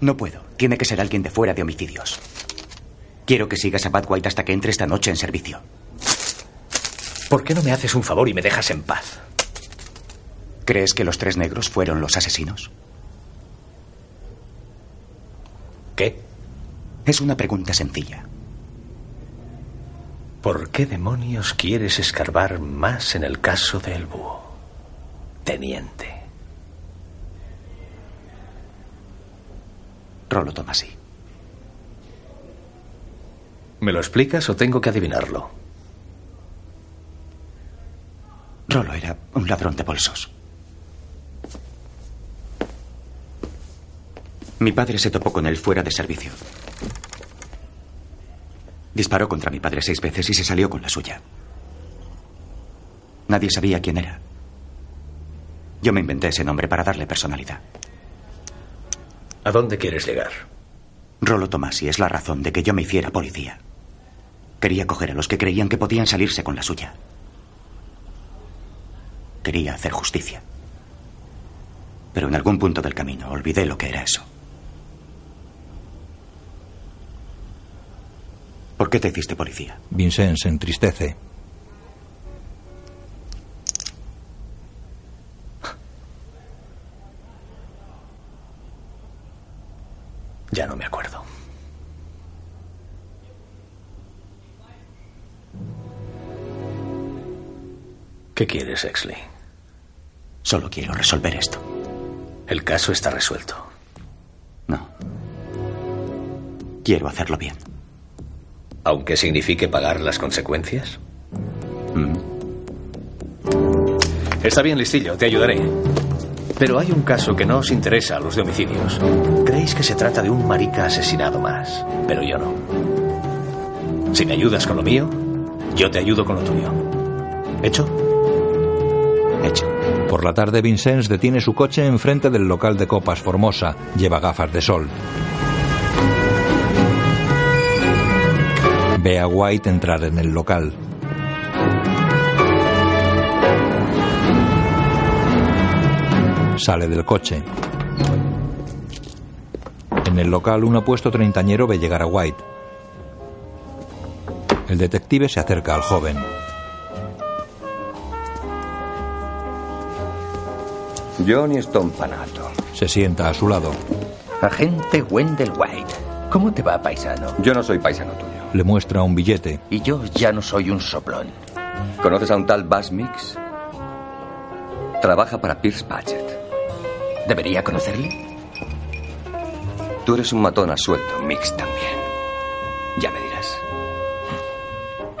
No puedo. Tiene que ser alguien de fuera de homicidios. Quiero que sigas a Bad White hasta que entre esta noche en servicio. ¿Por qué no me haces un favor y me dejas en paz? ¿Crees que los tres negros fueron los asesinos? ¿Qué? Es una pregunta sencilla. ¿Por qué demonios quieres escarbar más en el caso del búho? Teniente. Rolo Tomasi. ¿Me lo explicas o tengo que adivinarlo? Rolo era un ladrón de bolsos. Mi padre se topó con él fuera de servicio. Disparó contra mi padre seis veces y se salió con la suya. Nadie sabía quién era. Yo me inventé ese nombre para darle personalidad. ¿A dónde quieres llegar? Rolo Tomasi es la razón de que yo me hiciera policía. Quería coger a los que creían que podían salirse con la suya. Quería hacer justicia. Pero en algún punto del camino olvidé lo que era eso. ¿Por qué te hiciste policía? Vincent se entristece. Ya no me acuerdo. ¿Qué quieres, Exley? Solo quiero resolver esto. El caso está resuelto. No. Quiero hacerlo bien. ¿Aunque signifique pagar las consecuencias? Mm. Está bien, listillo, te ayudaré. Pero hay un caso que no os interesa a los de homicidios. Creéis que se trata de un marica asesinado más, pero yo no. Si me ayudas con lo mío, yo te ayudo con lo tuyo. ¿Hecho? Hecho. Por la tarde, Vincenz detiene su coche enfrente del local de copas Formosa. Lleva gafas de sol. Ve a White entrar en el local. Sale del coche. En el local, un apuesto treintañero ve llegar a White. El detective se acerca al joven. Johnny Stompanato. Se sienta a su lado. Agente Wendell White. ¿Cómo te va, paisano? Yo no soy paisano tuyo. Le muestra un billete. Y yo ya no soy un soplón. ¿Conoces a un tal Buzz Mix? Trabaja para Pierce Patchett. ¿Debería conocerle? Tú eres un matón a sueldo, Mix también. Ya me dirás.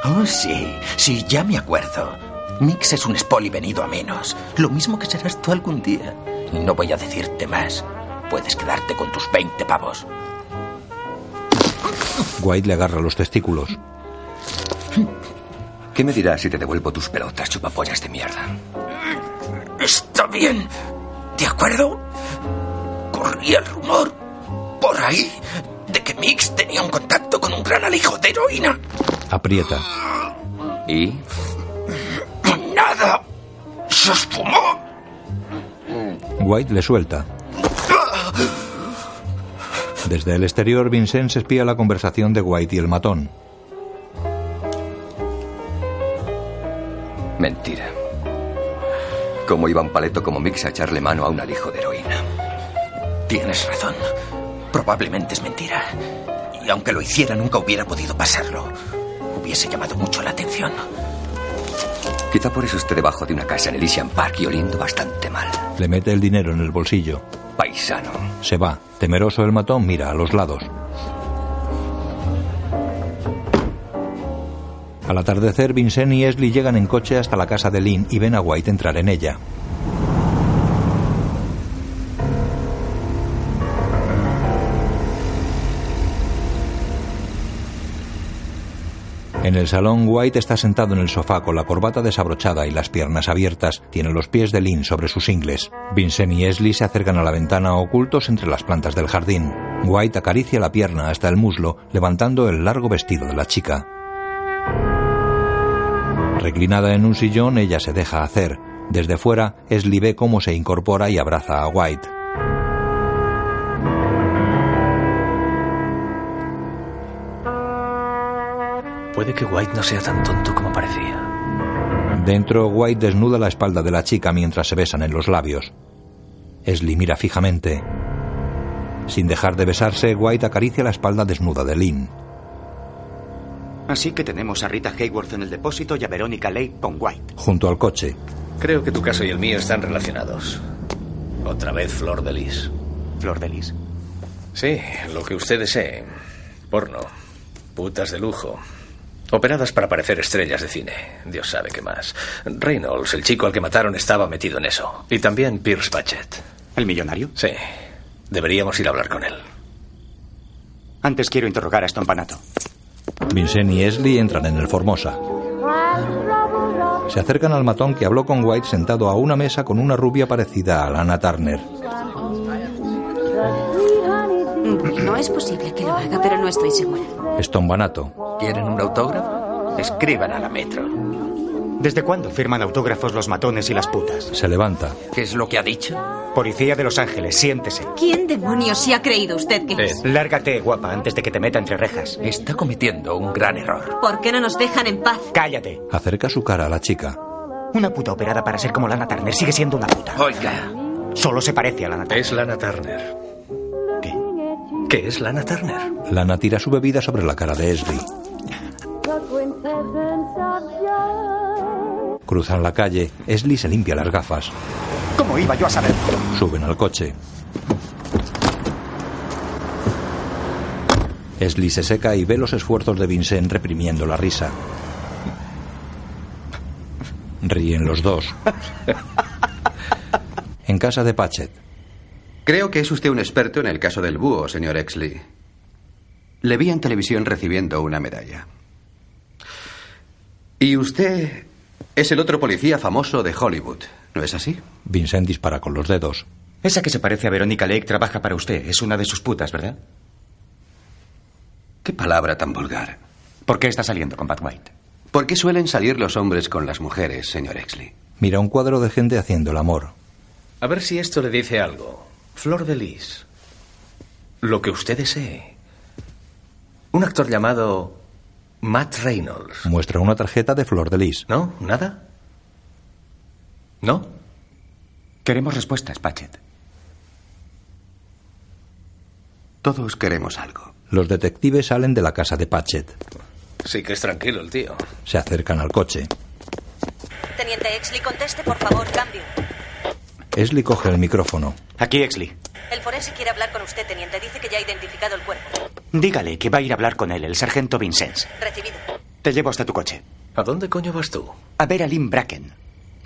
Oh, sí, sí, ya me acuerdo. Mix es un spoli venido a menos. Lo mismo que serás tú algún día. Y no voy a decirte más. Puedes quedarte con tus 20 pavos. White le agarra los testículos. ¿Qué me dirás si te devuelvo tus pelotas, chupapollas de mierda? Está bien. ¿De acuerdo? Corría el rumor por ahí de que Mix tenía un contacto con un gran alijo de heroína. Aprieta. ¿Y? Nada. Se esfumó. White le suelta. Desde el exterior, Vincent se espía la conversación de White y el matón. Mentira. ¿Cómo iba un paleto como Mix a echarle mano a un alijo de heroína? Tienes razón. Probablemente es mentira. Y aunque lo hiciera, nunca hubiera podido pasarlo. Hubiese llamado mucho la atención. Quizá por eso esté debajo de una casa en Elysian Park y oliendo bastante mal. Le mete el dinero en el bolsillo. Paisano. Se va. Temeroso el matón mira a los lados. Al atardecer, Vincent y Esli llegan en coche hasta la casa de Lynn y ven a White entrar en ella. En el salón, White está sentado en el sofá con la corbata desabrochada y las piernas abiertas. Tiene los pies de Lynn sobre sus ingles. Vincent y Esli se acercan a la ventana ocultos entre las plantas del jardín. White acaricia la pierna hasta el muslo, levantando el largo vestido de la chica. Reclinada en un sillón, ella se deja hacer. Desde fuera, Esli ve cómo se incorpora y abraza a White. Puede que White no sea tan tonto como parecía. Dentro, White desnuda la espalda de la chica mientras se besan en los labios. Esli mira fijamente. Sin dejar de besarse, White acaricia la espalda desnuda de Lynn. Así que tenemos a Rita Hayworth en el depósito y a Verónica Lake con White. Junto al coche. Creo que tu caso y el mío están relacionados. Otra vez Flor de Lis. ¿Flor de Lis? Sí, lo que usted desee. Porno. Putas de lujo. Operadas para parecer estrellas de cine. Dios sabe qué más. Reynolds, el chico al que mataron, estaba metido en eso. Y también Pierce Patchett. ¿El millonario? Sí. Deberíamos ir a hablar con él. Antes quiero interrogar a Stompanato. Vincent y Esli entran en el Formosa. Se acercan al matón que habló con White sentado a una mesa con una rubia parecida a Lana Turner. No es posible que lo haga, pero no estoy segura. Stombanato. ¿Quieren un autógrafo? Escriban a la metro. ¿Desde cuándo firman autógrafos los matones y las putas? Se levanta. ¿Qué es lo que ha dicho? Policía de Los Ángeles, siéntese. ¿Quién demonios se ha creído usted que es? Lárgate, guapa, antes de que te meta entre rejas. Está cometiendo un gran error. ¿Por qué no nos dejan en paz? Cállate. Acerca su cara a la chica. Una puta operada para ser como Lana Turner sigue siendo una puta. Oiga. Solo se parece a Lana Turner. Es Lana Turner. ¿Qué? ¿Qué es Lana Turner? Lana tira su bebida sobre la cara de Esli. Cruzan la calle. Esli se limpia las gafas. ¿Cómo iba yo a saberlo? Suben al coche. Esli se seca y ve los esfuerzos de Vincent reprimiendo la risa. Ríen los dos. En casa de Patchett. Creo que es usted un experto en el caso del búho, señor Exley. Le vi en televisión recibiendo una medalla. Y usted es el otro policía famoso de Hollywood, ¿no es así? Vincent dispara con los dedos. Esa que se parece a Verónica Lake trabaja para usted. Es una de sus putas, ¿verdad? Qué palabra tan vulgar. ¿Por qué está saliendo con Pat White? ¿Por qué suelen salir los hombres con las mujeres, señor Exley? Mira un cuadro de gente haciendo el amor. A ver si esto le dice algo. Flor de Lis. Lo que usted desee. Un actor llamado Matt Reynolds. Muestra una tarjeta de Flor de Lis. ¿No? ¿Nada? ¿No? Queremos respuestas, Patchett. Todos queremos algo. Los detectives salen de la casa de Patchett. Sí que es tranquilo el tío. Se acercan al coche. Teniente Exley, conteste, por favor, cambio. Esli coge el micrófono. Aquí, Exley. El forense quiere hablar con usted, teniente. Dice que ya ha identificado el cuerpo. Dígale que va a ir a hablar con él, el sargento Vincennes. Recibido. Te llevo hasta tu coche. ¿A dónde coño vas tú? A ver a Lynn Bracken.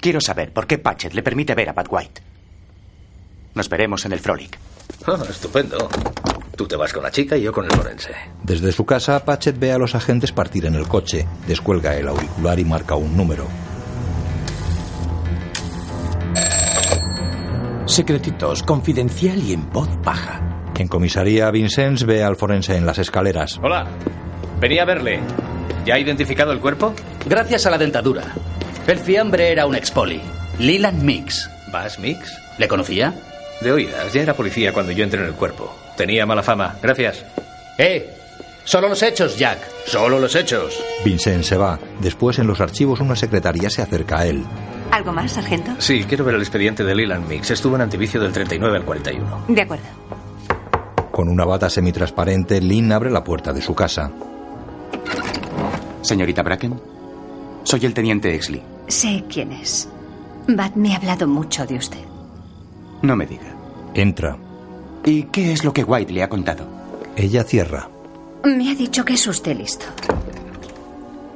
Quiero saber por qué Patchett le permite ver a Pat White. Nos veremos en el Frolic. Ah, estupendo. Tú te vas con la chica y yo con el forense. Desde su casa, Patchett ve a los agentes partir en el coche, descuelga el auricular y marca un número. Secretitos, confidencial y en voz baja. En comisaría, Vincennes ve al forense en las escaleras. Hola. Venía a verle. ¿Ya ha identificado el cuerpo? Gracias a la dentadura. El fiambre era un expoli. Leland Mix. ¿Vas, Mix? ¿Le conocía? De oídas. Ya era policía cuando yo entré en el cuerpo. Tenía mala fama. Gracias. ¡Eh! Solo los hechos, Jack. Solo los hechos. Vincent se va. Después, en los archivos, una secretaria se acerca a él. ¿Algo más, sargento? Sí, quiero ver el expediente de Leland Mix. Estuvo en antivicio del 39 al 41. De acuerdo. Con una bata semitransparente, Lynn abre la puerta de su casa. Señorita Bracken, soy el teniente Exley. Sé quién es. Bat me ha hablado mucho de usted. No me diga. Entra. ¿Y qué es lo que White le ha contado? Ella cierra. Me ha dicho que es usted listo.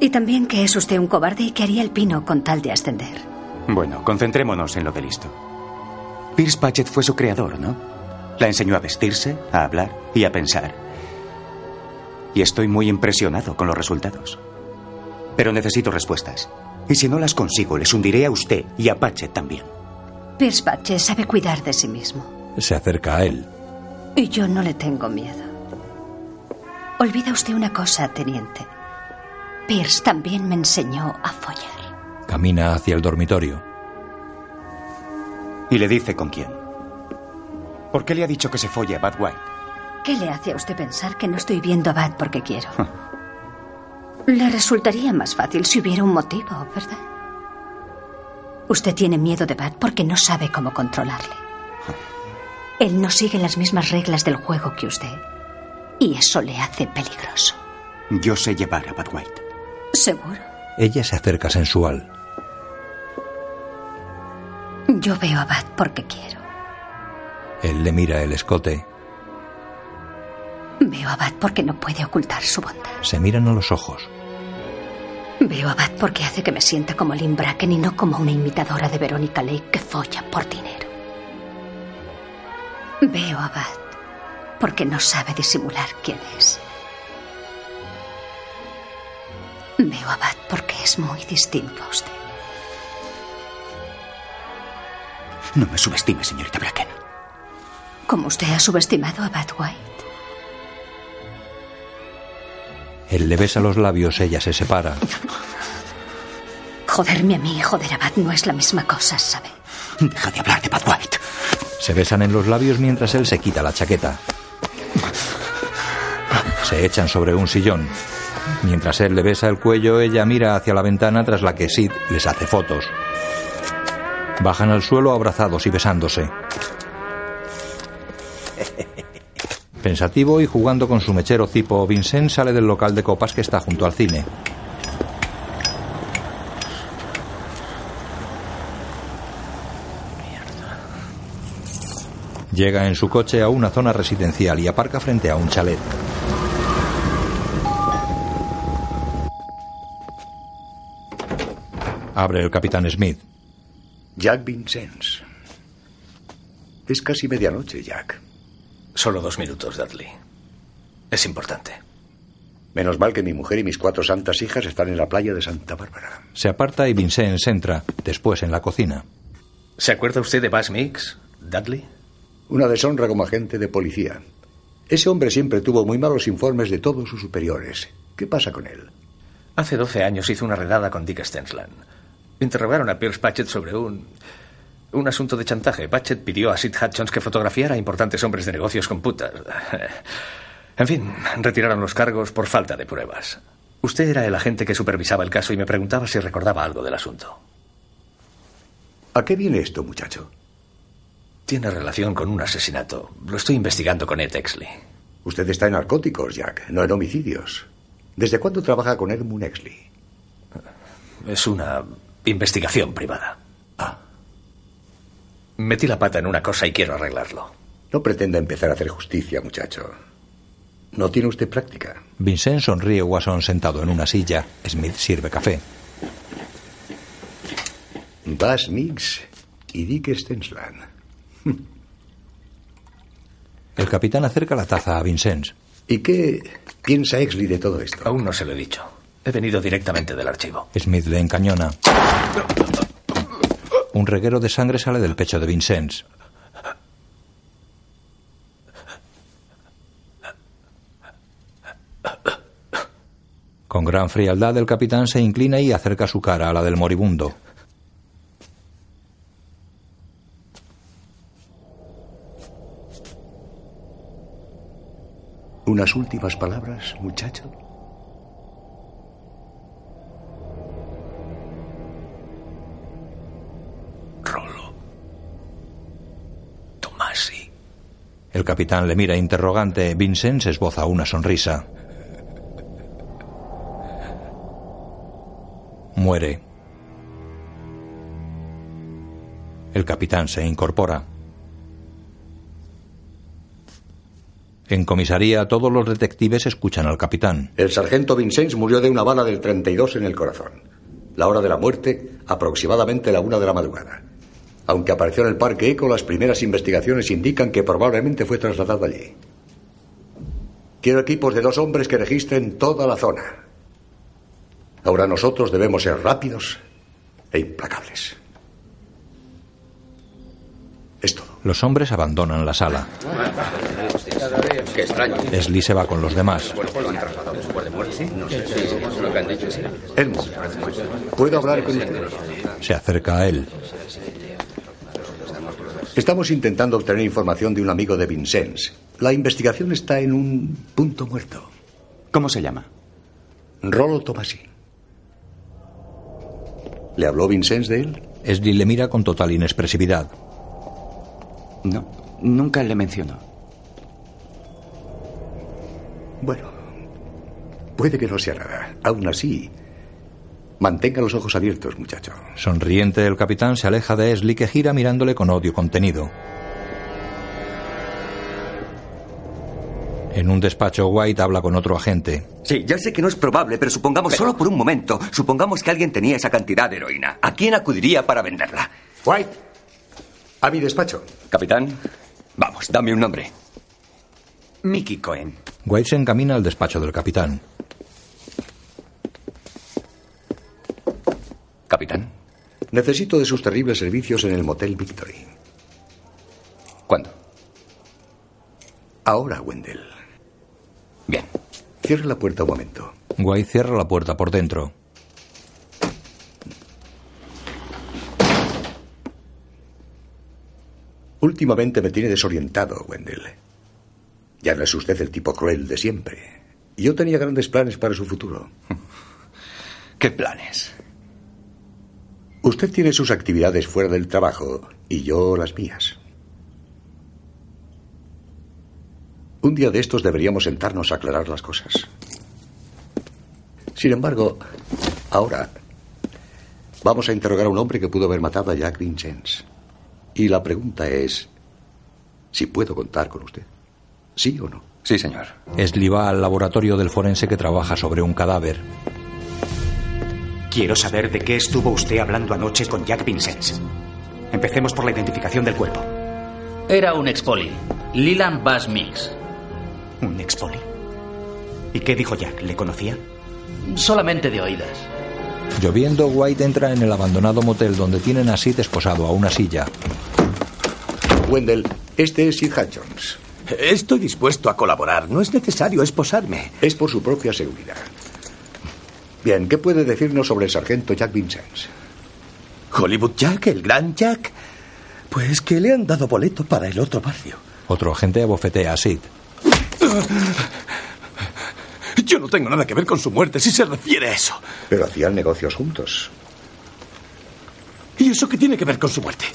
Y también que es usted un cobarde y que haría el pino con tal de ascender. Bueno, concentrémonos en lo de listo. Pierce Patchett fue su creador, ¿no? La enseñó a vestirse, a hablar y a pensar. Y estoy muy impresionado con los resultados. Pero necesito respuestas. Y si no las consigo, les hundiré a usted y a Patchett también. Pierce Patchett sabe cuidar de sí mismo. Se acerca a él. Y yo no le tengo miedo. Olvida usted una cosa, teniente. Pierce también me enseñó a follar. Camina hacia el dormitorio. ¿Y le dice con quién? ¿Por qué le ha dicho que se folle a Bad White? ¿Qué le hace a usted pensar que no estoy viendo a Bad porque quiero? le resultaría más fácil si hubiera un motivo, ¿verdad? Usted tiene miedo de Bad porque no sabe cómo controlarle. Él no sigue las mismas reglas del juego que usted. Y eso le hace peligroso. Yo sé llevar a Bad White. ¿Seguro? Ella se acerca sensual. Yo veo a Bad porque quiero. Él le mira el escote. Veo a Bad porque no puede ocultar su bondad. Se miran a los ojos. Veo a Bad porque hace que me sienta como Lynn Bracken y no como una imitadora de Verónica Lake que folla por dinero. Veo a Bad porque no sabe disimular quién es. Veo a Bad porque es muy distinto a usted. No me subestime, señorita Bracken. Como usted ha subestimado a Bad White. Él le besa los labios, ella se separa. Joderme a mí y joder a Bad no es la misma cosa, ¿sabe? Deja de hablar de Bad White. Se besan en los labios mientras él se quita la chaqueta. Se echan sobre un sillón. Mientras él le besa el cuello, ella mira hacia la ventana tras la que Sid les hace fotos. Bajan al suelo abrazados y besándose. Pensativo y jugando con su mechero cipo, Vincent sale del local de copas que está junto al cine. Llega en su coche a una zona residencial y aparca frente a un chalet. Abre el capitán Smith. Jack Vincennes. Es casi medianoche, Jack. Solo dos minutos, Dudley. Es importante. Menos mal que mi mujer y mis cuatro santas hijas están en la playa de Santa Bárbara. Se aparta y Vincennes entra, después en la cocina. ¿Se acuerda usted de Bass Mix, Dudley? Una deshonra como agente de policía. Ese hombre siempre tuvo muy malos informes de todos sus superiores. ¿Qué pasa con él? Hace 12 años hizo una redada con Dick Stensland. Interrogaron a Pierce Patchett sobre un. un asunto de chantaje. Patchett pidió a Sid Hutchins que fotografiara a importantes hombres de negocios con putas. En fin, retiraron los cargos por falta de pruebas. Usted era el agente que supervisaba el caso y me preguntaba si recordaba algo del asunto. ¿A qué viene esto, muchacho? Tiene relación con un asesinato. Lo estoy investigando con Ed Exley. Usted está en narcóticos, Jack, no en homicidios. ¿Desde cuándo trabaja con Edmund Exley? Es una investigación privada. Ah. Metí la pata en una cosa y quiero arreglarlo. No pretenda empezar a hacer justicia, muchacho. No tiene usted práctica. Vincent sonríe Watson sentado en una silla. Smith sirve café. Bas Mix y Dick Stensland. El capitán acerca la taza a Vincent. ¿Y qué piensa Exley de todo esto? Aún no se lo he dicho. He venido directamente del archivo. Smith le encañona. Un reguero de sangre sale del pecho de Vincennes. Con gran frialdad el capitán se inclina y acerca su cara a la del moribundo. ¿Unas últimas palabras, muchacho? El capitán le mira interrogante. Vincent esboza una sonrisa. Muere. El capitán se incorpora. En comisaría todos los detectives escuchan al capitán. El sargento Vincent murió de una bala del 32 en el corazón. La hora de la muerte, aproximadamente la una de la madrugada. Aunque apareció en el Parque Eco, las primeras investigaciones indican que probablemente fue trasladado allí. Quiero equipos de dos hombres que registren toda la zona. Ahora nosotros debemos ser rápidos e implacables. Es todo. Los hombres abandonan la sala. Qué extraño. Leslie se va con los demás. Elmo, ¿puedo hablar con usted? Se acerca a él. Estamos intentando obtener información de un amigo de Vincennes. La investigación está en un punto muerto. ¿Cómo se llama? Rolo Tomasi. ¿Le habló Vincennes de él? Leslie le mira con total inexpresividad. No, nunca le mencionó. Bueno, puede que no sea nada. Aún así, mantenga los ojos abiertos, muchacho. Sonriente, el capitán se aleja de Esli que gira mirándole con odio contenido. En un despacho, White habla con otro agente. Sí, ya sé que no es probable, pero supongamos, solo por un momento, supongamos que alguien tenía esa cantidad de heroína. ¿A quién acudiría para venderla? White, a mi despacho. Capitán, vamos, dame un nombre. Mickey Cohen. White se encamina al despacho del capitán. Capitán. Necesito de sus terribles servicios en el Motel Victory. ¿Cuándo? Ahora, Wendell. Bien. Cierre la puerta un momento. White cierra la puerta por dentro. Últimamente me tiene desorientado, Wendell. Ya no es usted el tipo cruel de siempre. Yo tenía grandes planes para su futuro. ¿Qué planes? Usted tiene sus actividades fuera del trabajo y yo las mías. Un día de estos deberíamos sentarnos a aclarar las cosas. Sin embargo, ahora vamos a interrogar a un hombre que pudo haber matado a Jack Vincennes. Y la pregunta es si puedo contar con usted. ¿Sí o no? Sí, señor. Esli va al laboratorio del forense que trabaja sobre un cadáver. Quiero saber de qué estuvo usted hablando anoche con Jack Vincennes. Empecemos por la identificación del cuerpo. Era un expoli. Leland Bass Mix. ¿Un expoli? ¿Y qué dijo Jack? ¿Le conocía? Solamente de oídas. Lloviendo, White entra en el abandonado motel donde tienen a Sid esposado a una silla. Wendell, este es Sid Hutchins. Estoy dispuesto a colaborar. No es necesario esposarme. Es por su propia seguridad. Bien, ¿qué puede decirnos sobre el sargento Jack Vincennes? Hollywood Jack, el gran Jack. Pues que le han dado boleto para el otro barrio. Otro agente abofetea a Sid. Yo no tengo nada que ver con su muerte si se refiere a eso. Pero hacían negocios juntos. ¿Y eso qué tiene que ver con su muerte?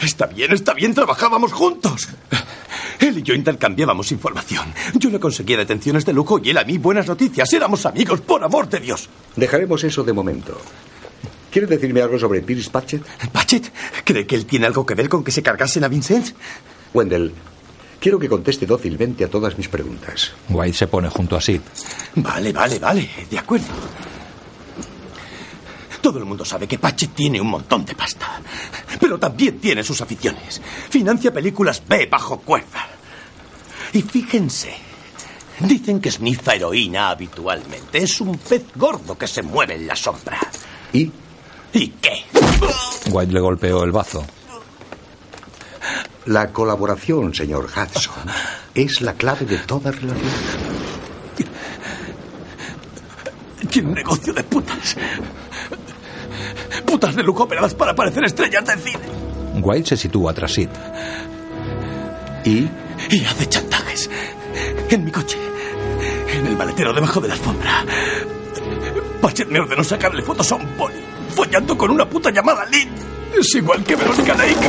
Está bien, está bien, trabajábamos juntos. Él y yo intercambiábamos información. Yo le conseguía detenciones de lujo y él a mí buenas noticias. Éramos amigos, por amor de Dios. Dejaremos eso de momento. ¿Quiere decirme algo sobre Pierce Patchett? ¿Patchett? ¿Cree que él tiene algo que ver con que se cargasen a Vincent? Wendell, quiero que conteste dócilmente a todas mis preguntas. White se pone junto a Sid. Vale, vale, vale. De acuerdo. Todo el mundo sabe que Patchett tiene un montón de pasta. Pero también tiene sus aficiones. Financia películas B bajo cuerda. Y fíjense. Dicen que sniffa heroína habitualmente. Es un pez gordo que se mueve en la sombra. ¿Y? ¿Y qué? White le golpeó el bazo. La colaboración, señor Hudson, es la clave de toda relación. Tiene un negocio de putas. Putas de lujo operadas para parecer estrellas de cine. White se sitúa tras Sid. ¿Y? Y hace chantajes. En mi coche. En el maletero debajo de la alfombra. Patchett me ordenó sacarle fotos a un pony. Follando con una puta llamada Lynn. Es igual que Verónica Lake.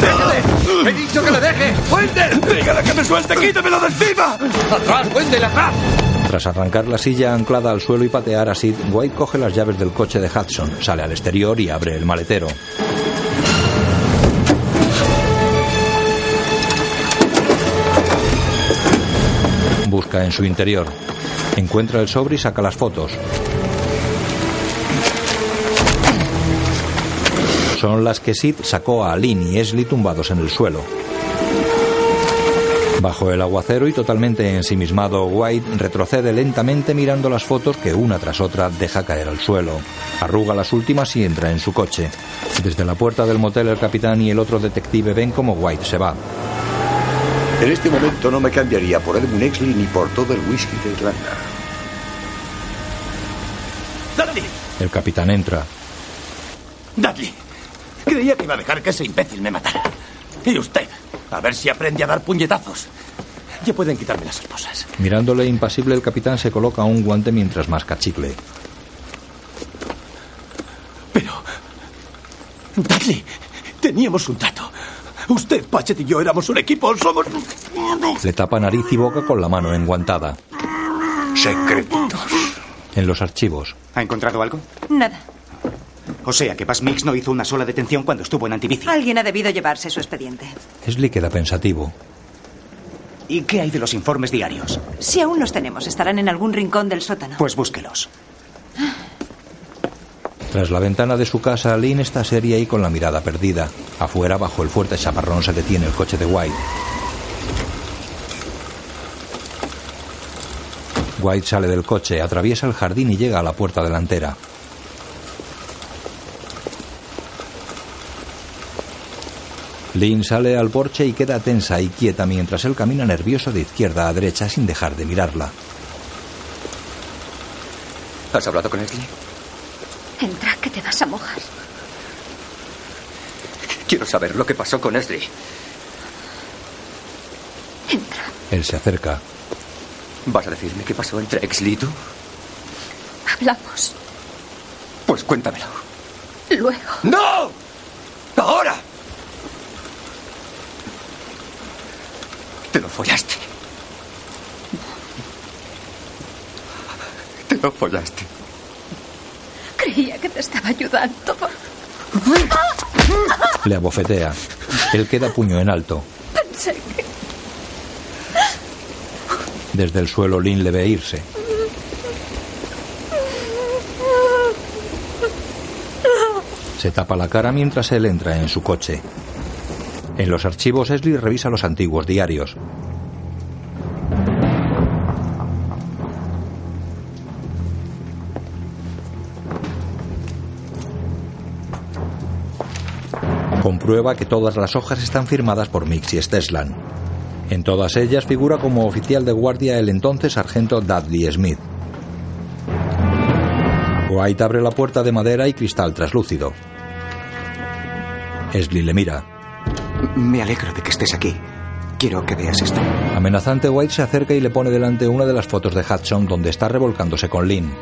¡Déjale! ¡He dicho que le deje! ¡Wendell! ¡Dígale que me suelte! ¡Quítemelo de encima! ¡Atrás, Wendell, atrás! Tras arrancar la silla anclada al suelo y patear a Sid, White coge las llaves del coche de Hudson, sale al exterior y abre el maletero. Busca en su interior. Encuentra el sobre y saca las fotos. Son las que Sid sacó a Lynn y Esli tumbados en el suelo. Bajo el aguacero y totalmente ensimismado, White retrocede lentamente mirando las fotos que una tras otra deja caer al suelo. Arruga las últimas y entra en su coche. Desde la puerta del motel el capitán y el otro detective ven como White se va. En este momento no me cambiaría por Edmund Exley ni por todo el whisky de Irlanda. ¡Dudley! El capitán entra. ¡Dudley! Creía que iba a dejar que ese imbécil me matara. Y usted, a ver si aprende a dar puñetazos. Ya pueden quitarme las esposas. Mirándole impasible, el capitán se coloca un guante mientras masca chicle. Pero... Dudley, teníamos un trato. Usted, Patchett y yo éramos un equipo, somos... Le tapa nariz y boca con la mano enguantada. Secretos. En los archivos. ¿Ha encontrado algo? Nada. O sea que Paz Mix no hizo una sola detención cuando estuvo en Antibici. Alguien ha debido llevarse su expediente. Esli queda pensativo. ¿Y qué hay de los informes diarios? Si aún los tenemos, estarán en algún rincón del sótano. Pues búsquelos. Tras la ventana de su casa, Lynn está seria y con la mirada perdida. Afuera, bajo el fuerte chaparrón, se detiene el coche de White. White sale del coche, atraviesa el jardín y llega a la puerta delantera. Lynn sale al porche y queda tensa y quieta mientras él camina nervioso de izquierda a derecha sin dejar de mirarla. ¿Has hablado con Esli? Entra, que te vas a mojar. Quiero saber lo que pasó con Esli. Entra. Él se acerca. ¿Vas a decirme qué pasó entre Exli y tú? Hablamos. Pues cuéntamelo. Luego. ¡No! ¡Ahora! Te lo follaste. Te lo follaste. Creía que te estaba ayudando. Le abofetea. Él queda puño en alto. Pensé que... Desde el suelo, Lynn le ve irse. Se tapa la cara mientras él entra en su coche. En los archivos, Esli revisa los antiguos diarios. Comprueba que todas las hojas están firmadas por Mix y Steslan. En todas ellas figura como oficial de guardia el entonces sargento Dudley Smith. White abre la puerta de madera y cristal traslúcido. Esli le mira. Me alegro de que estés aquí. Quiero que veas esto. Amenazante, White se acerca y le pone delante una de las fotos de Hudson donde está revolcándose con Lynn.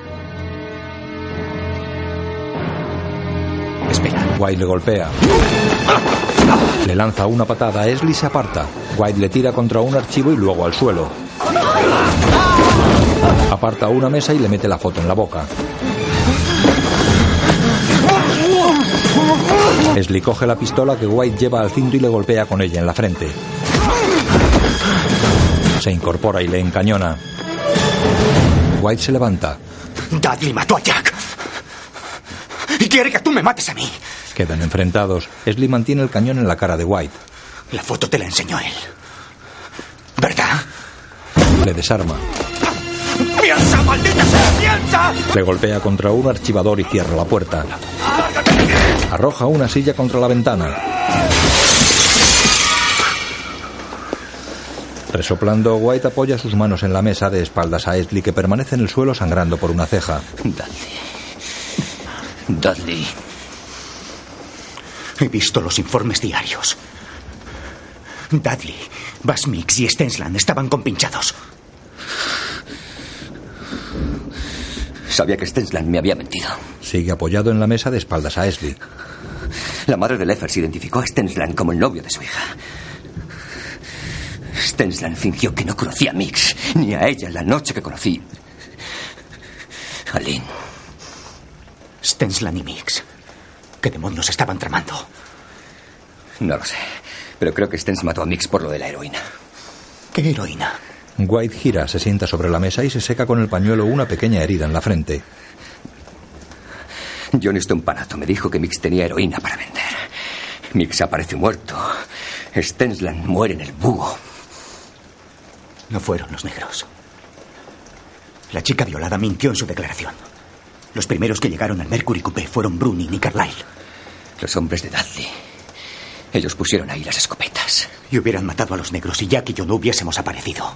Espera. White le golpea. Le lanza una patada, Esli se aparta. White le tira contra un archivo y luego al suelo. Aparta una mesa y le mete la foto en la boca. Esli coge la pistola que White lleva al cinto y le golpea con ella en la frente. Se incorpora y le encañona. White se levanta. Dudley mató a Jack. Y quiere que tú me mates a mí. Quedan enfrentados. Esli mantiene el cañón en la cara de White. La foto te la enseñó él. ¿Verdad? Le desarma. ¡Piensa, maldita sea! ¡Piensa! Le golpea contra un archivador y cierra la puerta. Arroja una silla contra la ventana. Resoplando, White apoya sus manos en la mesa de espaldas a Esli que permanece en el suelo sangrando por una ceja. Dudley. Dudley. He visto los informes diarios. Dudley, Basmix y Stensland estaban compinchados. Sabía que Stensland me había mentido. Sigue apoyado en la mesa de espaldas a Esli. La madre de Leffers identificó a Stensland como el novio de su hija. Stensland fingió que no conocía a Mix, ni a ella la noche que conocí. A Lynn. Stensland y Mix. ¿Qué demonios estaban tramando? No lo sé. Pero creo que Stens mató a Mix por lo de la heroína. ¿Qué heroína? White gira, se sienta sobre la mesa y se seca con el pañuelo una pequeña herida en la frente. John Stompanato me dijo que Mix tenía heroína para vender. Mix aparece muerto. Stensland muere en el búho. No fueron los negros. La chica violada mintió en su declaración. Los primeros que llegaron al Mercury Coupé fueron Bruning y Carlyle. Los hombres de Dudley. Ellos pusieron ahí las escopetas. Y hubieran matado a los negros y Jack y yo no hubiésemos aparecido.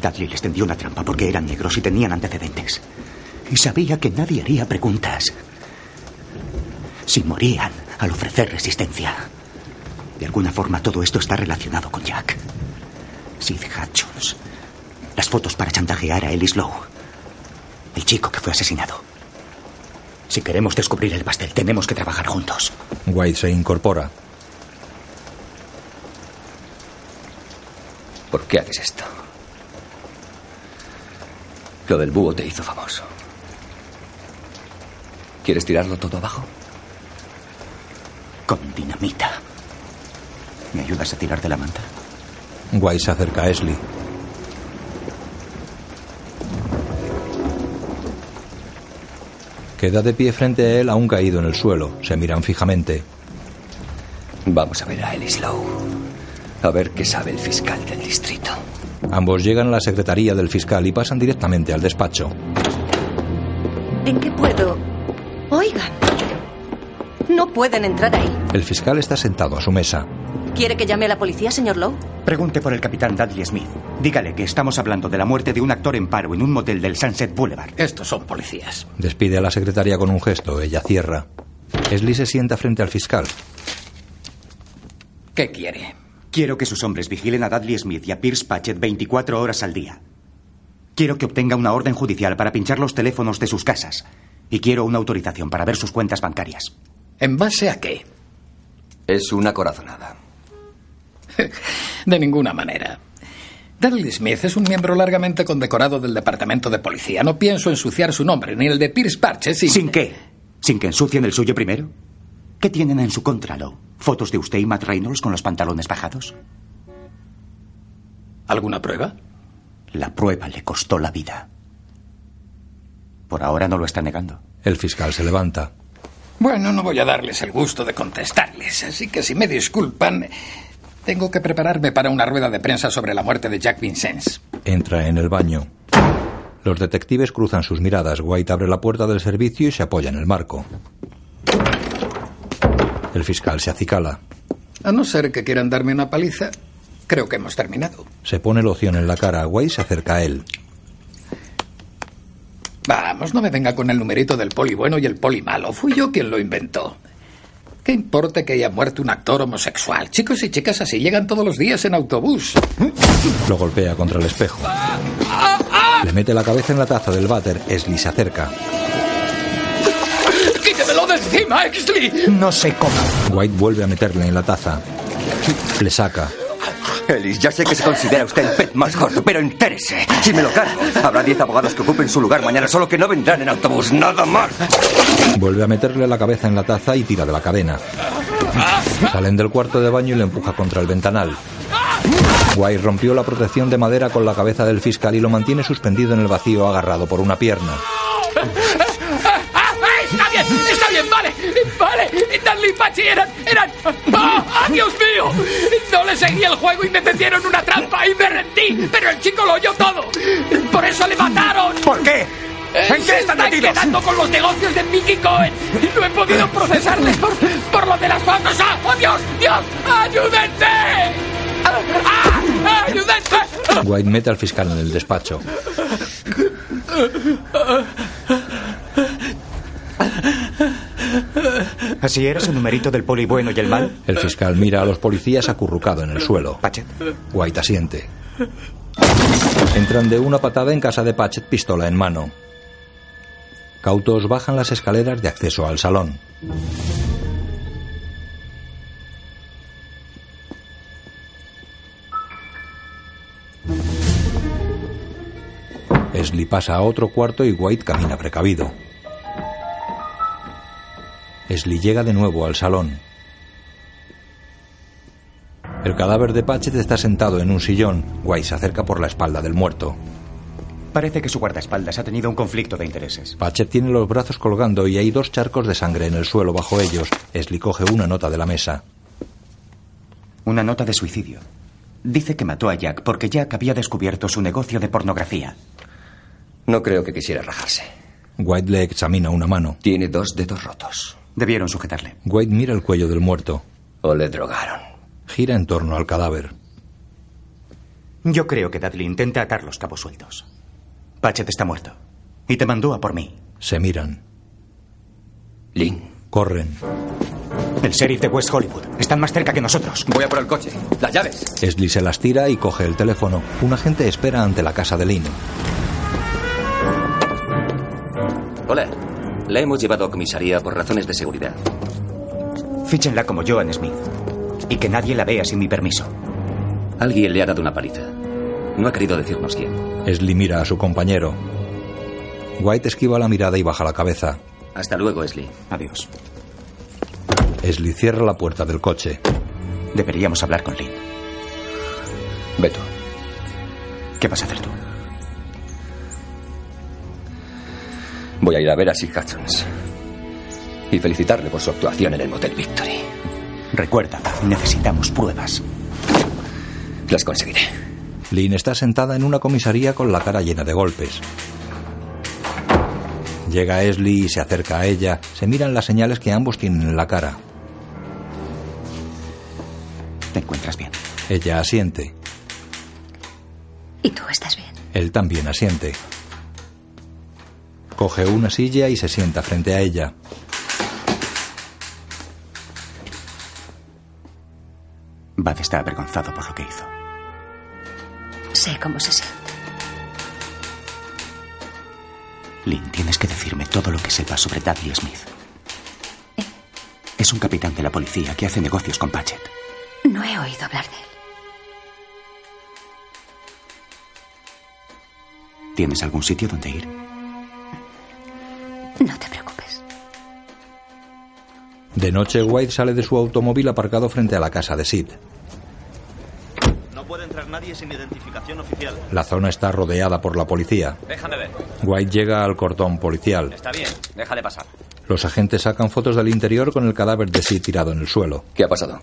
Dudley les tendió una trampa porque eran negros y tenían antecedentes. Y sabía que nadie haría preguntas. Si morían al ofrecer resistencia. De alguna forma todo esto está relacionado con Jack. Sid Hutchins. Las fotos para chantajear a Ellis Lowe. El chico que fue asesinado. Si queremos descubrir el pastel, tenemos que trabajar juntos. White se incorpora. ¿Por qué haces esto? Lo del búho te hizo famoso. ¿Quieres tirarlo todo abajo? Con dinamita. ¿Me ayudas a tirar de la manta? White se acerca a Esli. Queda de pie frente a él, aún caído en el suelo. Se miran fijamente. Vamos a ver a Ellis Lowe. A ver qué sabe el fiscal del distrito. Ambos llegan a la secretaría del fiscal y pasan directamente al despacho. ¿En qué puedo? Oigan. No pueden entrar ahí. El fiscal está sentado a su mesa. ¿Quiere que llame a la policía, señor Lowe? Pregunte por el capitán Dudley Smith. Dígale que estamos hablando de la muerte de un actor en paro en un motel del Sunset Boulevard. Estos son policías. Despide a la secretaria con un gesto. Ella cierra. Esli se sienta frente al fiscal. ¿Qué quiere? Quiero que sus hombres vigilen a Dudley Smith y a Pierce Patchett 24 horas al día. Quiero que obtenga una orden judicial para pinchar los teléfonos de sus casas. Y quiero una autorización para ver sus cuentas bancarias. ¿En base a qué? Es una corazonada. De ninguna manera. Dudley Smith es un miembro largamente condecorado del Departamento de Policía. No pienso ensuciar su nombre, ni el de Pierce Parches, sin... ¿Sin qué? ¿Sin que ensucien el suyo primero? ¿Qué tienen en su contra, Lowe? ¿Fotos de usted y Matt Reynolds con los pantalones bajados? ¿Alguna prueba? La prueba le costó la vida. Por ahora no lo está negando. El fiscal se levanta. Bueno, no voy a darles el gusto de contestarles, así que si me disculpan, tengo que prepararme para una rueda de prensa sobre la muerte de Jack Vincennes. Entra en el baño. Los detectives cruzan sus miradas. White abre la puerta del servicio y se apoya en el marco. El fiscal se acicala. A no ser que quieran darme una paliza, creo que hemos terminado. Se pone loción en la cara. White se acerca a él. Vamos, no me venga con el numerito del poli bueno y el poli malo. Fui yo quien lo inventó. ¿Qué importa que haya muerto un actor homosexual? Chicos y chicas así llegan todos los días en autobús. Lo golpea contra el espejo. Le mete la cabeza en la taza del váter. Esli se acerca. ¡Quíteme ¡Quítamelo de encima, Exley! No sé cómo. White vuelve a meterle en la taza. Le saca. Ellis, ya sé que se considera usted el pez más gordo, pero entérese. Si me lo cargo, habrá diez abogados que ocupen su lugar mañana, solo que no vendrán en autobús, nada más. Vuelve a meterle la cabeza en la taza y tira de la cadena. Salen del cuarto de baño y le empuja contra el ventanal. White rompió la protección de madera con la cabeza del fiscal y lo mantiene suspendido en el vacío agarrado por una pierna. Dudley y Pachi eran... eran... ¡Ah! ¡Ah, Dios mío! No le seguí el juego y me metieron una trampa y me rendí, pero el chico lo oyó todo. Por eso le mataron. ¿Por qué? ¿En qué están metidos? quedando con los negocios de Mickey Cohen. No he podido procesarles por, por lo de las fotos. ¡Ah! ¡Oh, Dios! ¡Dios! ¡Ayúdense! ¡Ah! ¡Ayúdense! White mete al fiscal en el despacho. ¿Así eres el numerito del poli bueno y el mal? El fiscal mira a los policías acurrucado en el suelo. Patchett. White asiente. Entran de una patada en casa de Patchett, pistola en mano. Cautos bajan las escaleras de acceso al salón. Esli pasa a otro cuarto y White camina precavido. Esli llega de nuevo al salón. El cadáver de Patchett está sentado en un sillón. White se acerca por la espalda del muerto. Parece que su guardaespaldas ha tenido un conflicto de intereses. Patchett tiene los brazos colgando y hay dos charcos de sangre en el suelo bajo ellos. Esli coge una nota de la mesa. Una nota de suicidio. Dice que mató a Jack porque Jack había descubierto su negocio de pornografía. No creo que quisiera rajarse. White le examina una mano. Tiene dos dedos rotos. Debieron sujetarle. White mira el cuello del muerto. O le drogaron. Gira en torno al cadáver. Yo creo que Dudley intenta atar los cabos sueltos. Patchett está muerto. Y te mandó a por mí. Se miran. Lynn. Corren. El sheriff de West Hollywood. Están más cerca que nosotros. Voy a por el coche. Las llaves. Esli se las tira y coge el teléfono. Un agente espera ante la casa de Lynn. Hola. La hemos llevado a comisaría por razones de seguridad. Fíchenla como Joan Smith. Y que nadie la vea sin mi permiso. Alguien le ha dado una paliza. No ha querido decirnos quién. Esli mira a su compañero. White esquiva la mirada y baja la cabeza. Hasta luego, Esli. Adiós. Esli cierra la puerta del coche. Deberíamos hablar con Lynn. Beto. ¿Qué vas a hacer tú? Voy a ir a ver a Sid Hutchins. Y felicitarle por su actuación en el Motel Victory. Recuerda, necesitamos pruebas. Las conseguiré. Lynn está sentada en una comisaría con la cara llena de golpes. Llega Esli y se acerca a ella. Se miran las señales que ambos tienen en la cara. ¿Te encuentras bien? Ella asiente. ¿Y tú estás bien? Él también asiente. Coge una silla y se sienta frente a ella. Bad está avergonzado por lo que hizo. Sé cómo se siente. Lynn, tienes que decirme todo lo que sepas sobre Dudley Smith. Es un capitán de la policía que hace negocios con Patchett. No he oído hablar de él. ¿Tienes algún sitio donde ir? No te preocupes. De noche, White sale de su automóvil aparcado frente a la casa de Sid. No puede entrar nadie sin identificación oficial. La zona está rodeada por la policía. Déjame ver. White llega al cordón policial. Está bien, déjale pasar. Los agentes sacan fotos del interior con el cadáver de Sid tirado en el suelo. ¿Qué ha pasado?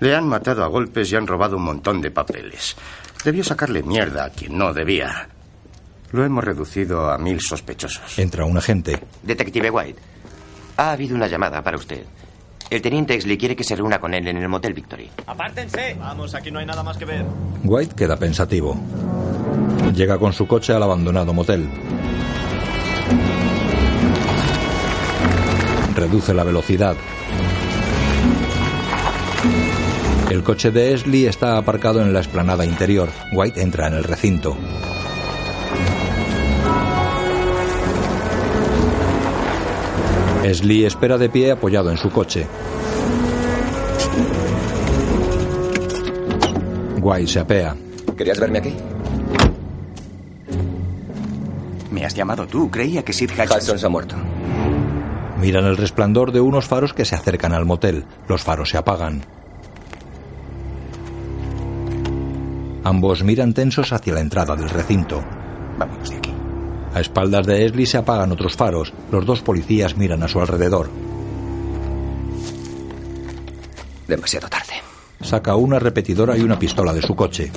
Le han matado a golpes y han robado un montón de papeles. Debió sacarle mierda a quien no debía. Lo hemos reducido a mil sospechosos. Entra un agente. Detective White, ha habido una llamada para usted. El teniente Exley quiere que se reúna con él en el Motel Victory. ¡Apártense! Vamos, aquí no hay nada más que ver. White queda pensativo. Llega con su coche al abandonado motel. Reduce la velocidad. El coche de Esli está aparcado en la explanada interior. White entra en el recinto. Esli espera de pie apoyado en su coche. White se apea. ¿Querías verme aquí? Me has llamado tú. Creía que Sid Hudson se ha muerto. Miran el resplandor de unos faros que se acercan al motel. Los faros se apagan. Ambos miran tensos hacia la entrada del recinto. Vámonos de aquí. A espaldas de Esli se apagan otros faros. Los dos policías miran a su alrededor. Demasiado tarde. Saca una repetidora y una pistola de su coche.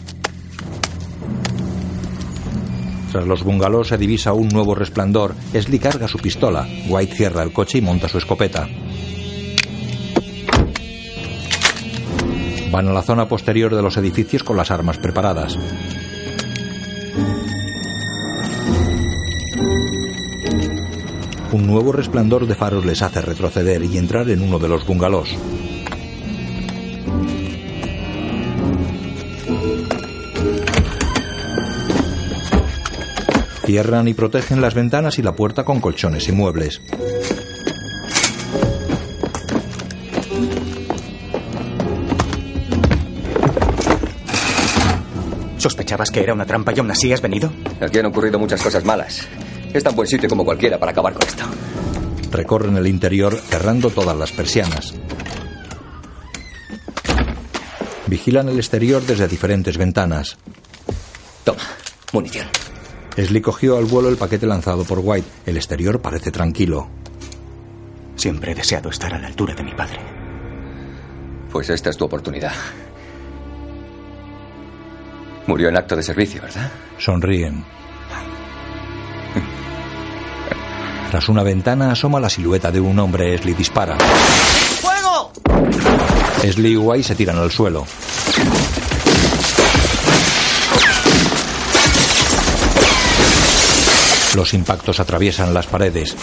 Tras los bungalows se divisa un nuevo resplandor. Esli carga su pistola. White cierra el coche y monta su escopeta. Van a la zona posterior de los edificios con las armas preparadas. Un nuevo resplandor de faros les hace retroceder y entrar en uno de los bungalows. Cierran y protegen las ventanas y la puerta con colchones y muebles. ¿Sospechabas que era una trampa y aún así has venido? Aquí han ocurrido muchas cosas malas. Es tan buen sitio como cualquiera para acabar con esto. Recorren el interior cerrando todas las persianas. Vigilan el exterior desde diferentes ventanas. Toma, munición. Esli cogió al vuelo el paquete lanzado por White. El exterior parece tranquilo. Siempre he deseado estar a la altura de mi padre. Pues esta es tu oportunidad. Murió en acto de servicio, ¿verdad? Sonríen. Tras una ventana asoma la silueta de un hombre. Esli dispara. ¡Fuego! Esli y White se tiran al suelo. Los impactos atraviesan las paredes.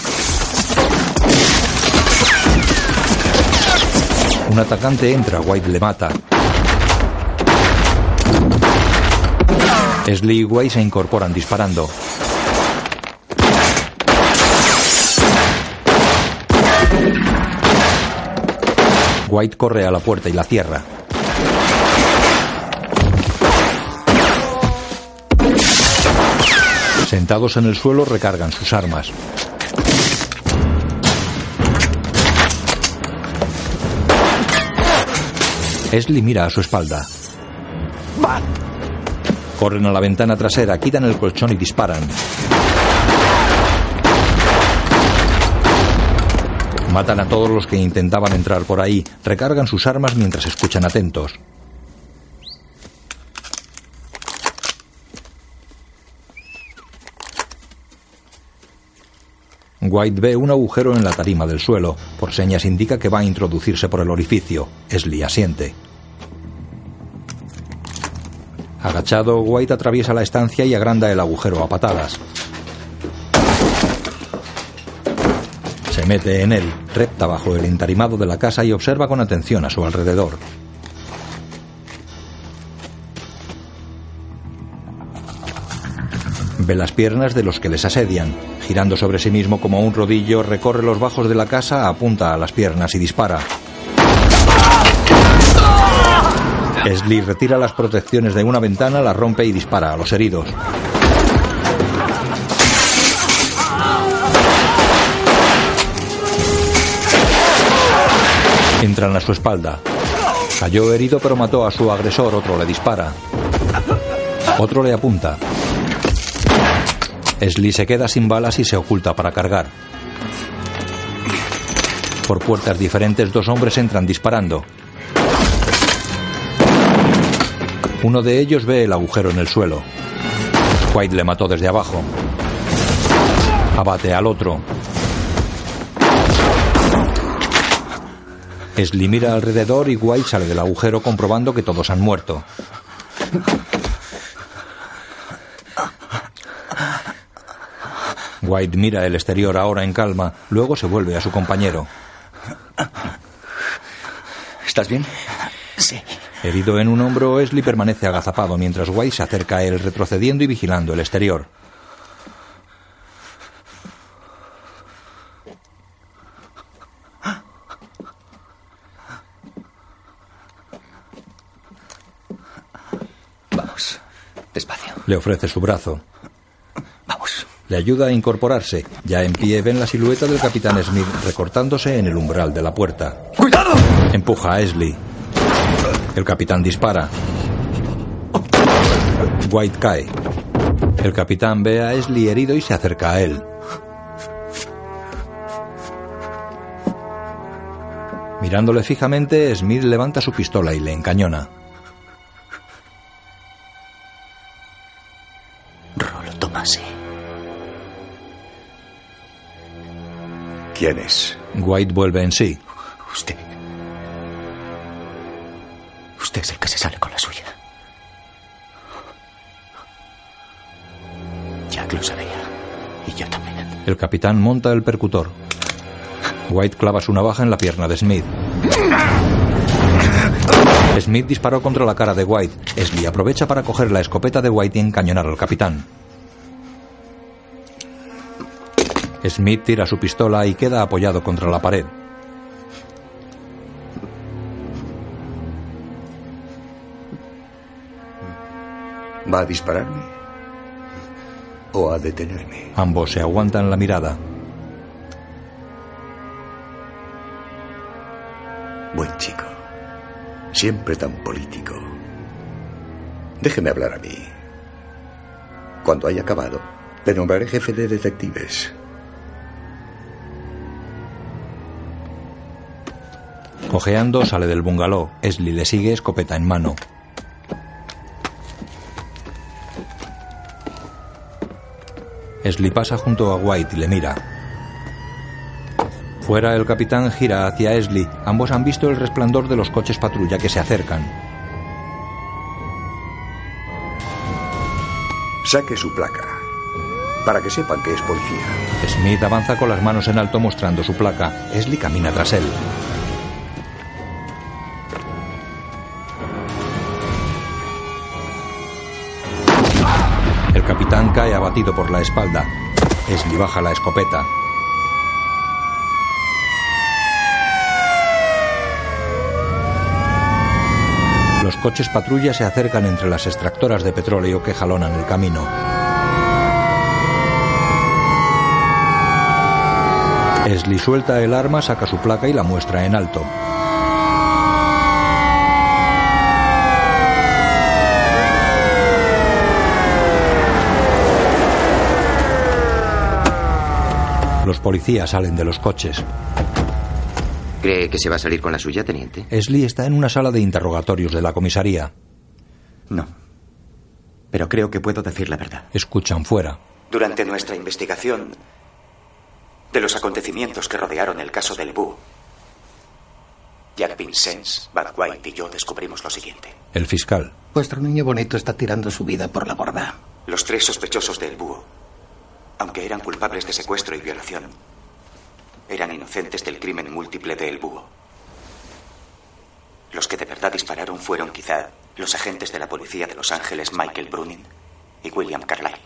Un atacante entra, White le mata. Esli y White se incorporan disparando. White corre a la puerta y la cierra. Sentados en el suelo recargan sus armas. Esli mira a su espalda. Corren a la ventana trasera, quitan el colchón y disparan. Matan a todos los que intentaban entrar por ahí, recargan sus armas mientras escuchan atentos. White ve un agujero en la tarima del suelo. Por señas indica que va a introducirse por el orificio. Esli asiente. Agachado, White atraviesa la estancia y agranda el agujero a patadas. Se mete en él, repta bajo el entarimado de la casa y observa con atención a su alrededor. Ve las piernas de los que les asedian. Girando sobre sí mismo como un rodillo, recorre los bajos de la casa, apunta a las piernas y dispara. Esli retira las protecciones de una ventana, la rompe y dispara a los heridos. Entran a su espalda. Cayó herido pero mató a su agresor, otro le dispara. Otro le apunta. Esli se queda sin balas y se oculta para cargar. Por puertas diferentes dos hombres entran disparando. Uno de ellos ve el agujero en el suelo. White le mató desde abajo. Abate al otro. Esli mira alrededor y White sale del agujero comprobando que todos han muerto. White mira el exterior ahora en calma, luego se vuelve a su compañero. ¿Estás bien? Sí. Herido en un hombro, Esli permanece agazapado mientras White se acerca a él retrocediendo y vigilando el exterior. Le ofrece su brazo. Vamos. Le ayuda a incorporarse. Ya en pie ven la silueta del capitán Smith recortándose en el umbral de la puerta. ¡Cuidado! Empuja a Esli. El capitán dispara. White cae. El capitán ve a Esli herido y se acerca a él. Mirándole fijamente, Smith levanta su pistola y le encañona. ¿Quién es? White vuelve en sí. Usted. Usted es el que se sale con la suya. Jack lo sabía. Y yo también. El capitán monta el percutor. White clava su navaja en la pierna de Smith. Smith disparó contra la cara de White. Esli aprovecha para coger la escopeta de White y encañonar al capitán. Smith tira su pistola y queda apoyado contra la pared. ¿Va a dispararme? ¿O a detenerme? Ambos se aguantan la mirada. Buen chico. Siempre tan político. Déjeme hablar a mí. Cuando haya acabado, le nombraré jefe de detectives. Cojeando sale del bungalow. Esli le sigue escopeta en mano. Esli pasa junto a White y le mira. Fuera el capitán gira hacia Esli. Ambos han visto el resplandor de los coches patrulla que se acercan. Saque su placa. Para que sepan que es policía. Smith avanza con las manos en alto mostrando su placa. Esli camina tras él. Abatido por la espalda. Esli baja la escopeta. Los coches patrulla se acercan entre las extractoras de petróleo que jalonan el camino. Esli suelta el arma, saca su placa y la muestra en alto. Los policías salen de los coches. ¿Cree que se va a salir con la suya, teniente? Esli está en una sala de interrogatorios de la comisaría. No. Pero creo que puedo decir la verdad. Escuchan fuera. Durante nuestra investigación de los acontecimientos que rodearon el caso del búho, Jack Vincennes, Bad White y yo descubrimos lo siguiente. El fiscal. Vuestro niño bonito está tirando su vida por la borda. Los tres sospechosos del búho, aunque eran culpables de secuestro y violación, eran inocentes del crimen múltiple de El Búho. Los que de verdad dispararon fueron quizá los agentes de la policía de Los Ángeles Michael Brunin y William Carlyle.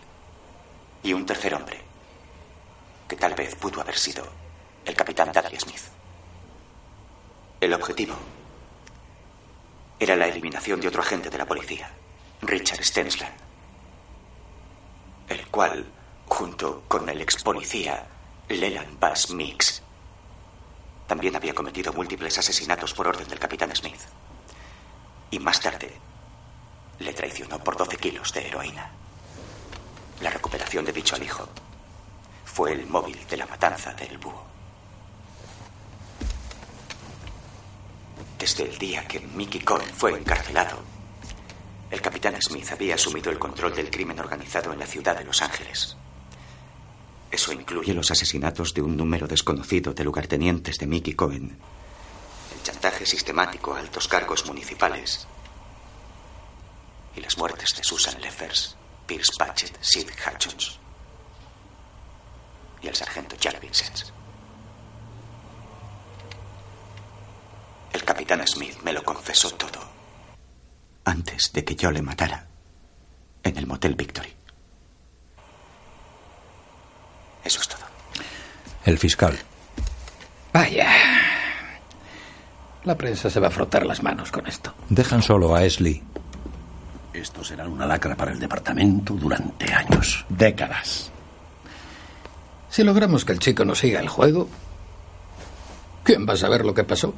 Y un tercer hombre, que tal vez pudo haber sido el capitán Dudley Smith. El objetivo era la eliminación de otro agente de la policía, Richard Stensland, el cual, junto con el ex policía Leland Bass Mix, también había cometido múltiples asesinatos por orden del capitán Smith. Y más tarde le traicionó por 12 kilos de heroína. La recuperación de dicho alijo fue el móvil de la matanza del búho. Desde el día que Mickey Cohen fue encarcelado, el capitán Smith había asumido el control del crimen organizado en la ciudad de Los Ángeles. Eso incluye los asesinatos de un número desconocido de lugartenientes de Mickey Cohen, el chantaje sistemático a altos cargos municipales y las muertes de Susan Leffers, Pierce Patchett, Sid Hutchins y el sargento Jack Vincent. El capitán Smith me lo confesó todo antes de que yo le matara en el Motel Victory. Eso es todo. El fiscal. Vaya. La prensa se va a frotar las manos con esto. Dejan solo a Esli. Esto será una lacra para el departamento durante años. Décadas. Si logramos que el chico no siga el juego, ¿quién va a saber lo que pasó?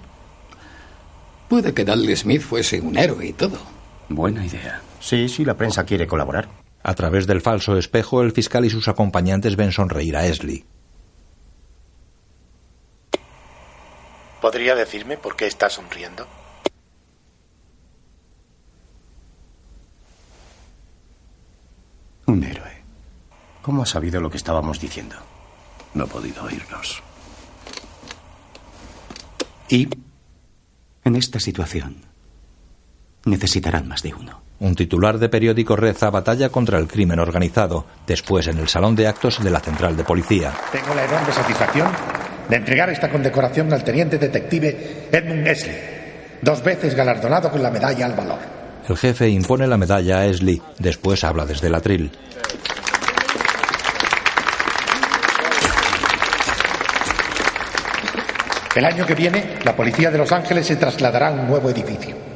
Puede que Dudley Smith fuese un héroe y todo. Buena idea. Sí, sí, la prensa quiere colaborar. A través del falso espejo, el fiscal y sus acompañantes ven sonreír a Esli. ¿Podría decirme por qué está sonriendo? Un héroe. ¿Cómo ha sabido lo que estábamos diciendo? No ha podido oírnos. Y en esta situación necesitarán más de uno. Un titular de periódico reza batalla contra el crimen organizado, después en el salón de actos de la central de policía. Tengo la enorme satisfacción de entregar esta condecoración al teniente detective Edmund Esley, dos veces galardonado con la medalla al valor. El jefe impone la medalla a Esli, después habla desde el atril. El año que viene, la policía de Los Ángeles se trasladará a un nuevo edificio.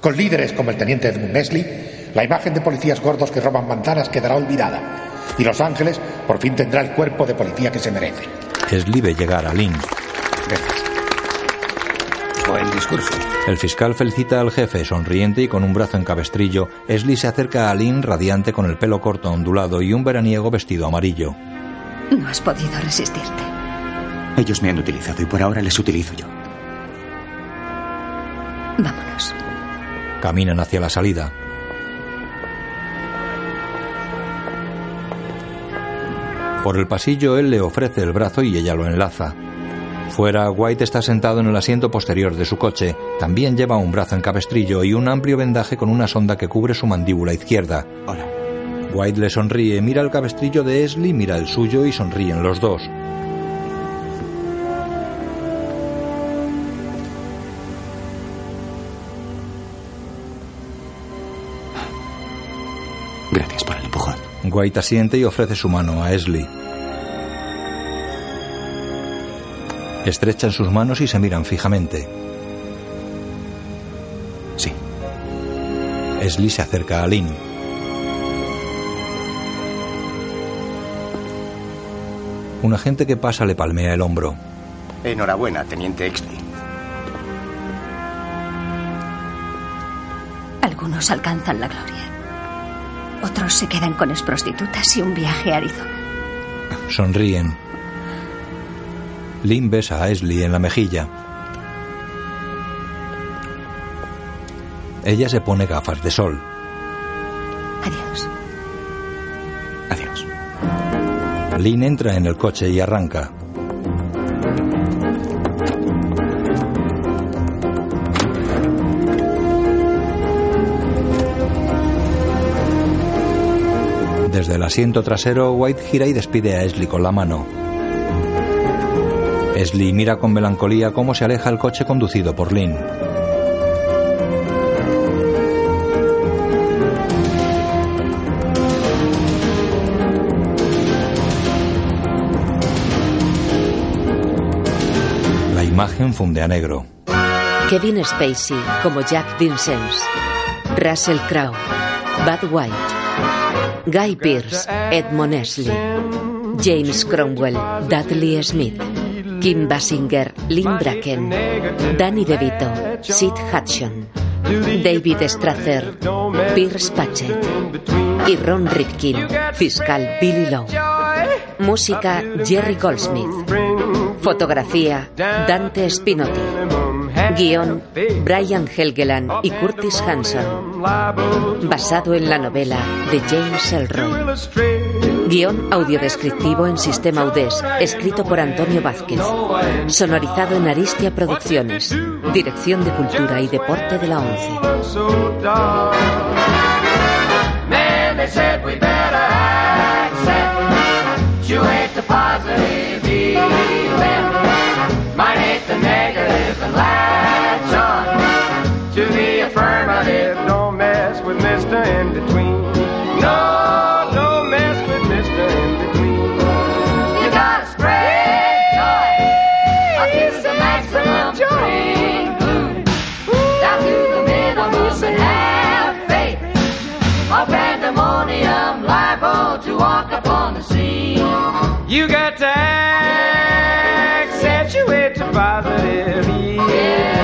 Con líderes como el teniente Edmund Nestley, la imagen de policías gordos que roban manzanas quedará olvidada. Y Los Ángeles por fin tendrá el cuerpo de policía que se merece. Esli ve llegar a Lynn. Buen discurso. El fiscal felicita al jefe, sonriente y con un brazo en cabestrillo. Esli se acerca a Lynn, radiante con el pelo corto ondulado y un veraniego vestido amarillo. No has podido resistirte. Ellos me han utilizado y por ahora les utilizo yo. Vámonos. Caminan hacia la salida. Por el pasillo él le ofrece el brazo y ella lo enlaza. Fuera, White está sentado en el asiento posterior de su coche. También lleva un brazo en cabestrillo y un amplio vendaje con una sonda que cubre su mandíbula izquierda. Hola. White le sonríe, mira el cabestrillo de Esli, mira el suyo y sonríen los dos. Gracias por el empujón. White asiente y ofrece su mano a Esli. Estrechan sus manos y se miran fijamente. Sí. Esli se acerca a Lynn. Un agente que pasa le palmea el hombro. Enhorabuena, teniente Exley. Algunos alcanzan la gloria. Otros se quedan con prostitutas y un viaje a Arizona. Sonríen. Lynn besa a Esli en la mejilla. Ella se pone gafas de sol. Adiós. Adiós. Lynn entra en el coche y arranca. El asiento trasero, White gira y despide a Esli con la mano. Esli mira con melancolía cómo se aleja el coche conducido por Lynn. La imagen funde a negro. Kevin Spacey como Jack Vincennes. Russell Crowe. Bud White. Guy Pearce. Edmond Esley. James Cromwell. Dudley Smith. Kim Basinger. Lynn Bracken. Danny DeVito. Sid Hudson. David Strather. Pierce Patchett. Y Ron Ripkin. Fiscal Billy Lowe. Música Jerry Goldsmith. Fotografía Dante Spinotti. Guión Brian Helgeland y Curtis Hanson. Basado en la novela de James Elroy. Guión audiodescriptivo en sistema UDES, escrito por Antonio Vázquez. Sonorizado en Aristia Producciones. Dirección de Cultura y Deporte de la ONCE. You got to accentuate to positive E.